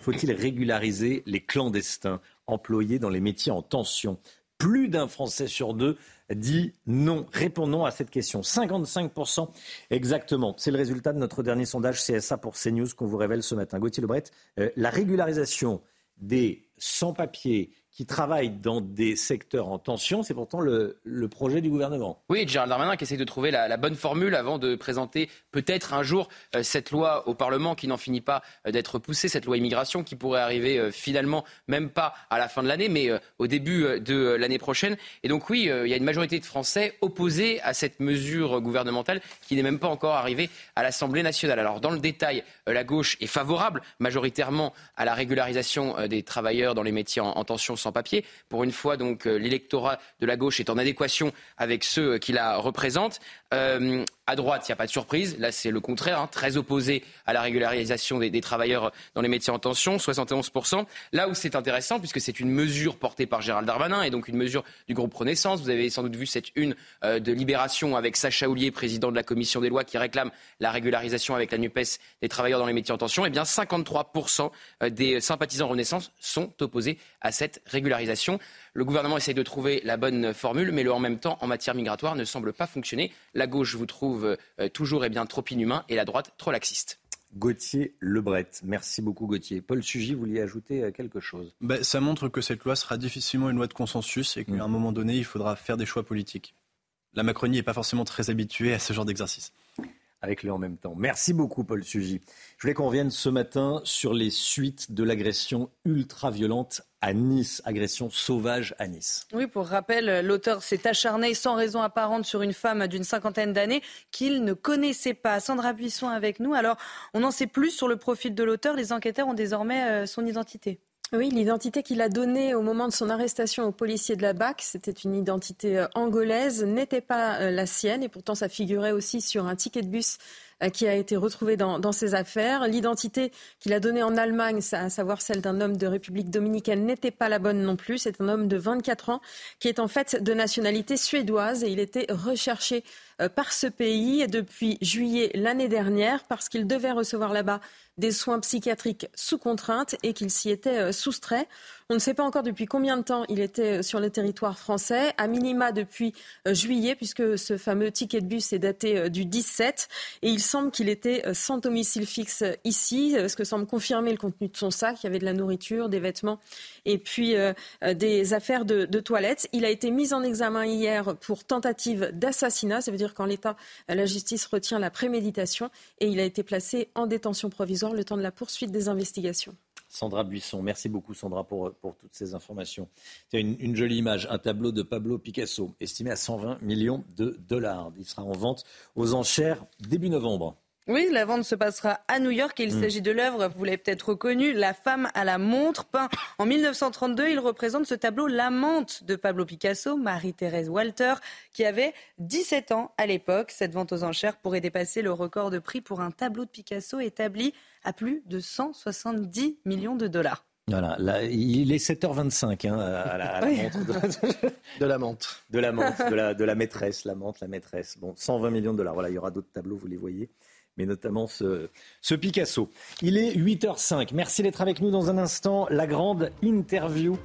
Faut-il régulariser les clandestins employés dans les métiers en tension? Plus d'un Français sur deux dit non. Répondons à cette question. 55% exactement. C'est le résultat de notre dernier sondage CSA pour CNews qu'on vous révèle ce matin. Gauthier Lebret, euh, la régularisation des sans-papiers qui travaillent dans des secteurs en tension. C'est pourtant le, projet du gouvernement. Oui, Gérald Darmanin qui essaie de trouver la, bonne formule avant de présenter peut-être un jour euh, cette loi au Parlement qui n'en finit pas euh, d'être poussée, cette loi immigration qui pourrait arriver euh, finalement même pas à la fin de l'année, mais au début de l'année prochaine. Et donc oui, il y a une majorité de Français opposés à cette mesure gouvernementale qui n'est même pas encore arrivée à l'Assemblée nationale. Alors dans le détail, la gauche est favorable majoritairement à la régularisation des travailleurs dans les métiers en tension sans papier. Pour une fois, donc, euh, l'électorat de la gauche est en adéquation avec ceux qui la représentent. Euh, À droite, il n'y a pas de surprise. Là, c'est le contraire, hein, très opposé à la régularisation des, travailleurs dans les métiers en tension, 71%. Là où c'est intéressant, puisque c'est une mesure portée par Gérald Darmanin et donc une mesure du groupe Renaissance. Vous avez sans doute vu cette une euh, de Libération avec Sacha Houlier, président de la commission des lois, qui réclame la régularisation avec la NUPES des travailleurs dans les métiers en tension. Eh bien, 53% euh, des sympathisants Renaissance sont opposés à cette régularisation. Le gouvernement essaye de trouver la bonne formule, mais le en même temps, en matière migratoire, ne semble pas fonctionner. La gauche vous trouve euh, toujours et bien trop inhumain et la droite trop laxiste. Gauthier Lebret. Merci beaucoup Gauthier. Paul Sugy, vous vouliez ajouter euh, quelque chose? Ben, Ça montre que cette loi sera difficilement une loi de consensus et qu'à un mm. moment donné, il faudra faire des choix politiques. La Macronie n'est pas forcément très habituée à ce genre d'exercice avec lui en même temps. Merci beaucoup, Paul Sugy. Je voulais qu'on revienne ce matin sur les suites de l'agression ultra-violente à Nice, agression sauvage à Nice. Oui, pour rappel, l'auteur s'est acharné sans raison apparente sur une femme d'une cinquantaine d'années qu'il ne connaissait pas. Sandra Buisson avec nous. Alors, on en sait plus sur le profil de l'auteur. Les enquêteurs ont désormais euh, son identité. Oui, l'identité qu'il a donnée au moment de son arrestation aux policiers de la BAC, c'était une identité euh, angolaise, n'était pas euh, la sienne et pourtant ça figurait aussi sur un ticket de bus qui a été retrouvé dans, ses affaires. L'identité qu'il a donnée en Allemagne, à savoir celle d'un homme de République dominicaine, n'était pas la bonne non plus. C'est un homme de 24 ans qui est en fait de nationalité suédoise et il était recherché par ce pays depuis juillet l'année dernière parce qu'il devait recevoir là-bas des soins psychiatriques sous contrainte et qu'il s'y était euh, soustrait. On ne sait pas encore depuis combien de temps il était euh, sur le territoire français, à minima depuis euh, juillet, puisque ce fameux ticket de bus est daté euh, du 17. Et il semble qu'il était sans domicile fixe ici, ce que semble confirmer le contenu de son sac. Il y avait de la nourriture, des vêtements et puis des affaires de, de toilette. Il a été mis en examen hier pour tentative d'assassinat. Ça veut dire qu'en l'état, la justice retient la préméditation et il a été placé en détention provisoire le temps de la poursuite des investigations. Sandra Buisson. Merci beaucoup, Sandra, pour, pour toutes ces informations. C'est une, une, jolie image, un tableau de Pablo Picasso, estimé à 120 millions de dollars. Il sera en vente aux enchères début novembre. Oui, la vente se passera à New York et il hmm. s'agit de l'œuvre, vous l'avez peut-être reconnue, La femme à la montre, peint en 1932. Il représente ce tableau L'amante de Pablo Picasso, Marie-Thérèse Walter, qui avait 17 ans à l'époque. Cette vente aux enchères pourrait dépasser le record de prix pour un tableau de Picasso établi à plus de 170 millions de dollars. Voilà, il est 7h25 hein, à, la, montre de, la menthe. De la menthe, de la, de la maîtresse, la menthe, la maîtresse. Bon, 120 millions de dollars. Voilà, il y aura d'autres tableaux, vous les voyez mais notamment ce, Picasso. Il est 8h05. Merci d'être avec nous dans un instant. La grande interview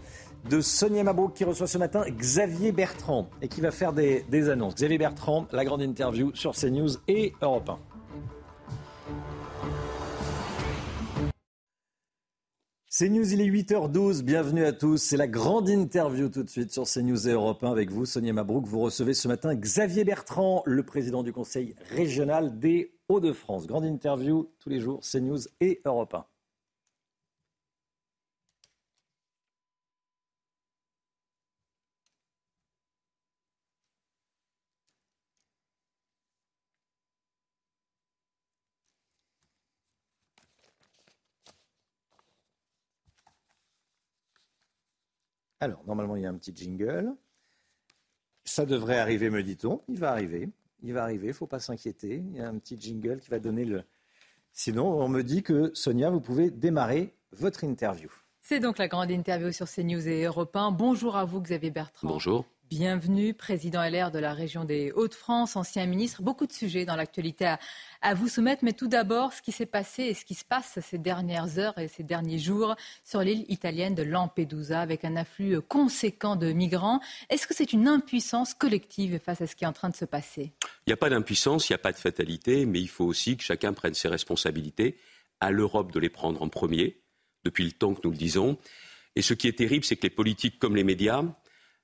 de Sonia Mabrouk qui reçoit ce matin Xavier Bertrand et qui va faire des, des annonces. Xavier Bertrand, la grande interview sur CNews et Europe 1. CNews, il est 8h12. Bienvenue à tous. C'est la grande interview tout de suite sur CNews et Europe 1 avec vous, Sonia Mabrouk. Vous recevez ce matin Xavier Bertrand, le président du conseil régional des Hauts-de-France. Grande interview tous les jours, CNews et Europe 1. Alors, normalement, il y a un petit jingle. Ça devrait arriver, me dit-on. Il va arriver. Il va arriver, il ne faut pas s'inquiéter. Il y a un petit jingle qui va donner le. Sinon, on me dit que Sonia, vous pouvez démarrer votre interview. C'est donc la grande interview sur CNews et Europe 1. Bonjour à vous, Xavier Bertrand. Bonjour. Bienvenue, président LR de la région des Hauts-de-France, ancien ministre. Beaucoup de sujets dans l'actualité à, vous soumettre, mais tout d'abord, ce qui s'est passé et ce qui se passe ces dernières heures et ces derniers jours sur l'île italienne de Lampedusa avec un afflux conséquent de migrants. Est-ce que c'est une impuissance collective face à ce qui est en train de se passer? Il n'y a pas d'impuissance, il n'y a pas de fatalité, mais il faut aussi que chacun prenne ses responsabilités. À l'Europe de les prendre en premier, depuis le temps que nous le disons. Et ce qui est terrible, c'est que les politiques comme les médias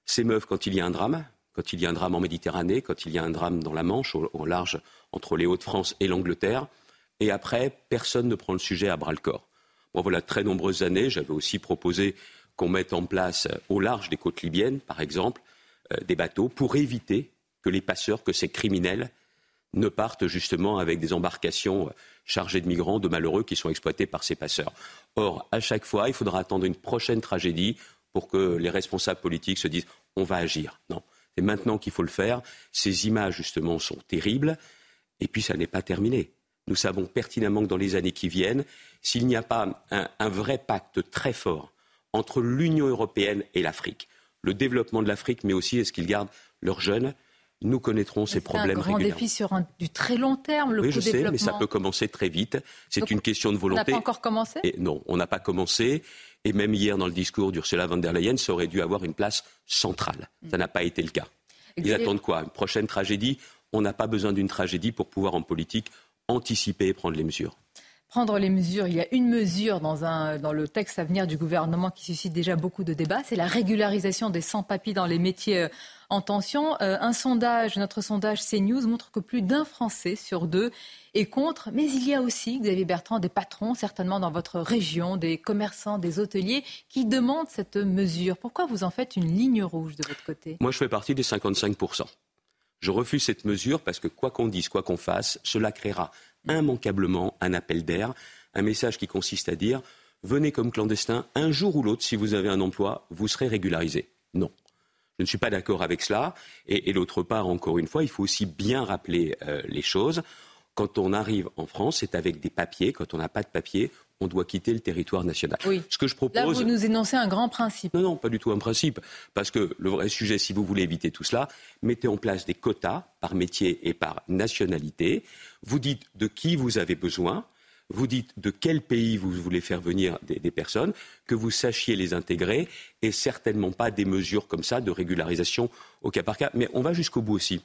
s'émeuvent quand il y a un drame, quand il y a un drame en Méditerranée, quand il y a un drame dans la Manche, au, large, entre les Hauts-de-France et l'Angleterre. Et après, personne ne prend le sujet à bras-le-corps. Moi, voilà très nombreuses années, j'avais aussi proposé qu'on mette en place euh, au large des côtes libyennes, par exemple, euh, des bateaux pour éviter que les passeurs, que ces criminels ne partent justement avec des embarcations euh, chargées de migrants, de malheureux qui sont exploités par ces passeurs. Or, à chaque fois, il faudra attendre une prochaine tragédie pour que les responsables politiques se disent on va agir. Non, c'est maintenant qu'il faut le faire. Ces images, justement, sont terribles. Et puis, ça n'est pas terminé. Nous savons pertinemment que dans les années qui viennent, s'il n'y a pas un, un vrai pacte très fort entre l'Union européenne et l'Afrique, le développement de l'Afrique, mais aussi est-ce qu'ils gardent leurs jeunes, nous connaîtrons ces problèmes C'est un grand régulièrement. défi sur un- du très long terme, le oui, je sais, mais ça peut commencer très vite. C'est une question de On n'a volonté. pas encore commencé? Et non, on n'a pas commencé. Et même hier, dans le discours d'Ursula von der Leyen, ça aurait dû avoir une place centrale. Ça n'a pas été le cas. Ils attendent quoi? Une prochaine tragédie? On n'a pas besoin d'une tragédie pour pouvoir, en politique, anticiper et prendre les mesures. Prendre les mesures. Il y a une mesure dans, le texte à venir du gouvernement qui suscite déjà beaucoup de débats, c'est la régularisation des sans-papiers dans les métiers euh, en tension. Euh, un sondage, notre sondage CNews montre que plus d'un Français sur deux est contre, mais il y a aussi, Xavier Bertrand, des patrons, certainement dans votre région, des commerçants, des hôteliers, qui demandent cette mesure. Pourquoi vous en faites une ligne rouge de votre côté? Moi, je fais partie des 55%. Je refuse cette mesure parce que quoi qu'on dise, quoi qu'on fasse, cela créera immanquablement un appel d'air, un message qui consiste à dire venez comme clandestin, un jour ou l'autre, si vous avez un emploi, vous serez régularisé. Non. Je ne suis pas d'accord avec cela. Et, d'autre part, encore une fois, il faut aussi bien rappeler euh, les choses. Quand on arrive en France, c'est avec des papiers. Quand on n'a pas de papiers, on doit quitter le territoire national. Oui. Ce que je propose. Là, vous nous énoncez un grand principe. Non, non, pas du tout un principe. Parce que le vrai sujet, si vous voulez éviter tout cela, mettez en place des quotas par métier et par nationalité. Vous dites de qui vous avez besoin. Vous dites de quel pays vous voulez faire venir des, des personnes, que vous sachiez les intégrer, et certainement pas des mesures comme ça de régularisation au cas par cas. Mais on va jusqu'au bout aussi.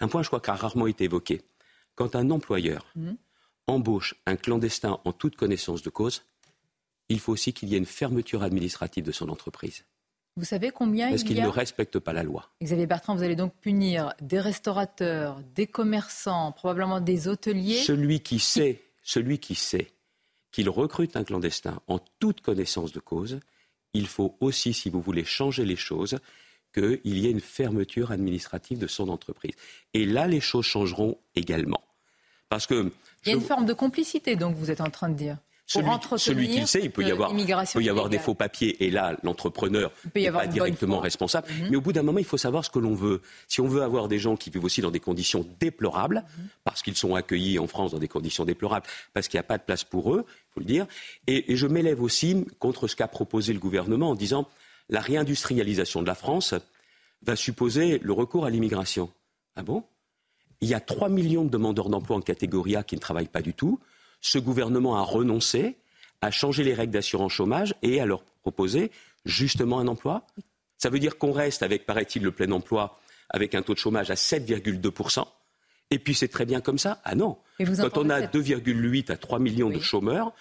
Un point, je crois, qui a rarement été évoqué. Quand un employeur Mhm. Embauche un clandestin en toute connaissance de cause, il faut aussi qu'il y ait une fermeture administrative de son entreprise. Vous savez combien Parce il qu'il y a ne respecte pas la loi. Xavier Bertrand, vous allez donc punir des restaurateurs, des commerçants, probablement des hôteliers. Celui qui sait, celui qui sait qu'il recrute un clandestin en toute connaissance de cause, il faut aussi, si vous voulez changer les choses, qu'il y ait une fermeture administrative de son entreprise. Et là, les choses changeront également. Parce que Il y a une forme de complicité, donc vous êtes en train de dire. Pour celui, celui qui le sait, il peut y avoir, il l'immigration peut y avoir des faux papiers, et là, l'entrepreneur n'est pas directement responsable. Mhm. Mais au bout d'un moment, il faut savoir ce que l'on veut. Si on veut avoir des gens qui vivent aussi dans des conditions déplorables, Mhm. parce qu'ils sont accueillis en France dans des conditions déplorables, parce qu'il n'y a pas de place pour eux, il faut le dire, et, et je m'élève aussi contre ce qu'a proposé le gouvernement en disant la réindustrialisation de la France va supposer le recours à l'immigration. Ah bon? Il y a 3 millions de demandeurs d'emploi en catégorie A qui ne travaillent pas du tout. Ce gouvernement a renoncé à changer les règles d'assurance chômage et à leur proposer justement un emploi. Ça veut dire qu'on reste avec, paraît-il, le plein emploi avec un taux de chômage à 7,2%. Et puis c'est très bien comme ça. Ah non. Quand on a entendez 2,8 à 3 millions de chômeurs,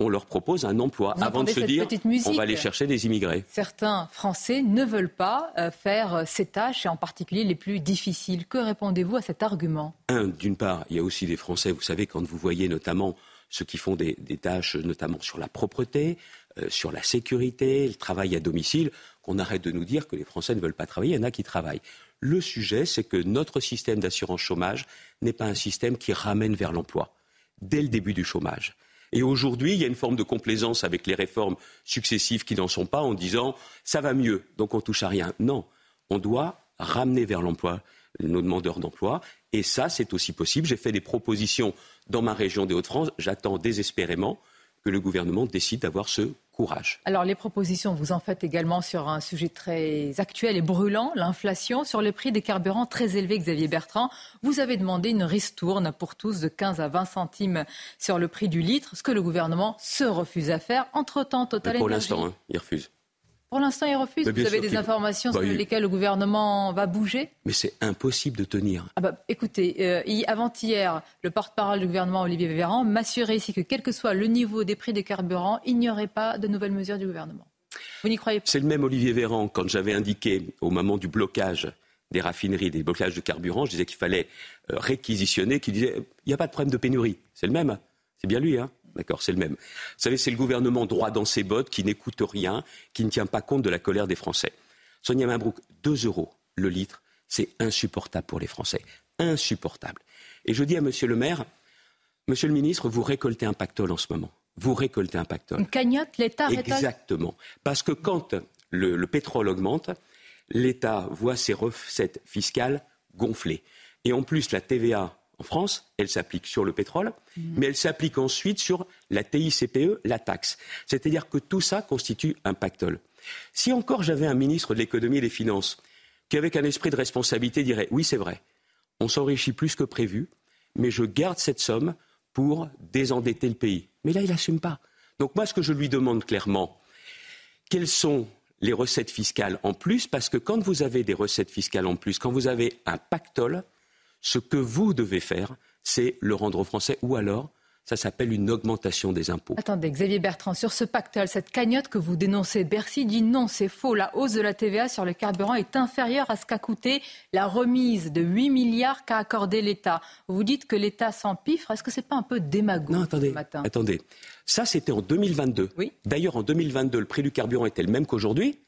on leur propose un emploi Vous avant de se dire on va aller chercher des immigrés. Certains Français ne veulent pas euh, faire euh, ces tâches, et en particulier les plus difficiles. Que répondez-vous à cet argument? Un, d'une part, il y a aussi des Français, vous savez, quand vous voyez notamment ceux qui font des, des tâches, notamment sur la propreté, euh, sur la sécurité, le travail à domicile, qu'on arrête de nous dire que les Français ne veulent pas travailler, il y en a qui travaillent. Le sujet, c'est que notre système d'assurance chômage n'est pas un système qui ramène vers l'emploi, dès le début du chômage. Et aujourd'hui, il y a une forme de complaisance avec les réformes successives qui n'en sont pas en disant ça va mieux, donc on touche à rien. Non, on doit ramener vers l'emploi nos demandeurs d'emploi. Et ça, c'est aussi possible. J'ai fait des propositions dans ma région des Hauts-de-France. J'attends désespérément que le gouvernement décide d'avoir ce courage. Alors les propositions, vous en faites également sur un sujet très actuel et brûlant, l'inflation, sur les prix des carburants très élevés, Xavier Bertrand. Vous avez demandé une ristourne pour tous de 15 à 20 centimes sur le prix du litre, ce que le gouvernement se refuse à faire. Entre-temps, Total Mais pour l'instant, hein, il refuse. Pour l'instant, il refuse. Vous avez des informations Bah, sur il- lesquelles le gouvernement va bouger Mais c'est impossible de tenir. Ah bah, écoutez, euh, hi- avant-hier, le porte-parole du gouvernement, Olivier Véran, m'assurait ici que quel que soit le niveau des prix des carburants, il n'y aurait pas de nouvelles mesures du gouvernement. Vous n'y croyez pas? C'est le même Olivier Véran, quand j'avais indiqué au moment du blocage des raffineries, des blocages de carburant, je disais qu'il fallait euh, réquisitionner, qu'il disait il n'y a pas de problème de pénurie. C'est le même. C'est bien lui, hein D'accord, c'est le même. Vous savez, c'est le gouvernement droit dans ses bottes qui n'écoute rien, qui ne tient pas compte de la colère des Français. Sonia Mabrouk, 2 euros le litre, c'est insupportable pour les Français. Insupportable. Et je dis à Monsieur le maire, Monsieur le ministre, vous récoltez un pactole en ce moment. Vous récoltez un pactole. Une cagnotte, l'État Exactement. Parce que quand le, le pétrole augmente, l'État voit ses recettes fiscales gonfler. Et en plus, la TVA en France, elle s'applique sur le pétrole, mais elle s'applique ensuite sur la TICPE, la taxe. C'est-à-dire que tout ça constitue un pactole. Si encore j'avais un ministre de l'économie et des finances qui, avec un esprit de responsabilité, dirait oui, c'est vrai, on s'enrichit plus que prévu, mais je garde cette somme pour désendetter le pays. Mais là, il n'assume pas. Donc moi, ce que je lui demande clairement, quelles sont les recettes fiscales en plus? Parce que quand vous avez des recettes fiscales en plus, quand vous avez un pactole, ce que vous devez faire, c'est le rendre aux Français ou alors ça s'appelle une augmentation des impôts. Attendez, Xavier Bertrand, sur ce pactole, cette cagnotte que vous dénoncez, Bercy dit non, c'est faux. La hausse de la TVA sur le carburant est inférieure à ce qu'a coûté la remise de 8 milliards qu'a accordé l'État. Vous dites que l'État s'empiffre. Est-ce que c'est pas un peu démago Non, attendez, ce matin attendez. Ça, c'était en 2022. Oui. D'ailleurs, en 2022, le prix du carburant était le même qu'aujourd'hui.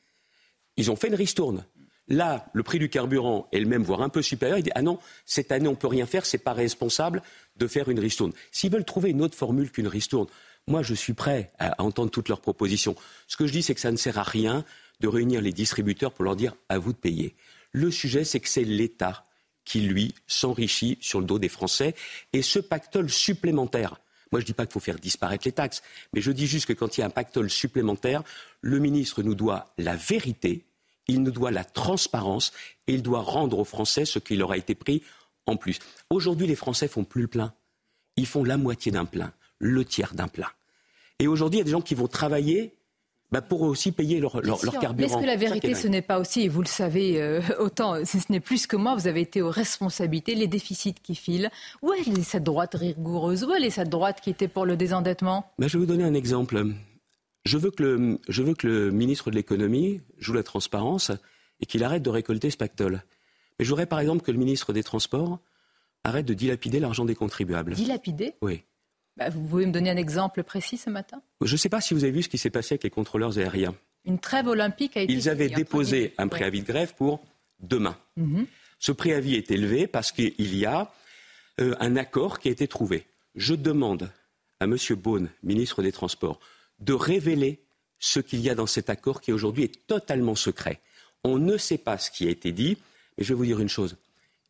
Ils ont fait une ristourne. Là, le prix du carburant est le même, voire un peu supérieur. Il dit Ah non, cette année, on ne peut rien faire, c'est pas responsable de faire une ristourne. S'ils veulent trouver une autre formule qu'une ristourne, moi, je suis prêt à entendre toutes leurs propositions. Ce que je dis, c'est que ça ne sert à rien de réunir les distributeurs pour leur dire à vous de payer. Le sujet, c'est que c'est l'État qui, lui, s'enrichit sur le dos des Français. Et ce pactole supplémentaire, moi, je ne dis pas qu'il faut faire disparaître les taxes, mais je dis juste que quand il y a un pactole supplémentaire, le ministre nous doit la vérité, il nous doit la transparence et il doit rendre aux Français ce qui leur a été pris en plus. Aujourd'hui, les Français font plus le plein. Ils font la moitié d'un plein, le tiers d'un plein. Et aujourd'hui, il y a des gens qui vont travailler bah, pour aussi payer leur, leur, leur Mais carburant. est-ce que la vérité, ce n'est pas aussi, et vous le savez euh, autant, si ce n'est plus que moi, vous avez été aux responsabilités, les déficits qui filent. Où est cette droite rigoureuse Où est cette droite qui était pour le désendettement Bah, je vais vous donner un exemple. Je veux, que le, je veux que le ministre de l'économie joue la transparence et qu'il arrête de récolter ce pactole. Mais je voudrais par exemple que le ministre des Transports arrête de dilapider l'argent des contribuables. Dilapidé Oui. Bah, Vous pouvez me donner un exemple précis ce matin? Je ne sais pas si vous avez vu ce qui s'est passé avec les contrôleurs aériens. Une trêve olympique a été. Ils avaient déposé un préavis de grève pour demain. Mhm. Ce préavis est élevé parce qu'il y a euh, un accord qui a été trouvé. Je demande à M. Beaune, ministre des Transports, de révéler ce qu'il y a dans cet accord qui aujourd'hui est totalement secret. On ne sait pas ce qui a été dit, mais je vais vous dire une chose.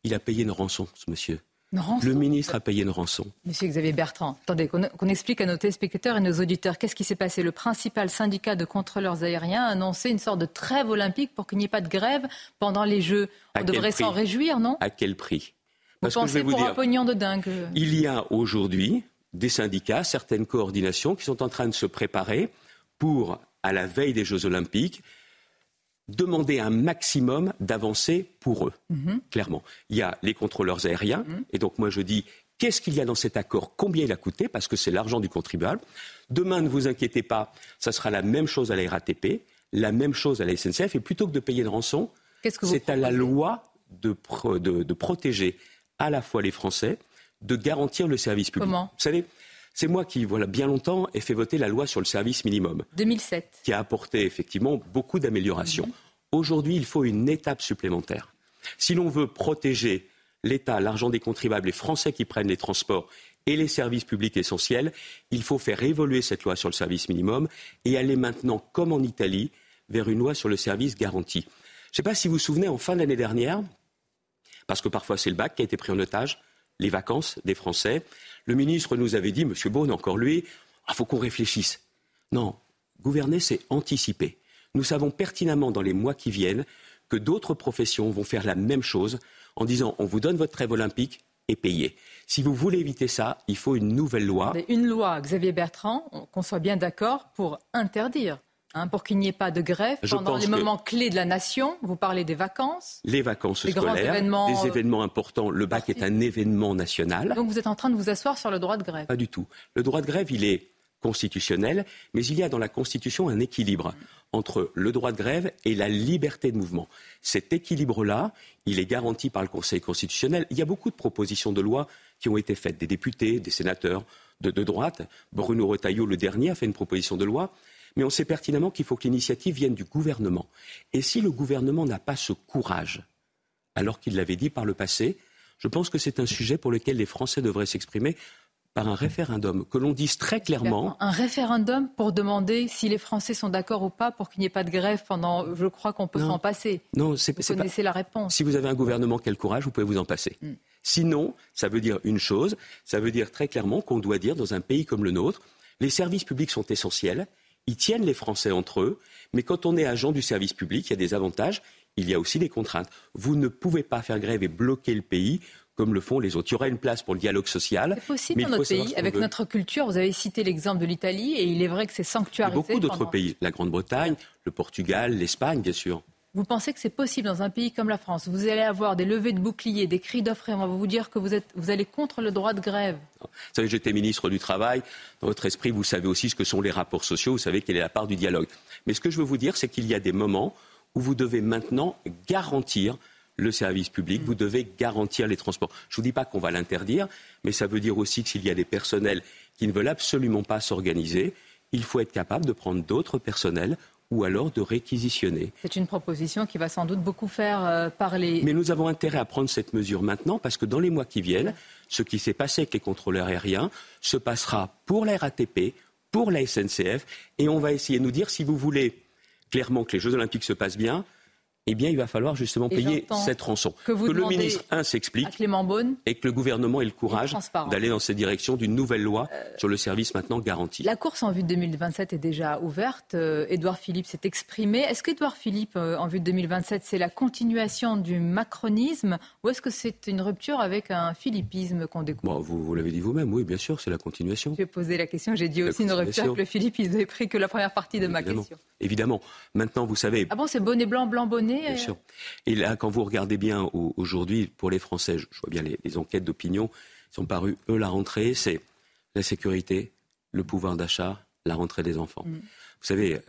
Il a payé une rançon, ce monsieur. Le ministre a payé une rançon. Monsieur Xavier Bertrand, attendez, qu'on explique à nos téléspectateurs et nos auditeurs qu'est-ce qui s'est passé. Le principal syndicat de contrôleurs aériens a annoncé une sorte de trêve olympique pour qu'il n'y ait pas de grève pendant les Jeux. On devrait s'en réjouir, non? À quel prix? Vous Parce que je pensez vais vous pour un dire, pognon de dingue euh, Il y a aujourd'hui des syndicats, certaines coordinations qui sont en train de se préparer pour, à la veille des Jeux Olympiques, demander un maximum d'avancées pour eux. Mhm. Clairement. Il y a les contrôleurs aériens, et donc moi je dis, qu'est-ce qu'il y a dans cet accord? Combien il a coûté? Parce que c'est l'argent du contribuable. Demain, ne vous inquiétez pas, ça sera la même chose à la RATP, la même chose à la SNCF, et plutôt que de payer une rançon, c'est à la loi de, pro- de- de protéger à la fois les Français, de garantir le service public. Comment Vous savez, c'est moi qui, voilà, bien longtemps, ai fait voter la loi sur le service minimum, 2007. qui a apporté effectivement beaucoup d'améliorations. Aujourd'hui, il faut une étape supplémentaire. Si l'on veut protéger l'État, l'argent des contribuables, les Français qui prennent les transports et les services publics essentiels, il faut faire évoluer cette loi sur le service minimum et aller maintenant, comme en Italie, vers une loi sur le service garanti. Je ne sais pas si vous vous souvenez, en fin d'année dernière, parce que parfois c'est le bac qui a été pris en otage, les vacances des Français. Le ministre nous avait dit, Monsieur Beaune, encore lui, il faut qu'on réfléchisse. Non, gouverner, c'est anticiper. Nous savons pertinemment dans les mois qui viennent que d'autres professions vont faire la même chose en disant on vous donne votre trêve olympique et payez. Si vous voulez éviter ça, il faut une nouvelle loi. Une loi, Xavier Bertrand, qu'on soit bien d'accord, pour interdire, hein, pour qu'il n'y ait pas de grève Je pendant les moments clés de la nation. Vous parlez des vacances. Les vacances grands scolaires, événements, des euh, événements importants. Le bac est un événement national. Donc vous êtes en train de vous asseoir sur le droit de grève. Pas du tout. Le droit de grève, il est constitutionnel, mais il y a dans la Constitution un équilibre entre le droit de grève et la liberté de mouvement. Cet équilibre-là, il est garanti par le Conseil constitutionnel. Il y a beaucoup de propositions de loi qui ont été faites, des députés, des sénateurs de, de droite. Bruno Retailleau, le dernier, a fait une proposition de loi. Mais on sait pertinemment qu'il faut que l'initiative vienne du gouvernement. Et si le gouvernement n'a pas ce courage, alors qu'il l'avait dit par le passé, je pense que c'est un sujet pour lequel les Français devraient s'exprimer par un référendum, que l'on dise très clairement Un référendum pour demander si les Français sont d'accord ou pas pour qu'il n'y ait pas de grève pendant. Je crois qu'on peut s'en passer. Non, c'est Vous pas- connaissez la réponse. Si vous avez un gouvernement qui a le courage, vous pouvez vous en passer. Mm. Sinon, ça veut dire une chose, ça veut dire très clairement qu'on doit dire dans un pays comme le nôtre, les services publics sont essentiels, ils tiennent les Français entre eux, mais quand on est agent du service public, il y a des avantages, il y a aussi des contraintes. Vous ne pouvez pas faire grève et bloquer le pays comme le font les autres. Il y aura une place pour le dialogue social. C'est possible dans notre pays, avec notre culture. Vous avez cité l'exemple de l'Italie, et il est vrai que c'est sanctuarisé. beaucoup d'autres pays, la Grande-Bretagne, le Portugal, l'Espagne, bien sûr. Vous pensez que c'est possible dans un pays comme la France Vous allez avoir des levées de boucliers, des cris d'offres, on va vous dire que vous, êtes, vous allez contre le droit de grève. Vous savez, j'étais ministre du Travail. Dans votre esprit, vous savez aussi ce que sont les rapports sociaux, vous savez quelle est la part du dialogue. Mais ce que je veux vous dire, c'est qu'il y a des moments où vous devez maintenant garantir le service public, vous devez garantir les transports. Je ne vous dis pas qu'on va l'interdire, mais ça veut dire aussi que s'il y a des personnels qui ne veulent absolument pas s'organiser, il faut être capable de prendre d'autres personnels ou alors de réquisitionner. C'est une proposition qui va sans doute beaucoup faire euh, parler. Mais nous avons intérêt à prendre cette mesure maintenant parce que dans les mois qui viennent, ce qui s'est passé avec les contrôleurs aériens se passera pour la RATP, pour la SNCF, et on va essayer de nous dire si vous voulez clairement que les Jeux Olympiques se passent bien, eh bien, il va falloir justement payer cette rançon. Que, le ministre, un, s'explique, et que le gouvernement ait le courage d'aller dans cette direction d'une nouvelle loi euh, sur le service maintenant garanti. La course en vue de 2027 est déjà ouverte. Euh, Édouard Philippe s'est exprimé. Est-ce qu'Édouard Philippe, euh, en vue de 2027, c'est la continuation du macronisme ou est-ce que c'est une rupture avec un philippisme qu'on découvre Vous, l'avez dit vous-même, oui, bien sûr, c'est la continuation. J'ai posé la question, j'ai dit aussi une rupture avec le philippisme. Vous avez pris que la première partie de ma question. Évidemment. Maintenant, vous savez. Ah bon, c'est bonnet blanc, blanc bonnet Bien sûr. Et là, quand vous regardez bien aujourd'hui, pour les Français, je vois bien les, enquêtes d'opinion, sont parues, eux, la rentrée, c'est la sécurité, le pouvoir d'achat, la rentrée des enfants. Mm. Vous savez, euh,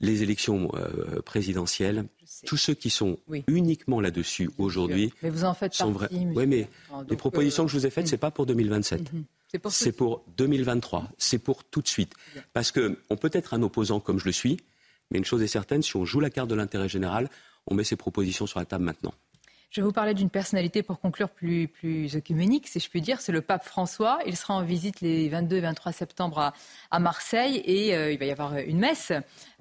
les élections euh, présidentielles, tous ceux qui sont uniquement là-dessus aujourd'hui sont vrais. Oui, mais les propositions euh, que je vous ai faites, ce n'est pas pour 2027. Mm-hmm. C'est pour, pour 2023. C'est pour tout de suite. Parce qu'on peut être un opposant comme je le suis, mais une chose est certaine, si on joue la carte de l'intérêt général, on met ses propositions sur la table maintenant. Je vais vous parler d'une personnalité pour conclure plus, plus œcuménique, si je puis dire. C'est le pape François. Il sera en visite les 22 et 23 septembre à, Marseille et euh, il va y avoir une messe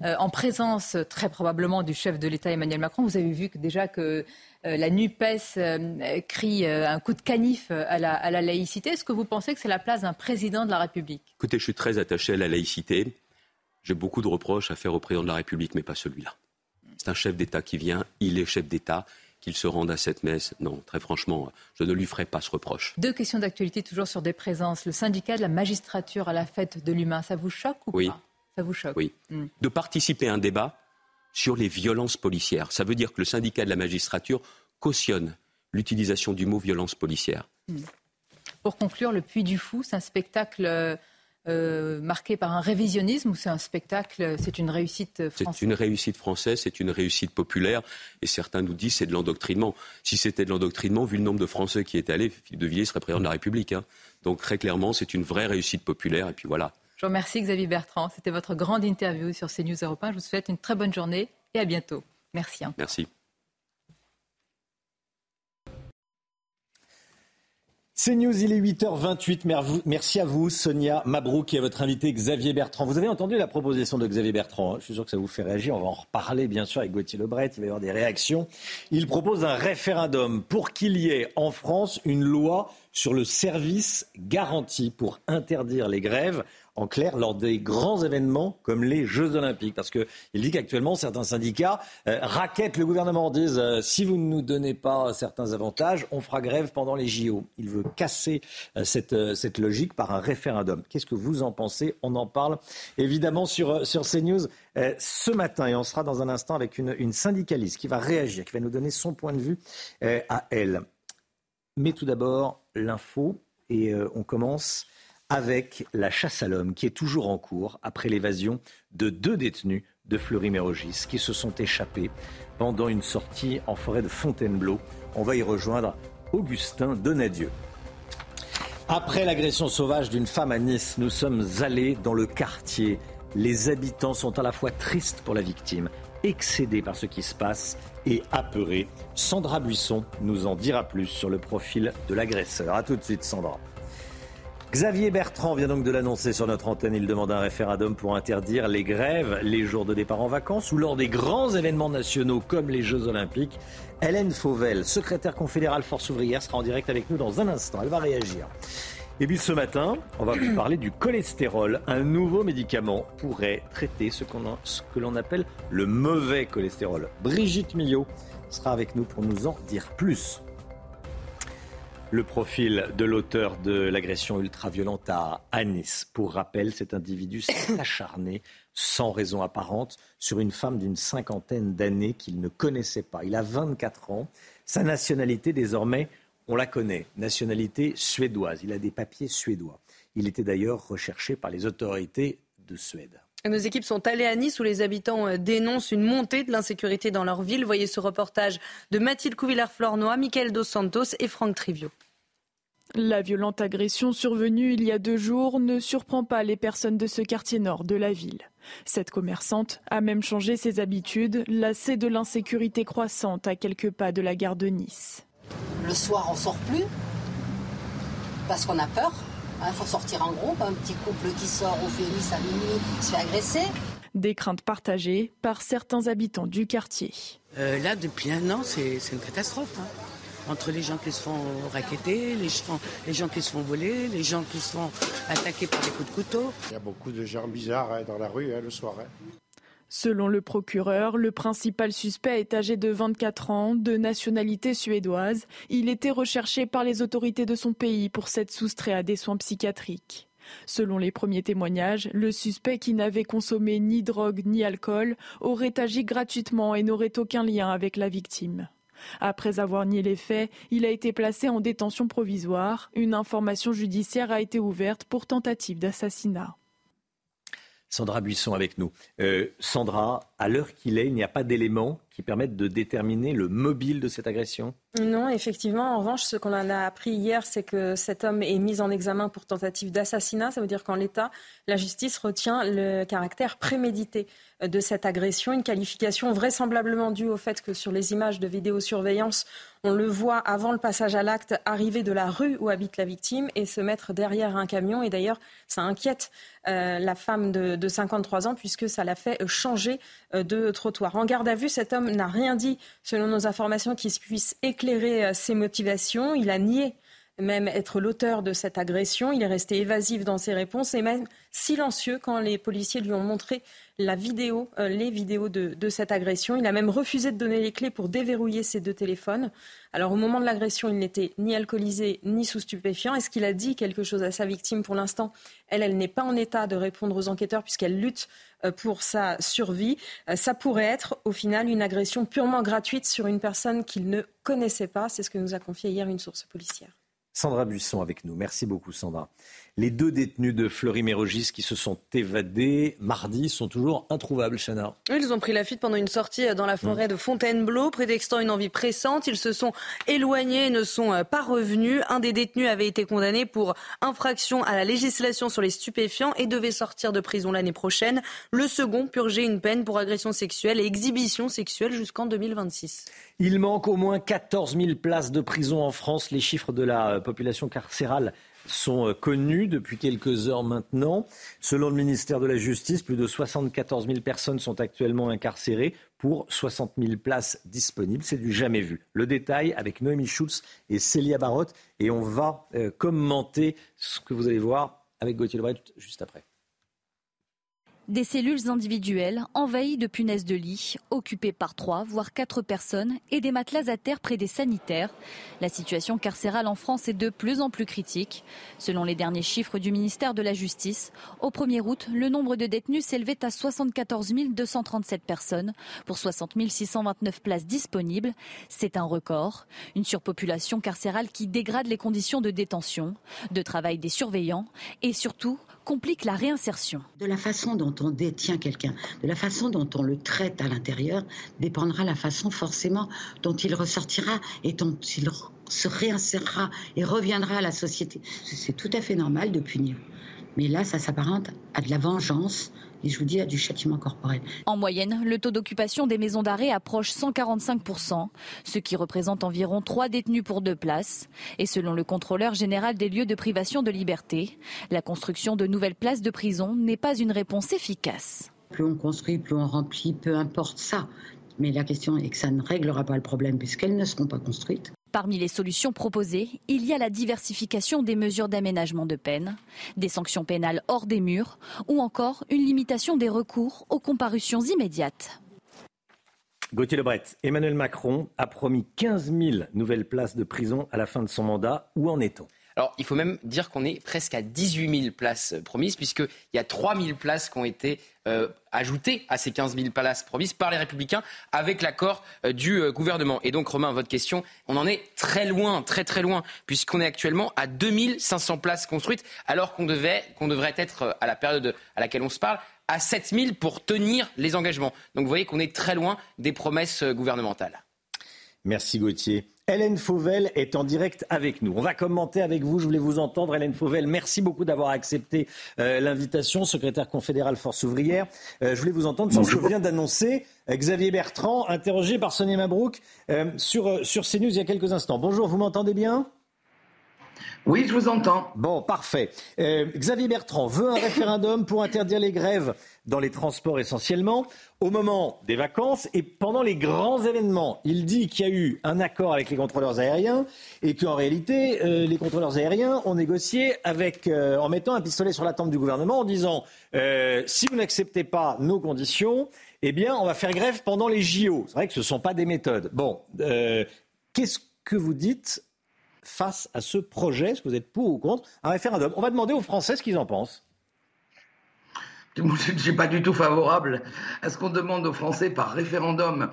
euh, en présence très probablement du chef de l'État Emmanuel Macron. Vous avez vu que déjà que euh, la NUPES crie un coup de canif à la, à la laïcité. Est-ce que vous pensez que c'est la place d'un président de la République? Écoutez, je suis très attaché à la laïcité. J'ai beaucoup de reproches à faire au président de la République, mais pas celui-là. C'est un chef d'État qui vient, il est chef d'État. Qu'il se rende à cette messe, non, très franchement, je ne lui ferai pas ce reproche. Deux questions d'actualité toujours sur des présences. Le syndicat de la magistrature à la fête de l'humain, ça vous choque ou oui. pas? Ça vous choque Oui. Hmm. De participer à un débat sur les violences policières. Ça veut dire que le syndicat de la magistrature cautionne l'utilisation du mot violence policière. Hmm. Pour conclure, Le Puy du Fou, c'est un spectacle euh, euh, marqué par un révisionnisme ou c'est un spectacle, c'est une réussite française C'est une réussite française, c'est une réussite populaire et certains nous disent c'est de l'endoctrinement. Si c'était de l'endoctrinement, vu le nombre de Français qui étaient allés, Philippe de Villiers serait président de la République. Hein. Donc très clairement, c'est une vraie réussite populaire et puis voilà. Je vous remercie Xavier Bertrand. C'était votre grande interview sur CNews Europe 1. Je vous souhaite une très bonne journée et à bientôt. Merci. Hein. Merci. C'est News, il est 8h28. Merci à vous, Sonia Mabrouk, et à votre invité Xavier Bertrand. Vous avez entendu la proposition de Xavier Bertrand. Hein. Je suis sûr que ça vous fait réagir. On va en reparler, bien sûr, avec Gauthier Lebret. Il va y avoir des réactions. Il propose un référendum pour qu'il y ait en France une loi sur le service garanti pour interdire les grèves en clair lors des grands événements comme les Jeux Olympiques. Parce qu'il dit qu'actuellement, certains syndicats euh, raquettent le gouvernement, disent euh, si vous ne nous donnez pas certains avantages, on fera grève pendant les JO. Il veut casser euh, cette, cette, logique par un référendum. Qu'est-ce que vous en pensez? On en parle évidemment sur, sur CNews ce matin et on sera dans un instant avec une, une, syndicaliste qui va réagir, qui va nous donner son point de vue à elle. Mais tout d'abord, l'info et on commence avec la chasse à l'homme qui est toujours en cours après l'évasion de deux détenus de Fleury-Mérogis qui se sont échappés pendant une sortie en forêt de Fontainebleau. On va y rejoindre Augustin Donadieu. Après l'agression sauvage d'une femme à Nice, nous sommes allés dans le quartier. Les habitants sont à la fois tristes pour la victime, excédés par ce qui se passe et apeurés. Sandra Buisson nous en dira plus sur le profil de l'agresseur. A tout de suite, Sandra. Xavier Bertrand vient donc de l'annoncer sur notre antenne. Il demande un référendum pour interdire les grèves, les jours de départ en vacances ou lors des grands événements nationaux comme les Jeux Olympiques. Hélène Fauvel, secrétaire confédérale Force ouvrière, sera en direct avec nous dans un instant. Elle va réagir. Et puis ce matin, on va vous parler du cholestérol. Un nouveau médicament pourrait traiter ce, ce que l'on appelle le mauvais cholestérol. Brigitte Millot sera avec nous pour nous en dire plus le profil de l'auteur de l'agression ultra-violente à, Nice. Pour rappel, cet individu s'est acharné sans raison apparente sur une femme d'une cinquantaine d'années qu'il ne connaissait pas. Il a 24 ans. Sa nationalité, désormais, on la connaît, nationalité suédoise. Il a des papiers suédois. Il était d'ailleurs recherché par les autorités de Suède. Nos équipes sont allées à Nice où les habitants euh, dénoncent une montée de l'insécurité dans leur ville. Voyez ce reportage de Mathilde Couvillard-Flornois, Michael Dos Santos et Franck Trivio. La violente agression survenue il y a deux jours ne surprend pas les personnes de ce quartier nord de la ville. Cette commerçante a même changé ses habitudes, lassée de l'insécurité croissante à quelques pas de la gare de Nice. Le soir, on sort plus parce qu'on a peur. Il hein, faut sortir en groupe. Un petit couple qui sort au Nice à minuit se fait agresser. Des craintes partagées par certains habitants du quartier. Euh, là, depuis un an, c'est une catastrophe. Hein. Entre les gens qui se font raqueter, les, les, gens qui se font voler, les gens qui se font attaquer par des coups de couteau. Il y a beaucoup de gens bizarres hein, dans la rue le soir. Selon le procureur, le principal suspect est âgé de 24 ans, de nationalité suédoise. Il était recherché par les autorités de son pays pour s'être soustrait à des soins psychiatriques. Selon les premiers témoignages, le suspect qui n'avait consommé ni drogue ni alcool aurait agi gratuitement et n'aurait aucun lien avec la victime. Après avoir nié les faits, il a été placé en détention provisoire. Une information judiciaire a été ouverte pour tentative d'assassinat. Sandra Buisson avec nous. Euh, Sandra, à l'heure qu'il est, il n'y a pas d'éléments qui permettent de déterminer le mobile de cette agression? Non, effectivement. En revanche, ce qu'on en a appris hier, c'est que cet homme est mis en examen pour tentative d'assassinat. Ça veut dire qu'en l'état, la justice retient le caractère prémédité de cette agression, une qualification vraisemblablement due au fait que sur les images de vidéosurveillance, on le voit avant le passage à l'acte arriver de la rue où habite la victime et se mettre derrière un camion. Et d'ailleurs, ça inquiète euh, la femme de, de, 53 ans puisque ça l'a fait changer de trottoir. En garde à vue, cet homme n'a rien dit, selon nos informations, qui puisse éclairer euh, ses motivations. Il a nié même être l'auteur de cette agression. Il est resté évasif dans ses réponses et même silencieux quand les policiers lui ont montré euh, les vidéos de, cette agression. Il a même refusé de donner les clés pour déverrouiller ses deux téléphones. Alors au moment de l'agression, il n'était ni alcoolisé ni sous stupéfiant. Est-ce qu'il a dit quelque chose à sa victime Pour l'instant, elle, elle n'est pas en état de répondre aux enquêteurs puisqu'elle lutte euh, pour sa survie. Euh, ça pourrait être au final une agression purement gratuite sur une personne qu'il ne connaissait pas. C'est ce que nous a confié hier une source policière. Sandra Buisson avec nous. Merci beaucoup Sandra. Les deux détenus de Fleury-Mérogis qui se sont évadés mardi sont toujours introuvables, Chana. Ils ont pris la fuite pendant une sortie dans la forêt de Fontainebleau, prétextant une envie pressante. Ils se sont éloignés et ne sont pas revenus. Un des détenus avait été condamné pour infraction à la législation sur les stupéfiants et devait sortir de prison l'année prochaine. Le second purgeait une peine pour agression sexuelle et exhibition sexuelle jusqu'en 2026. Il manque au moins 14 000 places de prison en France. Les chiffres de la population carcérale sont euh, connus depuis quelques heures maintenant. Selon le ministère de la Justice, plus de 74 000 personnes sont actuellement incarcérées pour 60 000 places disponibles. C'est du jamais vu. Le détail avec Noémie Schulz et Célia Barotte. Et on va euh, commenter ce que vous allez voir avec Gauthier Lebret juste après. Des cellules individuelles envahies de punaises de lit, occupées par trois, voire quatre personnes, et des matelas à terre près des sanitaires. La situation carcérale en France est de plus en plus critique. Selon les derniers chiffres du ministère de la Justice, au 1er août, le nombre de détenus s'élevait à 74 237 personnes pour 60 629 places disponibles. C'est un record. Une surpopulation carcérale qui dégrade les conditions de détention, de travail des surveillants et surtout complique la réinsertion. De la façon dont on détient quelqu'un, de la façon dont on le traite à l'intérieur, dépendra la façon forcément dont il ressortira et dont il se réinsérera et reviendra à la société. C'est tout à fait normal de punir. Mais là, ça s'apparente à de la vengeance et je vous dis, à du châtiment corporel. En moyenne, le taux d'occupation des maisons d'arrêt approche 145%, ce qui représente environ 3 détenus pour deux places. Et selon le contrôleur général des lieux de privation de liberté, la construction de nouvelles places de prison n'est pas une réponse efficace. Plus on construit, plus on remplit, peu importe ça. Mais la question est que ça ne réglera pas le problème puisqu'elles ne seront pas construites. Parmi les solutions proposées, il y a la diversification des mesures d'aménagement de peine, des sanctions pénales hors des murs ou encore une limitation des recours aux comparutions immédiates. Gauthier Lebret, Emmanuel Macron a promis 15 000 nouvelles places de prison à la fin de son mandat. Où en est-on? Alors, il faut même dire qu'on est presque à 18 000 places promises, puisqu'il y a 3 000 places qui ont été euh, ajoutées à ces 15 000 places promises par les Républicains avec l'accord euh, du euh, gouvernement. Et donc, Romain, votre question, on en est très loin, très très loin, puisqu'on est actuellement à 2 500 places construites, alors qu'on qu'on devrait être, à la période à laquelle on se parle, à 7 000 pour tenir les engagements. Donc, vous voyez qu'on est très loin des promesses gouvernementales. Merci Gauthier. Hélène Fauvel est en direct avec nous. On va commenter avec vous. Je voulais vous entendre. Hélène Fauvel, merci beaucoup d'avoir accepté euh, l'invitation, secrétaire confédérale Force ouvrière. Euh, je voulais vous entendre sur ce que vient d'annoncer euh, Xavier Bertrand, interrogé par Sonia Mabrouk sur, sur CNews il y a quelques instants. Bonjour, vous m'entendez bien? Oui, je vous entends. Bon, parfait. Xavier Bertrand veut un référendum pour interdire les grèves dans les transports essentiellement, au moment des vacances et pendant les grands événements. Il dit qu'il y a eu un accord avec les contrôleurs aériens et qu'en réalité, euh, les contrôleurs aériens ont négocié avec, euh, en mettant un pistolet sur la tempe du gouvernement en disant euh, si vous n'acceptez pas nos conditions, eh bien, on va faire grève pendant les JO. C'est vrai que ce ne sont pas des méthodes. Bon, qu'est-ce que vous dites face à ce projet Est-ce que vous êtes pour ou contre un référendum? On va demander aux Français ce qu'ils en pensent. Je ne suis pas du tout favorable à ce qu'on demande aux Français par référendum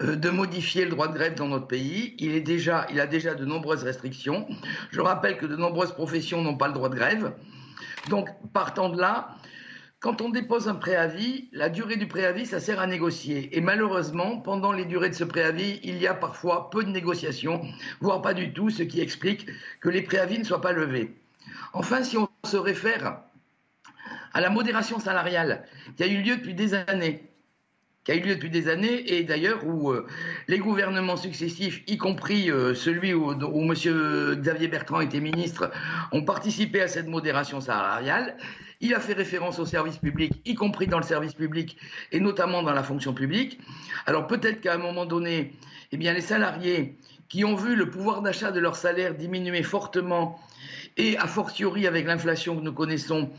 euh, de modifier le droit de grève dans notre pays. Il, est déjà, il a déjà de nombreuses restrictions. Je rappelle que de nombreuses professions n'ont pas le droit de grève. Donc, partant de là, quand on dépose un préavis, la durée du préavis, ça sert à négocier. Et malheureusement, pendant les durées de ce préavis, il y a parfois peu de négociations, voire pas du tout, ce qui explique que les préavis ne soient pas levés. Enfin, si on se réfère à la modération salariale qui a eu lieu depuis des années qui a eu lieu depuis des années et d'ailleurs où euh, les gouvernements successifs, y compris euh, celui où, où M. Xavier Bertrand était ministre, ont participé à cette modération salariale. Il a fait référence au service public, y compris dans le service public et notamment dans la fonction publique. Alors peut-être qu'à un moment donné, eh bien, les salariés qui ont vu le pouvoir d'achat de leur salaire diminuer fortement et a fortiori avec l'inflation que nous connaissons,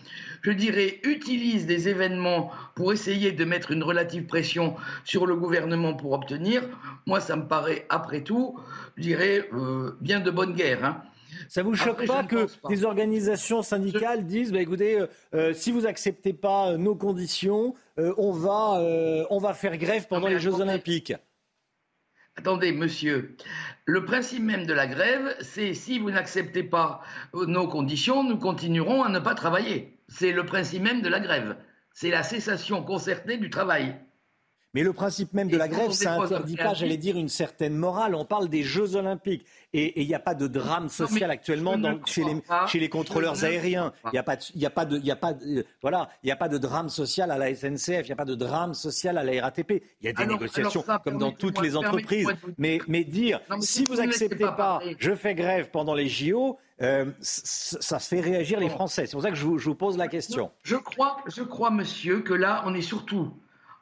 je dirais, utilise des événements pour essayer de mettre une relative pression sur le gouvernement pour obtenir, moi, ça me paraît, après tout, je dirais, euh, bien de bonne guerre. Hein. Ça vous choque pas que des organisations syndicales disent, bah, écoutez, euh, euh, si vous acceptez pas nos conditions, on va on va faire grève pendant les Jeux Olympiques. Attendez, monsieur, le principe même de la grève, c'est si vous n'acceptez pas nos conditions, nous continuerons à ne pas travailler. C'est le principe même de la grève. C'est la cessation concertée du travail. Mais le principe même de la grève, ça n'interdit pas, j'allais dire, une certaine morale. On parle des Jeux Olympiques. Et il n'y a pas de drame social actuellement chez, les, chez, les, contrôleurs aériens. Il n'y a pas de, y a pas de, y a pas de, voilà, il n'y a pas de drame social à la SNCF. Il n'y a pas de drame social à la RATP. Il y a des négociations comme dans toutes les entreprises. Mais, mais dire, si vous n'acceptez pas, je fais grève pendant les JO, euh, ça fait réagir les Français. C'est pour ça que je vous, je vous, pose la question. Je crois, je crois, monsieur, que là, on est surtout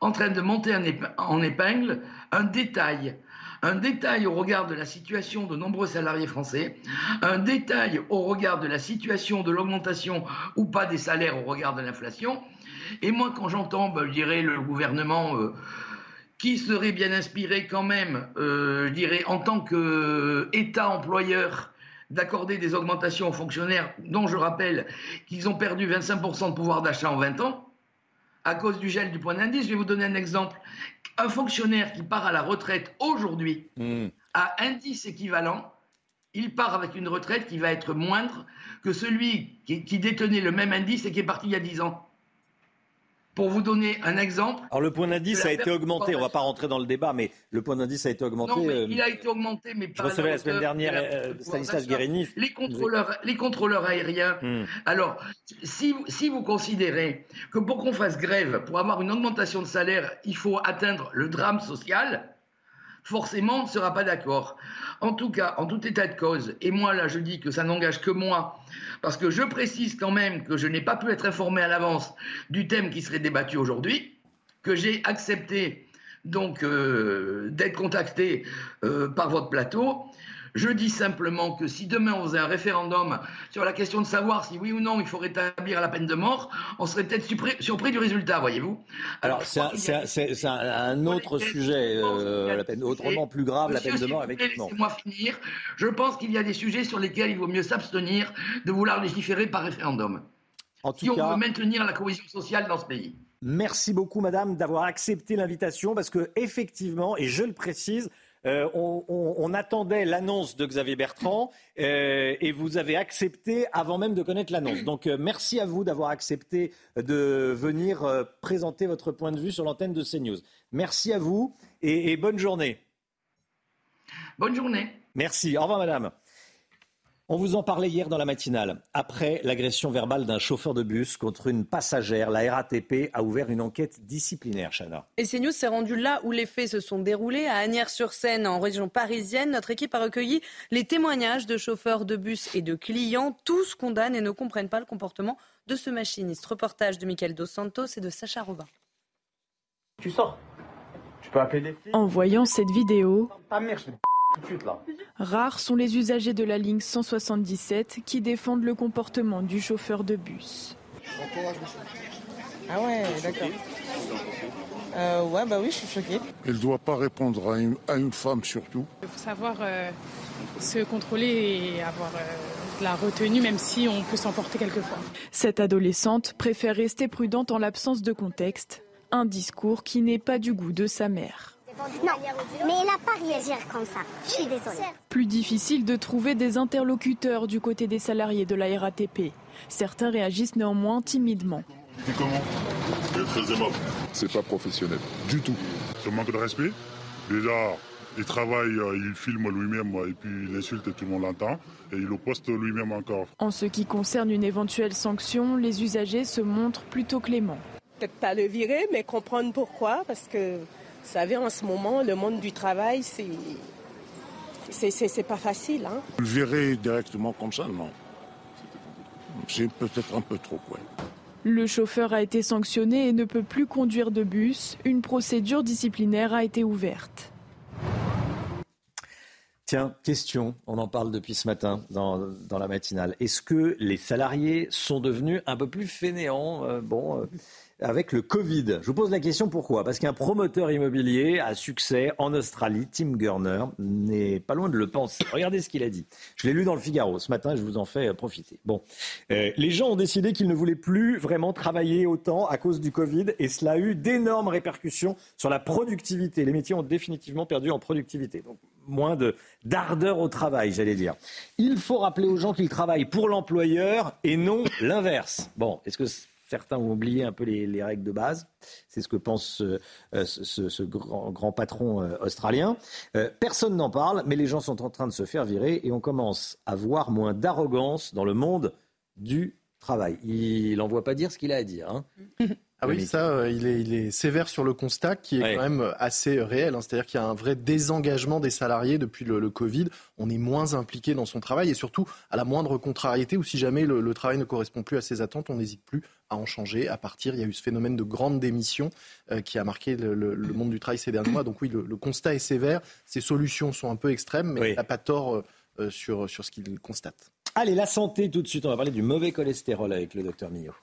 en train de monter en épingle un détail. Un détail au regard de la situation de nombreux salariés français, un détail au regard de la situation de l'augmentation ou pas des salaires au regard de l'inflation. Et moi, quand j'entends, ben, je dirais, le gouvernement euh, qui serait bien inspiré quand même, euh, je dirais, en tant qu'État employeur, d'accorder des augmentations aux fonctionnaires, dont je rappelle qu'ils ont perdu 25% de pouvoir d'achat en 20 ans, à cause du gel du point d'indice. Je vais vous donner un exemple. Un fonctionnaire qui part à la retraite aujourd'hui hmm. à indice équivalent, il part avec une retraite qui va être moindre que celui qui, détenait le même indice et qui est parti il y a 10 ans. Pour vous donner un exemple. Alors le point d'indice a été augmenté, on ne va pas rentrer dans le débat, mais le point d'indice a été augmenté. Non, mais euh, il a été augmenté, mais Je pas. recevais à la semaine dernière de euh, Stanislas Guérini. Les contrôleurs, les contrôleurs aériens. Hmm. Alors, si vous considérez que pour qu'on fasse grève, pour avoir une augmentation de salaire, il faut atteindre le drame social, forcément, ne sera pas d'accord. En tout cas, en tout état de cause, et moi là, je dis que ça n'engage que moi, parce que je précise quand même que je n'ai pas pu être informé à l'avance du thème qui serait débattu aujourd'hui, que j'ai accepté donc euh, d'être contacté euh, par votre plateau. Je dis simplement que si demain on faisait un référendum sur la question de savoir si oui ou non il faut rétablir la peine de mort, on serait peut-être surpris, du résultat, voyez-vous. Alors c'est un, c'est autre sujet, euh, la peine autrement plus grave, la peine de mort, effectivement. Laissez-moi finir. Je pense qu'il y a des sujets sur lesquels il vaut mieux s'abstenir de vouloir légiférer par référendum. En tout si on veut maintenir la cohésion sociale dans ce pays. Merci beaucoup, madame, d'avoir accepté l'invitation parce que, effectivement, et je le précise, euh, on, on- on attendait l'annonce de Xavier Bertrand euh, et vous avez accepté avant même de connaître l'annonce. Donc, euh, merci à vous d'avoir accepté de venir présenter votre point de vue sur l'antenne de CNews. Merci à vous et, et bonne journée. Bonne journée. Merci. Au revoir, madame. On vous en parlait hier dans la matinale. Après l'agression verbale d'un chauffeur de bus contre une passagère, la RATP a ouvert une enquête disciplinaire, Chana. Et CNews s'est rendu là où les faits se sont déroulés, à Agnières-sur-Seine, en région parisienne. Notre équipe a recueilli les témoignages de chauffeurs de bus et de clients. Tous condamnent et ne comprennent pas le comportement de ce machiniste. Reportage de Michael Dos Santos et de Sacha Robin. Tu sors. Tu peux appeler des flics. En voyant cette vidéo, Ta mère, je rares sont les usagers de la ligne 177 qui défendent le comportement du chauffeur de bus. Ah ouais, d'accord. Euh, ouais, bah oui, je suis choquée. Elle ne doit pas répondre à une, à une femme surtout. Il faut savoir euh, se contrôler et avoir euh, de la retenue, même si on peut s'emporter quelquefois. Cette adolescente préfère rester prudente en l'absence de contexte, un discours qui n'est pas du goût de sa mère. Non, mais elle n'a pas réagi comme ça. Je suis désolée. Plus difficile de trouver des interlocuteurs du côté des salariés de la RATP. Certains réagissent néanmoins timidement. C'est comment? Très aimable. C'est pas professionnel, du tout. Ce manque de respect? Déjà, il travaille, euh, il filme lui-même et puis il insulte et tout le monde l'entend. Et il le poste lui-même encore. En ce qui concerne une éventuelle sanction, les usagers se montrent plutôt cléments. Peut-être pas le virer, mais comprendre pourquoi, parce que, vous savez, en ce moment, le monde du travail, c'est. C'est, pas facile, hein. Le virer directement comme ça, non. C'est peut-être un peu trop, ouais. Le chauffeur a été sanctionné et ne peut plus conduire de bus. Une procédure disciplinaire a été ouverte. Tiens, question, on en parle depuis ce matin dans, dans la matinale. Est-ce que les salariés sont devenus un peu plus fainéants? Euh, bon, euh, avec le Covid Je vous pose la question pourquoi? Parce qu'un promoteur immobilier à succès en Australie, Tim Gurner, n'est pas loin de le penser. Regardez ce qu'il a dit. Je l'ai lu dans le Figaro ce matin, je vous en fais euh, profiter. Bon, Euh, les gens ont décidé qu'ils ne voulaient plus vraiment travailler autant à cause du Covid et cela a eu d'énormes répercussions sur la productivité. Les métiers ont définitivement perdu en productivité. Donc, moins de d'ardeur au travail, j'allais dire. Il faut rappeler aux gens qu'ils travaillent pour l'employeur et non l'inverse. Bon, est-ce que certains ont oublié un peu les, les règles de base C'est ce que pense euh, ce, ce- grand, patron euh, australien. Euh, personne n'en parle, mais les gens sont en train de se faire virer et on commence à voir moins d'arrogance dans le monde du travail. Il n'envoie pas dire ce qu'il a à dire. hein. Ah oui, ça, euh, il est, il est sévère sur le constat qui est Ouais. quand même euh, assez réel. hein. C'est-à-dire qu'il y a un vrai désengagement des salariés depuis le, le Covid. On est moins impliqué dans son travail et surtout à la moindre contrariété ou si jamais le, le travail ne correspond plus à ses attentes, on n'hésite plus à en changer, à partir. Il y a eu ce phénomène de grande démission euh, qui a marqué le, le- le monde du travail ces derniers mois. Donc oui, le, le constat est sévère. Ces solutions sont un peu extrêmes, mais il n'a pas tort euh, euh, sur, sur ce qu'il constate. Allez, la santé tout de suite. On va parler du mauvais cholestérol avec le docteur Millot.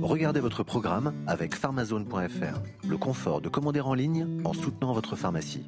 Regardez votre programme avec pharmazone.fr. Le confort de commander en ligne en soutenant votre pharmacie.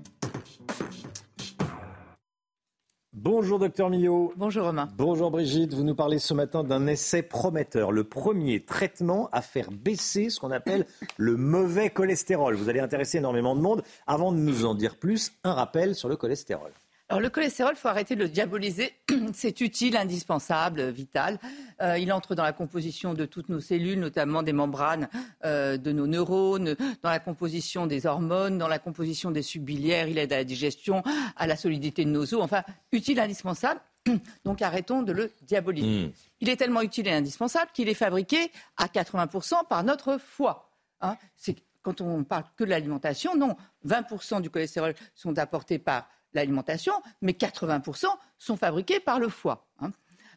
Bonjour docteur Millot. Bonjour Romain. Bonjour Brigitte, vous nous parlez ce matin d'un essai prometteur, le premier traitement à faire baisser ce qu'on appelle le mauvais cholestérol. Vous allez intéresser énormément de monde. Avant de nous en dire plus, un rappel sur le cholestérol. Alors le cholestérol, il faut arrêter de le diaboliser. C'est utile, indispensable, vital. Euh, il entre dans la composition de toutes nos cellules, notamment des membranes euh, de nos neurones, dans la composition des hormones, dans la composition des subbiliaires. Il aide à la digestion, à la solidité de nos os. Enfin, utile, indispensable. Donc arrêtons de le diaboliser. Hmm. Il est tellement utile et indispensable qu'il est fabriqué à 80% par notre foie. Hein. C'est quand on parle que de l'alimentation, non, 20% du cholestérol sont apportés par l'alimentation, mais 80% sont fabriqués par le foie. hein.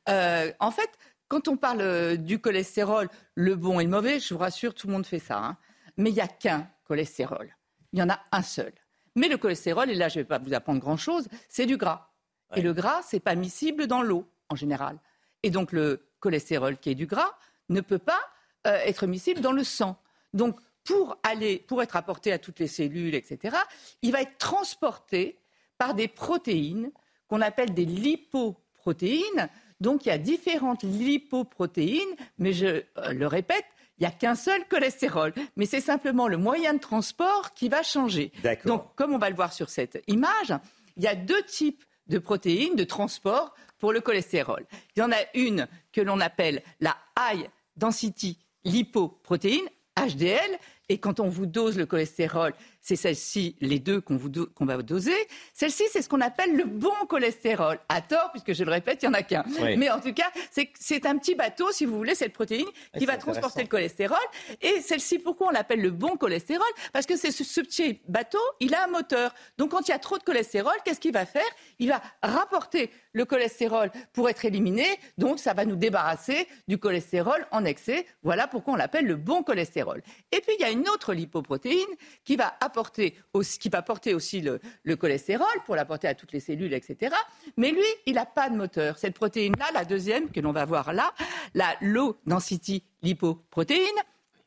Euh, en fait, quand on parle euh, du cholestérol, le bon et le mauvais, je vous rassure, tout le monde fait ça. hein. Mais il n'y a qu'un cholestérol. Il y en a un seul. Mais le cholestérol, et là je ne vais pas vous apprendre grand-chose, c'est du gras. Et le gras, c'est pas miscible dans l'eau en général. Et donc le cholestérol qui est du gras ne peut pas euh, être miscible dans le sang. Donc pour aller, pour être apporté à toutes les cellules, etc., il va être transporté par des protéines qu'on appelle des lipoprotéines. Donc il y a différentes lipoprotéines, mais je euh, le répète, il n'y a qu'un seul cholestérol. Mais c'est simplement le moyen de transport qui va changer. Donc comme on va le voir sur cette image, il y a deux types de protéines de transport pour le cholestérol. Il y en a une que l'on appelle la high density lipoprotéine, HDL, et quand on vous dose le cholestérol, c'est celle-ci, les deux qu'on do- va doser. Celle-ci, c'est ce qu'on appelle le bon cholestérol. À tort, puisque je le répète, il n'y en a qu'un. Oui. Mais en tout cas, c'est- un petit bateau, si vous voulez, cette protéine qui va transporter le cholestérol. Et celle-ci, pourquoi on l'appelle le bon cholestérol? Parce que c'est ce, ce petit bateau, il a un moteur. Donc quand il y a trop de cholestérol, qu'est-ce qu'il va faire? Il va rapporter le cholestérol pour être éliminé. Donc ça va nous débarrasser du cholestérol en excès. Voilà pourquoi on l'appelle le bon cholestérol. Et puis il y a une autre lipoprotéine qui va apporter qui va porter aussi le, le cholestérol pour l'apporter à toutes les cellules, etc. Mais lui, il n'a pas de moteur. Cette protéine-là, la deuxième que l'on va voir là, la low density lipoprotéine,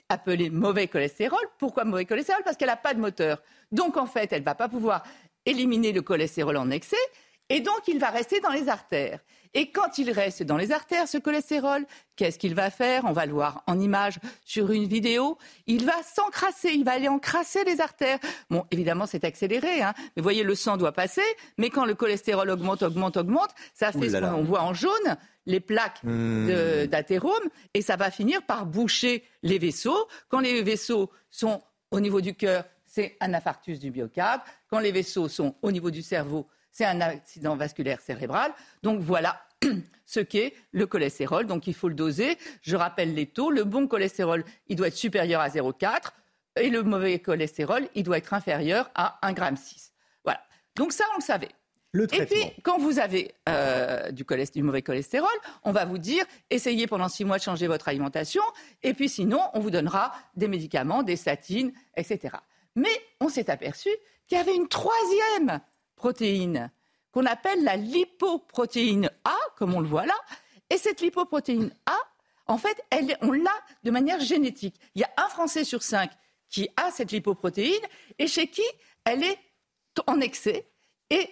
appelée mauvais cholestérol. Pourquoi mauvais cholestérol? Parce qu'elle n'a pas de moteur. Donc en fait, elle ne va pas pouvoir éliminer le cholestérol en excès. Et donc, il va rester dans les artères. Et quand il reste dans les artères, ce cholestérol, qu'est-ce qu'il va faire? On va le voir en image sur une vidéo. Il va s'encrasser, il va aller encrasser les artères. Bon, évidemment, c'est accéléré. Hein, mais vous voyez, le sang doit passer. Mais quand le cholestérol augmente, augmente, augmente, ça fait ce qu'on voit en jaune, les plaques de- d'athérome. Et ça va finir par boucher les vaisseaux. Quand les vaisseaux sont au niveau du cœur, c'est un infarctus du myocarde. Quand les vaisseaux sont au niveau du cerveau, c'est un accident vasculaire cérébral. Donc voilà ce qu'est le cholestérol. Donc il faut le doser. Je rappelle les taux. Le bon cholestérol, il doit être supérieur à 0,4 et le mauvais cholestérol, il doit être inférieur à 1,6 g. Voilà. Donc ça, on le savait. Le Et puis, quand vous avez euh, du, du mauvais cholestérol, on va vous dire essayez pendant six mois de changer votre alimentation, et puis sinon, on vous donnera des médicaments, des statines, etc. Mais on s'est aperçu qu'il y avait une troisième qu'on appelle la lipoprotéine A, comme on le voit là. Et cette lipoprotéine A, en fait, elle, on l'a de manière génétique. Il y a un Français sur cinq qui a cette lipoprotéine et chez qui elle est en excès. Et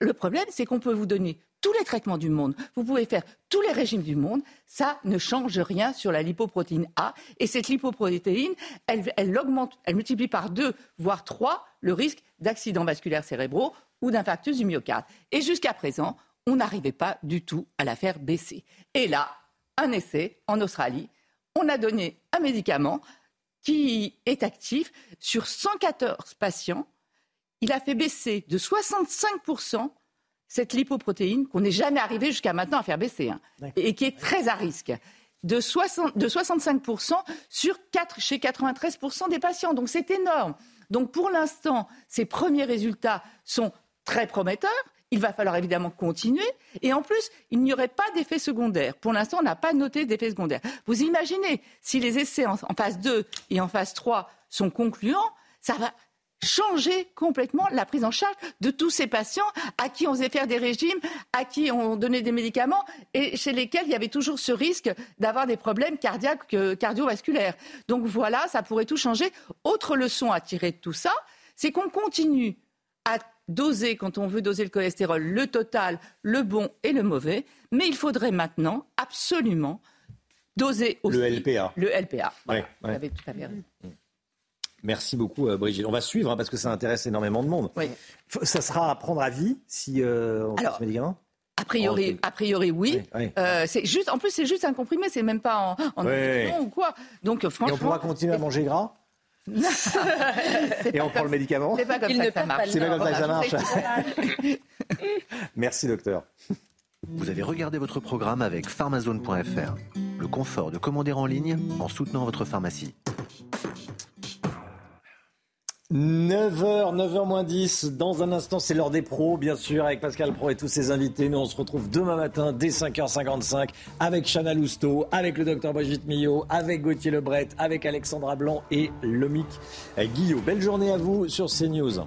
le problème, c'est qu'on peut vous donner tous les traitements du monde, vous pouvez faire tous les régimes du monde, ça ne change rien sur la lipoprotéine A. Et cette lipoprotéine, elle, augmente, elle multiplie par deux, voire trois, le risque d'accidents vasculaires cérébraux ou d'infarctus du myocarde. Et jusqu'à présent, on n'arrivait pas du tout à la faire baisser. Et là, un essai en Australie, on a donné un médicament qui est actif sur 114 patients. Il a fait baisser de 65% cette lipoprotéine qu'on n'est jamais arrivé jusqu'à maintenant à faire baisser hein, et qui est très à risque. De, 60 de 65% sur 4, chez 93% des patients. Donc c'est énorme. Donc pour l'instant, ces premiers résultats sont très prometteurs. Il va falloir évidemment continuer. Et en plus, il n'y aurait pas d'effet secondaire. Pour l'instant, on n'a pas noté d'effet secondaire. Vous imaginez, si les essais en, en phase 2 et en phase 3 sont concluants, ça va changer complètement la prise en charge de tous ces patients à qui on faisait faire des régimes, à qui on donnait des médicaments et chez lesquels il y avait toujours ce risque d'avoir des problèmes cardiaques, cardiovasculaires. Donc voilà, ça pourrait tout changer. Autre leçon à tirer de tout ça, c'est qu'on continue à doser, quand on veut doser le cholestérol, le total, le bon et le mauvais, mais il faudrait maintenant absolument doser aussi Le LPA. Le LPA. Voilà, Ouais, Vous avez tout à fait raison. Merci beaucoup, euh, Brigitte. On va suivre hein, parce que ça intéresse énormément de monde. Oui. Ça sera à prendre à vie si euh, on prend ce médicament A priori, a priori oui. Oui, oui. Euh, c'est juste, en plus, c'est juste un comprimé, c'est même pas en, en Oui, ou quoi. Donc, euh, Et franchement. on pourra continuer à manger gras Et on prend le médicament C'est pas comme Il ça ne que ça marche. C'est pas comme ça que ça marche. Merci, docteur. Vous avez regardé votre programme avec pharmazone.fr. Le confort de commander en ligne en soutenant votre pharmacie. 9h, 9h moins 10. Dans un instant, c'est l'heure des pros, bien sûr, avec Pascal Pro et tous ses invités. Nous, on se retrouve demain matin dès 5h55 avec Chana Lousteau, avec le docteur Brigitte Millot, avec Gauthier Lebret, avec Alexandra Blanc et Lomic Guillot. Belle journée à vous sur CNews.